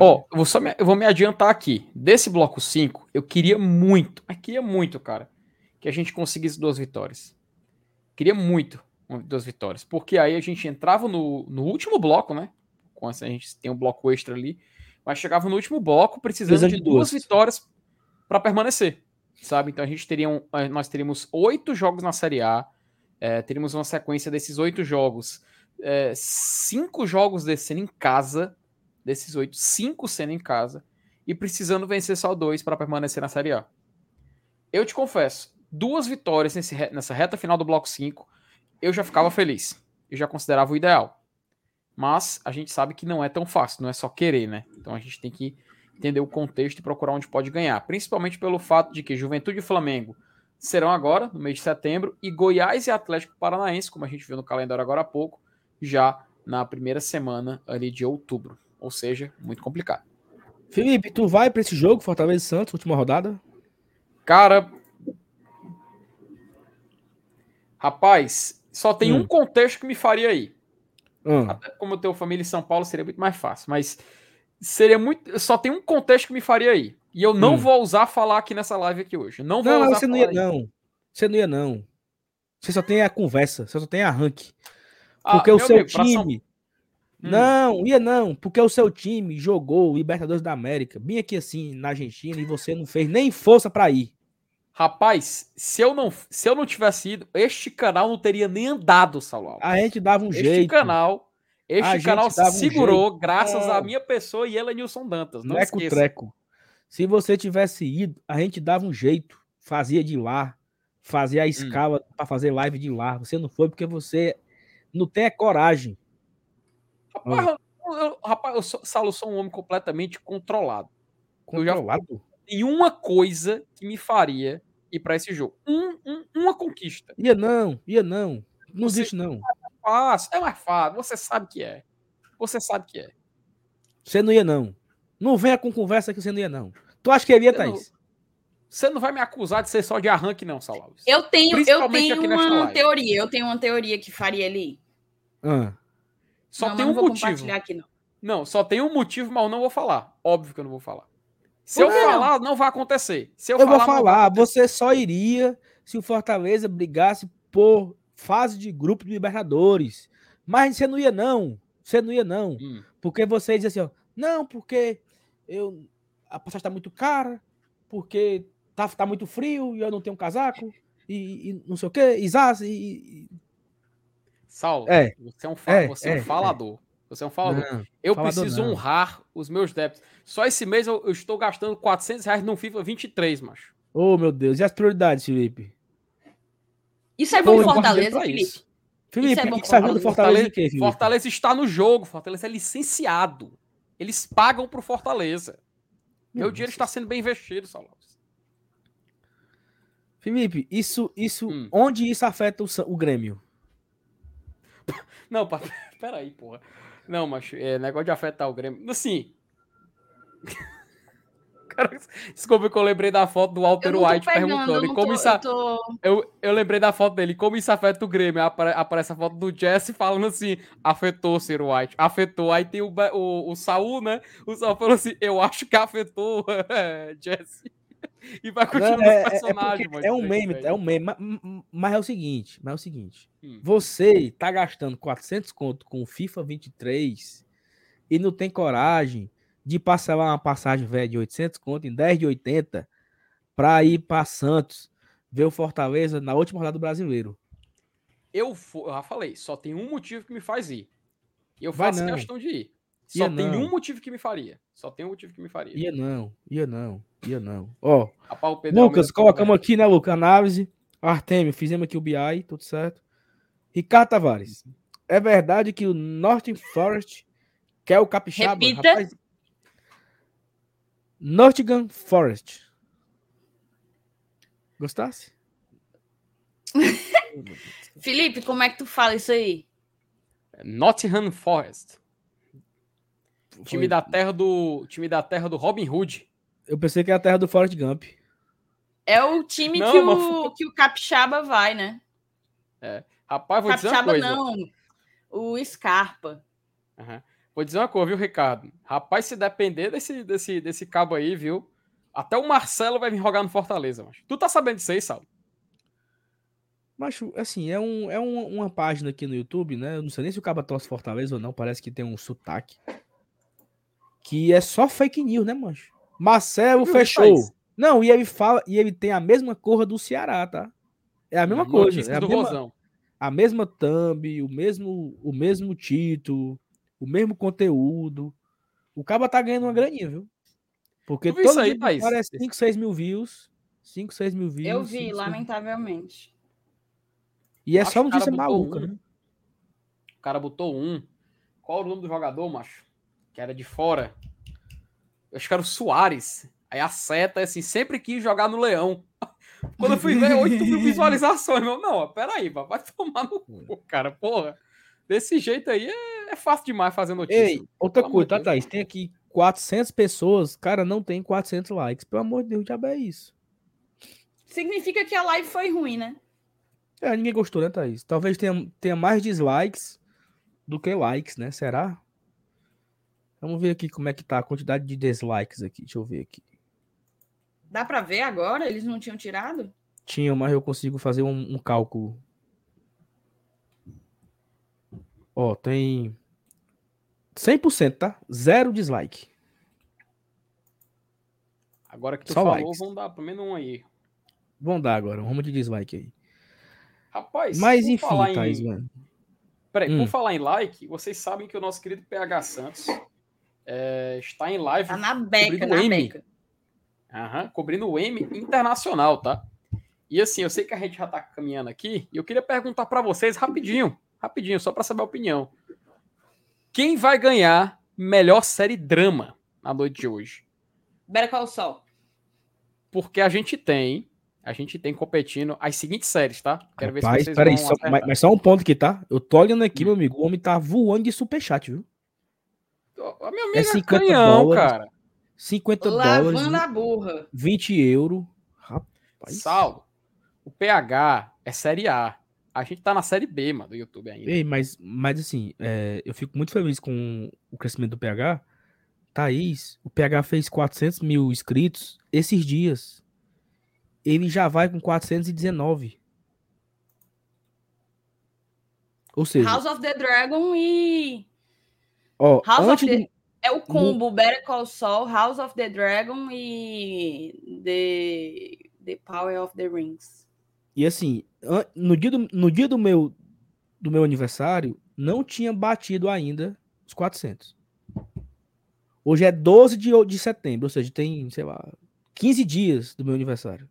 B: Ó, oh, eu, vou me, eu vou me adiantar aqui. Desse bloco 5, eu queria muito, mas queria muito, cara, que a gente conseguisse duas vitórias. Queria muito duas vitórias. Porque aí a gente entrava no, no último bloco, né? Com essa, a gente tem um bloco extra ali. Mas chegava no último bloco precisando de, de duas. duas vitórias para permanecer. Sabe? Então a gente teria um, nós teríamos oito jogos na Série A. É, uma sequência desses oito jogos. É, cinco jogos descendo em casa desses oito, cinco sendo em casa e precisando vencer só dois para permanecer na Série A. Eu te confesso, duas vitórias nesse, nessa reta final do bloco 5, eu já ficava feliz. Eu já considerava o ideal. Mas a gente sabe que não é tão fácil, não é só querer, né? Então a gente tem que entender o contexto e procurar onde pode ganhar. Principalmente pelo fato de que Juventude e Flamengo serão agora, no mês de setembro, e Goiás e Atlético Paranaense, como a gente viu no calendário agora há pouco, já na primeira semana ali de outubro ou seja, muito complicado.
A: Felipe, tu vai pra esse jogo, Fortaleza e Santos, última rodada?
B: Cara. Rapaz, só tem
A: Hum.
B: um contexto que me faria ir.
A: Hum.
B: Até como eu tenho família em São Paulo, seria muito mais fácil. Mas seria muito. Só tem um contexto que me faria ir. E eu não
A: Hum.
B: vou usar falar aqui nessa live aqui hoje. Não vou
A: Não, você não ia, não. Você não ia, não. Você só tem a conversa, você só tem arranque.
B: Ah,
A: Porque o
B: meu
A: seu
B: amigo,
A: time.
B: Hum.
A: Não, ia não. Porque o seu time jogou o Libertadores da América, bem aqui assim, na Argentina, e você não fez nem força pra ir.
B: Rapaz, se eu não, se eu não tivesse ido, este canal não teria nem andado, Saulo.
A: A gente dava um
B: este
A: jeito.
B: canal,
A: A
B: este
A: gente
B: canal
A: um
B: segurou graças à minha pessoa e ela Nilson Dantas. Não
A: Treco,
B: esqueça.
A: treco. Se você tivesse ido, a gente dava um jeito, fazia de lá, fazia
B: Hum.
A: a escala pra fazer live de lá. Você não foi porque você não tem a coragem.
B: Rapaz, eu, eu- rapaz, eu sou, Saulo, eu sou um homem completamente controlado. Eu já-
A: Controlado.
B: Tem uma coisa que me faria ir pra esse jogo. Um- um- uma conquista.
A: Ia não, ia não. Não
B: Você-
A: existe, não.
B: Fácil, é mais fácil. Você sabe que é. Você sabe que é.
A: Você não ia, não. Não venha com conversa que você não ia, não. Tu acha que ele ia,
B: Eu não-
A: Thaís?
B: Você não vai me acusar de ser só de arranque, não, Saulo Alves.
C: Eu tenho, eu tenho uma teoria. Eu tenho uma teoria que faria ele ir.
A: Ah,
B: Só
C: não,
B: tem
C: mas
B: um
C: não vou
B: motivo.
C: compartilhar aqui, não.
B: Não, só tem um motivo, mas eu não vou falar. Óbvio que eu não vou falar. Se
C: Por
B: eu falar, não vai acontecer. Se eu,
A: eu vou
B: falar, não vai
A: falar, você só iria se o Fortaleza brigasse por fase de grupo de Libertadores. Mas você não ia, não. Você não ia, não.
B: Hum.
A: Porque você diz assim, ó, não, porque eu, a passagem tá muito cara, porque tá, tá muito frio e eu não tenho casaco, e, e não sei o quê, e zaz, e... e-
B: Saulo,
A: É.
B: você é um, fa-
A: É,
B: você é um
A: é,
B: falador. Você é um falador.
A: Não,
B: eu
A: falador
B: preciso
A: não.
B: honrar os meus débitos. Só esse mês eu, eu estou gastando 400 reais no FIFA 23, macho.
A: Oh, meu Deus, e as prioridades, Felipe?
C: Isso é bom Fortaleza, Felipe.
B: isso.
A: Felipe,
C: é
A: o
C: bom
A: que do Fortaleza quê, Felipe?
B: Fortaleza está no jogo. Fortaleza é licenciado. Eles pagam pro Fortaleza. Meu dinheiro está sendo bem investido, Saulo. Alves.
A: Felipe, isso, isso,
B: Hum.
A: onde isso afeta o, o Grêmio?
B: Não, peraí, porra. Não, mas é negócio de afetar o Grêmio. Assim. Cara, desculpa que eu lembrei da foto do Walter White
C: pegando,
B: perguntando.
C: eu
B: como
C: tô,
B: isso,
C: eu tô...
B: eu, eu lembrei da foto dele. Como isso afeta o Grêmio? Apare- Aparece a foto do Jesse falando assim: afetou, Sir White. Afetou. Aí tem o, o, o Saul, né? O Saul falou assim: eu acho que afetou, é, Jesse. E vai continuar
A: Não, é,
B: os
A: é
B: personagens,
A: porque é um meme, é um meme, ma- ma- mas é o seguinte, mas é o seguinte,
B: Hum.
A: você tá gastando 400 conto com o FIFA 23 e não tem coragem de parcelar uma passagem velha de 800 conto em 10 de 80 para ir para Santos ver o Fortaleza na última rodada do Brasileiro.
B: Eu, eu já falei, só tem um motivo que me faz ir. E eu
A: Vai
B: faço
A: não.
B: questão de ir. Só
A: Ia
B: tem
A: não.
B: um motivo que me faria. Só tem um motivo que me faria.
A: Ia não, ia não, ia não. Ó,
B: Rapaz,
A: Lucas, colocamos aqui, né, Lucas? Análise. Artemio, fizemos aqui o BI, tudo certo. Ricardo Tavares. É verdade que o Northern Forest quer o Capixaba?
C: Repita.
A: Nottingham Forest. Gostasse?
C: Felipe, como é que tu fala isso aí?
B: Nottingham Forest. Time
A: Foi-
B: da terra do time da terra do Robin Hood.
A: Eu pensei que era a terra do Forest Gump.
C: É o time
B: Não,
C: que,
B: mas
C: o, que o Capixaba vai, né?
B: Rapaz, vou dizer uma
C: Capixaba
B: coisa.
C: não. O Scarpa.
B: Aham. Vou dizer uma coisa, viu, Ricardo? Rapaz, se depender desse, desse, desse cabo aí, viu? Até o Marcelo vai me rogar no Fortaleza, mas. Tu tá sabendo disso aí, Sal?
A: Mas, assim, é, um, é um- uma página aqui no YouTube, né? Eu não sei nem se o Caba torce Fortaleza ou não, parece que tem um sotaque. Que é só fake news, né, mancho? Marcelo
B: viu
A: fechou. Não, e ele fala, e ele tem a mesma cor do Ceará, tá? É a mesma
B: Hum,
A: coisa. É a mesma, a mesma thumb, o mesmo, o mesmo título, o mesmo conteúdo. O Caba tá ganhando uma graninha, viu? Porque
B: isso
A: todo
B: aí,
A: vídeo
B: Thaís?
A: parece 5, 6 mil views. 5, 6 mil views.
C: Eu vi,
A: 5, 6
C: lamentavelmente.
A: E é
B: Acho
A: só notícia maluca,
B: um.
A: né?
B: O cara botou um. Qual era o nome do jogador, macho? Que era de fora. Eu acho que era o Soares. Aí a seta, assim, sempre quis jogar no Leão. Quando eu fui ver, 8 mil visualizações, meu. Não, peraí, vai tomar no cu, cara, porra. Desse jeito aí é, é fácil demais fazer notícia.
A: Ei, outra coisa, tá. Thaís? Tem aqui 400 pessoas, cara, não tem 400 likes. Pelo amor de Deus, diabo é isso.
C: Significa que a live foi ruim, né?
A: É, ninguém gostou, né, Thaís? Talvez tenha, tenha mais dislikes do que likes, né? Será? Vamos ver aqui como é que tá a quantidade de dislikes aqui. Deixa eu ver aqui.
C: Dá pra ver agora? Eles não tinham tirado?
A: Tinha, mas eu consigo fazer um, um cálculo. Ó, tem 100%, tá? Zero dislike.
B: Agora que tu
A: Só
B: falou,
A: likes.
B: vamos dar pelo menos um aí.
A: Vamos dar agora, vamos de dislike aí.
B: Rapaz,
A: Mas
B: por
A: enfim,
B: falar
A: Thaís,
B: em...
A: mano.
B: Peraí,
A: Hum.
B: por falar em like, vocês sabem que o nosso querido PH Santos é, está em live
C: Tá na beca,
B: cobrindo
C: na
B: M.
C: beca.
B: Aham, cobrindo o M internacional, tá? E assim, eu sei que a gente já tá caminhando aqui, e eu queria perguntar para vocês rapidinho, rapidinho, só para saber a opinião. Quem vai ganhar melhor série drama na noite de hoje?
C: Better Call Saul.
B: Porque a gente tem, a gente tem competindo as seguintes séries, tá? Quero ver
A: Rapaz,
B: se vocês
A: peraí,
B: vão
A: só- mas, mas só um ponto aqui, tá? Eu tô olhando aqui,
B: Hum.
A: meu amigo. O homem tá voando de superchat, viu?
B: Ó, Meu amigo
A: É
B: é
A: 50
B: canhão,
A: dólares.
B: cara.
A: 50 dólares,
C: Lavando a burra.
A: 20 euros. Rapaz.
B: Saulo, o PH é série A. A gente tá na série B, mano, do YouTube ainda.
A: Ei, mas, mas assim, é, eu fico muito feliz com o crescimento do PH. Thaís, o PH fez 400 mil inscritos esses dias. Ele já vai com 419. Ou seja,
C: House of the Dragon e.
A: ó,
C: House of the...
A: do-
C: É o combo Better Call Saul, House of the Dragon e The, the Power of the Rings.
A: E assim, no dia do, no dia do meu do meu aniversário, não tinha batido ainda os 400. Hoje é 12 de, o- de setembro, ou seja, tem, sei lá, 15 dias do meu aniversário.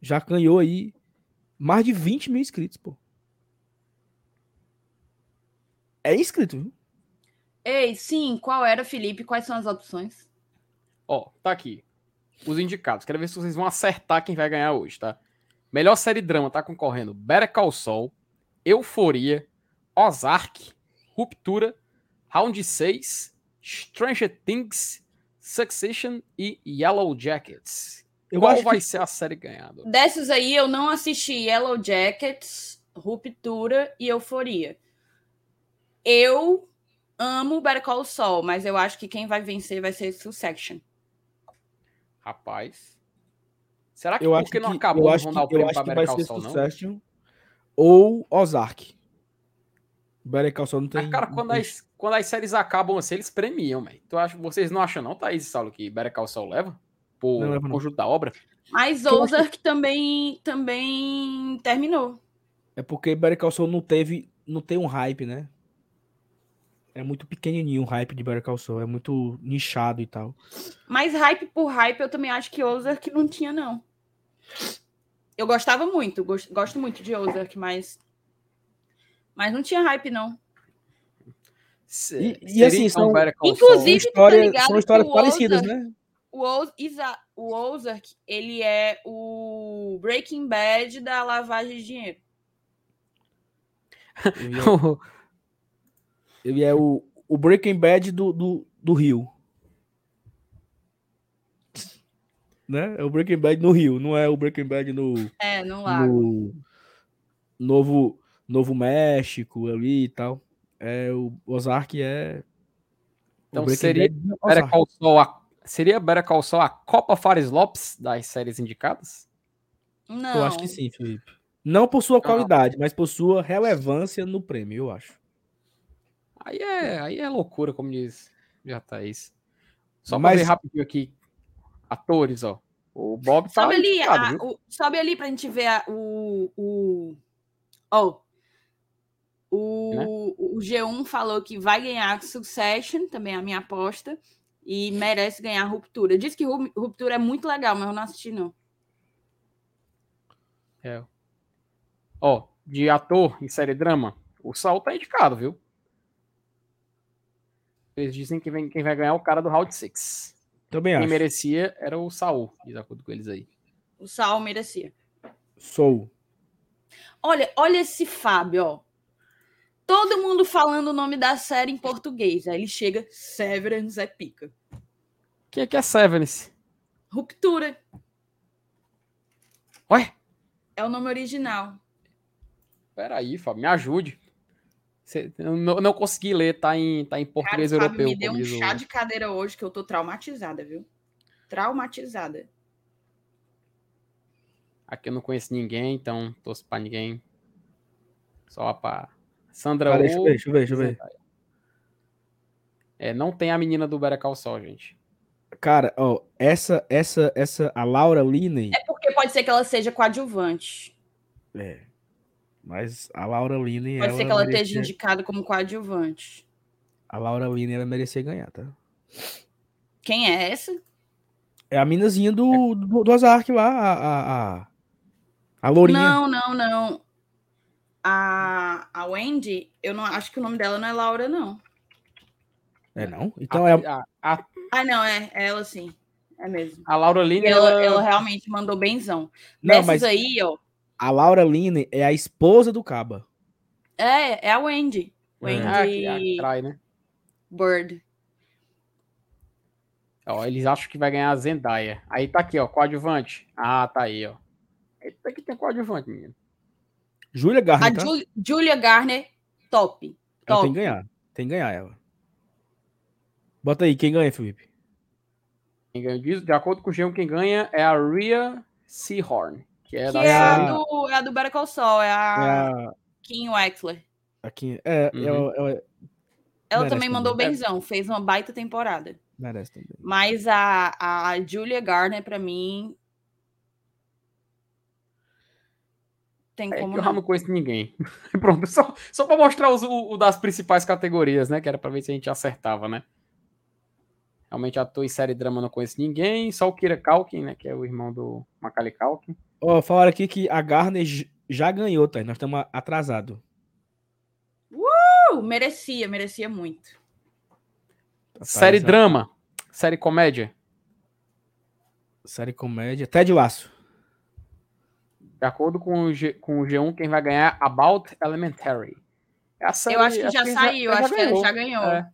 A: Já ganhou aí mais de 20 mil inscritos, pô. É inscrito, viu?
C: Ei, sim, qual era, Felipe? Quais são as opções?
B: Ó, tá aqui. Os indicados. Quero ver se vocês vão acertar quem vai ganhar hoje, tá? Melhor série drama tá concorrendo Better Call Saul, Euforia, Ozark, Ruptura, Round 6, Stranger Things, Succession e Yellow Jackets.
A: Eu
B: Qual
A: acho
B: vai
A: que
B: ser a série ganhada?
C: Dessas aí, eu não assisti Yellow Jackets, Ruptura e Euforia. Eu amo Better Call Saul, mas eu acho que quem vai vencer vai ser Succession.
B: Rapaz. Será que
A: eu acho
B: porque
A: que,
B: não acabou,
A: eu acho
B: vão
A: que,
B: dar o prêmio
A: acho que
B: Better
A: vai
B: Call
A: ser
B: Saul, não?
A: Ou Ozark. Better Call Saul não tem...
B: Mas, cara, quando
A: tem-
B: as, quando as séries acabam assim, eles premiam, velho. Tu acha, vocês não acham, não, Thaís e Saulo, que Better Call Saul leva? Por
A: Não não.
B: conjunto da obra?
C: Mas
A: acho
C: Ozark também, também terminou.
A: É porque Better Call Saul não teve, não tem um hype, né? É muito pequenininho o hype de Better Call Saul, é muito nichado e tal.
C: Mas hype por hype, eu também acho que Ozark não tinha, não. Eu gostava muito, gosto, gosto muito de Ozark, mas. Mas não tinha hype, não.
B: Se-
A: E- e
B: seria,
A: assim,
B: então,
A: são-
C: Inclusive, tá
A: são histórias parecidas,
C: Ozark-
A: né?
C: O, Oz, Isa- o Ozark, ele é o Breaking Bad da lavagem de dinheiro.
A: Ele é, o, o Breaking Bad do, do, do Rio. Né? É o Breaking Bad no Rio, não é o Breaking Bad no,
C: É, no lago.
A: no Novo, Novo México ali e tal. É, o Ozark é.
B: Então seria Better. Call Saul a- seria Better Call Saul a Copa Fares Lopes das séries indicadas?
C: Não.
A: Eu acho que sim, Felipe. Não por sua qualidade, mas por sua relevância no prêmio, eu acho.
B: Aí é, aí é loucura, como diz já Thaís. Só pra
A: Mas-
B: ver rapidinho aqui. Atores, ó. O Bob tá
C: Sobe ali, a- o- sobe ali pra gente ver a- o. O, ó, o,
B: Né?
C: o G1 falou que vai ganhar Succession, também é a minha aposta, e merece ganhar Ruptura. Diz que Ru- Ruptura é muito legal, mas eu não assisti, não.
B: É. Ó, de ator em série drama, o Saul tá indicado, viu? Eles dizem que vem- quem vai ganhar é o cara do Round 6.
A: Também
B: Quem
A: acho.
B: merecia era o Saul, de acordo com eles aí.
C: O Sal merecia.
A: Sou.
C: Olha, olha esse Fábio, ó. Todo mundo falando o nome da série em português. Aí ele chega, Severance é pica.
B: O que, é que é Severance?
C: Ruptura.
B: Ué?
C: É o nome original.
B: Peraí, Fábio, me ajude. Eu não, não consegui ler, tá em, tá em português
C: Cara,
B: europeu.
C: Me deu um chá de cadeira hoje que eu tô traumatizada, viu? Traumatizada.
B: Aqui eu não conheço ninguém, então torço pra ninguém. Só pra. Sandra
A: Pera deixa eu ver, deixa eu ver, deixa eu ver.
B: É, não tem a menina do Better Call Saul, gente.
A: Cara, ó, essa, essa, essa, a Laura Linney,
C: É porque pode ser que ela seja coadjuvante.
A: é, mas a Laura Linney,
C: Pode ser que ela
A: merecia-
C: esteja indicada como coadjuvante.
A: a Laura Linney, ela merecia ganhar, tá?
C: Quem é essa?
A: É a minazinha do, do, do Ozark lá, a, a, a, a lourinha.
C: Não, não, não. A, a Wendy, eu não acho que o nome dela não é Laura, não.
A: É não? Então
B: a,
A: é,
B: a, a,
C: Ah, não, é, é ela sim. É mesmo.
B: a Laura Linney,
C: Ela,
B: ela,
C: ela realmente mandou benzão.
A: não,
C: Dessas
A: mas
C: aí, ó.
A: A Laura Linney é a esposa do Caba.
C: É, é a Wendy. Wendy
B: Ah, que- a né?
C: Bird.
B: Ó, eles acham que vai ganhar a Zendaya. Aí tá aqui, ó, coadjuvante. Ah, tá aí, ó. Eita, aqui tem coadjuvante, menino.
A: Júlia
C: A
A: Garner, tá?
C: Ju- Julia Garner, top.
A: Ela
C: Top.
A: tem que ganhar. Tem que ganhar ela. Bota aí, quem ganha, Felipe?
B: Quem ganha disso, de acordo com o G1, quem ganha é a Rhea Seahorn, que é
C: Que
B: da
C: é a do, é a do Better Call Saul, é
A: É
C: a
A: a,
C: Kim Wexler.
A: aqui, é,
B: Uhum.
A: é, o- é, o-
C: Ela
A: Merece
C: também mandou
B: também.
C: benzão, fez uma baita temporada.
A: merece também.
C: Mas a, a Julia Garner, pra mim. Tem
B: É que
C: como
B: eu
C: não.
B: não conheço ninguém. Pronto, só, só pra mostrar os, o, o das principais categorias, né? Que era pra ver se a gente acertava, né? Realmente, ator em série drama não conheço ninguém. Só o Kira Culkin, né? Que é o irmão do Macaulay Culkin.
A: Ó, falaram aqui que a Garner já ganhou, tá? Nós estamos atrasados.
C: Uh, merecia, merecia muito.
B: Série
A: Atrasado.
B: drama. Série comédia.
A: Série comédia. Ted Laço.
B: De acordo com o, G, com o G1, quem vai ganhar é About Elementary. A série-
C: eu acho que já saiu, acho que ela já ganhou.
B: É,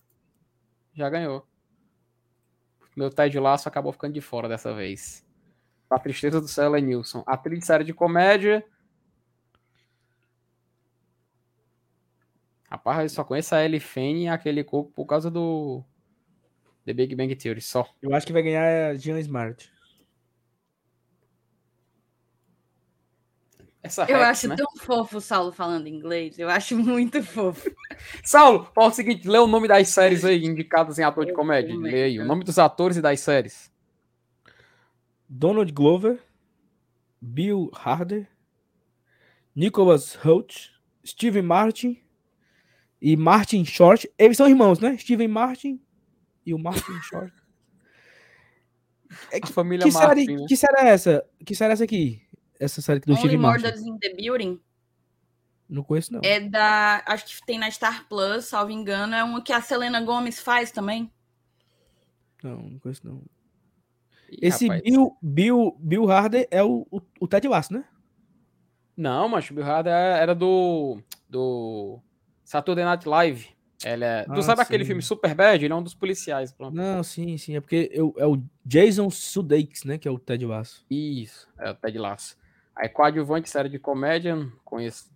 B: já ganhou. Meu Ted Laço acabou ficando de fora dessa vez. A tristeza do céu Nilson. Atriz de série de comédia. Rapaz, eu só conheço a Ellie Fanny e aquele coco por causa do The Big Bang Theory, só.
A: Eu acho que vai ganhar a Jean Smart.
B: Essa
C: Eu
B: Rex,
C: acho
B: né?
C: tão fofo o Saulo falando inglês. Eu acho muito fofo.
B: Saulo, fala o seguinte, lê o nome das séries aí indicadas em ator de comédia. Lê aí, o nome dos atores e das séries.
A: Donald Glover. Bill Harder. Nicholas Holt. Steven Martin. E Martin Short. Eles são irmãos, né? Steven Martin e o Martin Short. É
B: A família
A: Que
B: Martin,
A: série,
B: né?
A: que série é essa? Que série é essa aqui? Essa série do
C: Only
A: Martin.
C: Murders in the Building
A: Não conheço, não.
C: é da. Acho que tem na Star Plus, salvo engano. É uma que a Selena Gomes faz também.
A: Não, não conheço, não.
B: Ih,
A: Esse
B: rapaz.
A: Bill, Bill, Bill Harder é o, o, o Ted Lasso, né?
B: Não, macho, o Bill Hader era do. do. Saturday Night Live. Ele é...
A: Ah,
B: tu sabe aquele
A: sim.
B: filme Superbad? Ele é um dos policiais. Pronto.
A: Não, sim, sim. É porque eu, é o Jason Sudeikis, né? Que é o Ted Lasso.
B: Isso, é o Ted Lasso. Aí, coadjuvante, série de comédia, conheço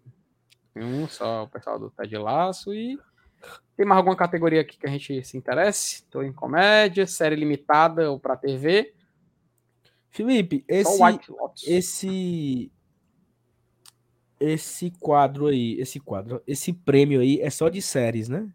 B: nenhum, só o pessoal do Ted Lasso. E tem mais alguma categoria aqui que a gente se interesse? Tô em comédia, série limitada ou pra TV.
A: Felipe, esse, esse, esse quadro aí, esse quadro, esse prêmio aí é só de séries, né?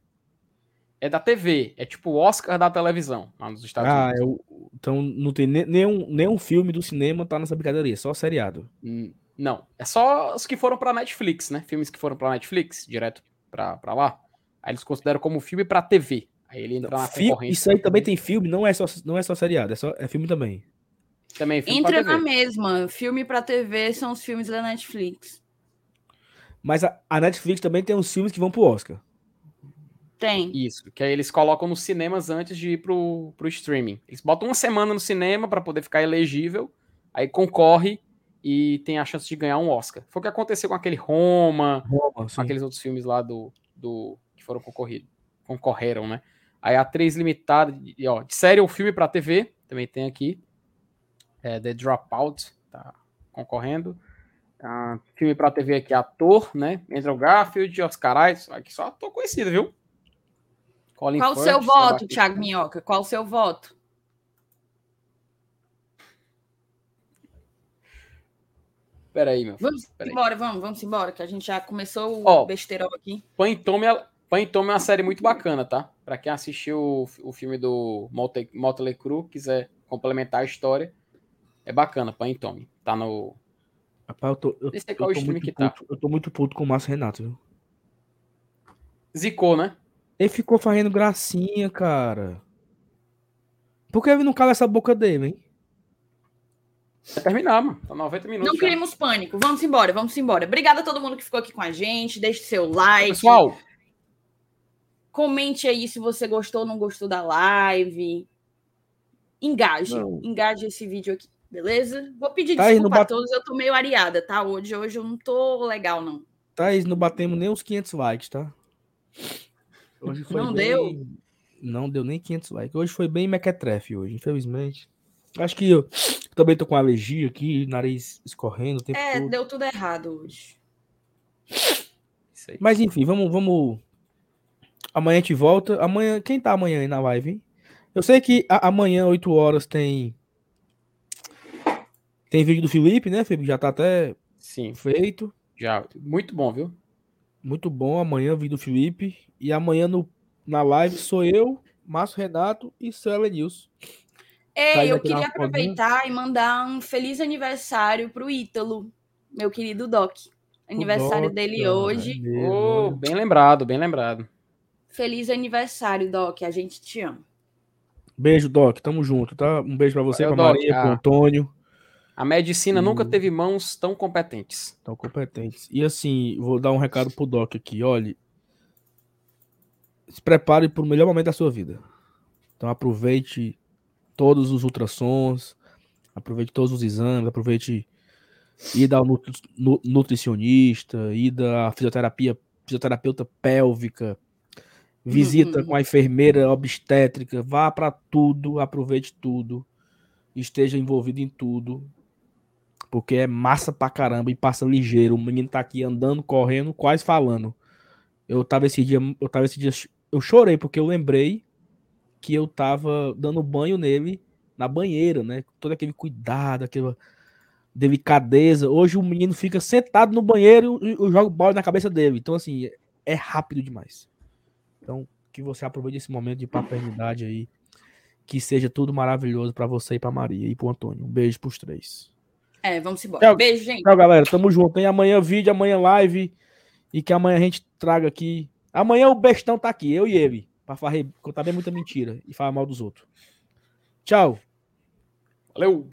B: É da TV, é tipo o Oscar da televisão, lá nos Estados
A: Ah,
B: Unidos.
A: é o, então não tem ne- nenhum, nenhum filme do cinema tá nessa brincadeira, só seriado.
B: Hum, Não, é só os que foram pra Netflix, né? Filmes que foram pra Netflix, direto pra, pra lá. Aí eles consideram como filme pra TV. Aí ele entra na
A: Fi-
B: concorrência.
A: isso aí também tem filme, não é só, não é só seriado, é, só, é filme também.
B: Também é filme
C: Entra
B: pra
C: na mesma. Filme pra TV são os filmes da Netflix.
A: Mas a, a Netflix também tem uns filmes que vão pro Oscar.
C: Tem.
B: Isso, que aí eles colocam nos cinemas antes de ir pro, pro streaming. Eles botam uma semana no cinema pra poder ficar elegível, aí concorre e tem a chance de ganhar um Oscar. Foi o que aconteceu com aquele Roma,
A: Roma,
B: com aqueles outros filmes lá do, do que foram concorridos, concorreram, né? Aí atriz limitada, de, ó, de série ou filme para TV, também tem aqui. É, The Dropout, tá concorrendo. Ah, filme para TV aqui, ator, né? Andrew Garfield, Oscar Isaac, aqui só ator conhecido, viu?
C: Colin Qual o seu voto, Thiago Minhoca? Qual o seu voto?
B: Peraí, meu
C: filho. Vamos embora, vamos, vamos embora, que a gente já começou o Ó, besteirão aqui.
B: Pantome é, é uma série muito bacana, tá? Pra quem assistiu o, o filme do Motley Crue, quiser complementar a história, é bacana, Pantome. Tá no...
A: Rapaz, eu tô, eu, eu, tô muito tá. puto, eu tô muito puto com o Márcio Renato, viu?
B: Zicou, né?
A: Ele ficou fazendo gracinha, cara. Por que ele não cala essa boca dele, hein?
B: Vai terminar, mano. Tá 90 minutos.
C: Não criemos pânico. Vamos embora, vamos embora. Obrigada a todo mundo que ficou aqui com a gente. Deixe seu like.
B: Pessoal,
C: comente aí se você gostou ou não gostou da live. Engaje. Não. Engaje esse vídeo aqui, beleza? Vou pedir tá desculpa bat... a todos. Eu tô meio areada, tá? Hoje, hoje eu não tô legal, não.
A: Thaís, não batemos nem os 500 likes, tá?
C: Hoje foi não bem... deu?
A: Não deu nem 500 likes. Hoje foi bem mequetrefe hoje, infelizmente. Acho que eu também tô com alergia aqui, nariz escorrendo.
C: é, todo. deu tudo errado hoje.
A: Mas enfim, vamos, vamos. Amanhã a gente volta. Amanhã, quem tá amanhã aí na live? Hein? Eu sei que a, amanhã, 8 horas, tem. Tem vídeo do Felipe, né, Felipe? Já tá até
B: Sim.
A: feito.
B: Já. Muito bom, viu?
A: Muito bom. Amanhã, vídeo do Felipe. E amanhã no, na live sou eu, Márcio Renato e Célia Nilson.
C: Ei, eu queria aproveitar e mandar um feliz aniversário pro Ítalo, meu querido Doc. Aniversário Doc, dele hoje.
B: Oh, bem lembrado, bem lembrado.
C: Feliz aniversário, Doc. A gente te ama.
A: Beijo, Doc. Tamo junto, tá? Um beijo para você, para Maria, para Antônio.
B: A medicina e... nunca teve mãos tão competentes.
A: Tão competentes. E assim, vou dar um recado pro Doc aqui. Olhe, se prepare para o melhor momento da sua vida. Então aproveite todos os ultrassons, aproveite todos os exames, aproveite ida ao nutricionista, ida à fisioterapia, fisioterapeuta pélvica, visita uhum. com a enfermeira obstétrica, vá para tudo, aproveite tudo, esteja envolvido em tudo, porque é massa pra caramba e passa ligeiro. O menino tá aqui andando, correndo, quase falando. Eu tava esse dia, eu tava esse dia, eu chorei porque eu lembrei que eu tava dando banho nele na banheira, né? Todo aquele cuidado, aquela delicadeza. Hoje o menino fica sentado no banheiro e eu jogo bola na cabeça dele. Então, assim, é rápido demais. Então, que você aproveite esse momento de paternidade aí. Que seja tudo maravilhoso para você e para Maria e pro Antônio. Um beijo pros três.
C: É, vamos embora. Tchau, beijo, gente.
A: Tchau, galera. Tamo junto. Tem amanhã vídeo, amanhã live. E que amanhã a gente traga aqui. Amanhã o bestão tá aqui, eu e ele. Pra farre... contar bem muita mentira e falar mal dos outros. Tchau.
B: Valeu!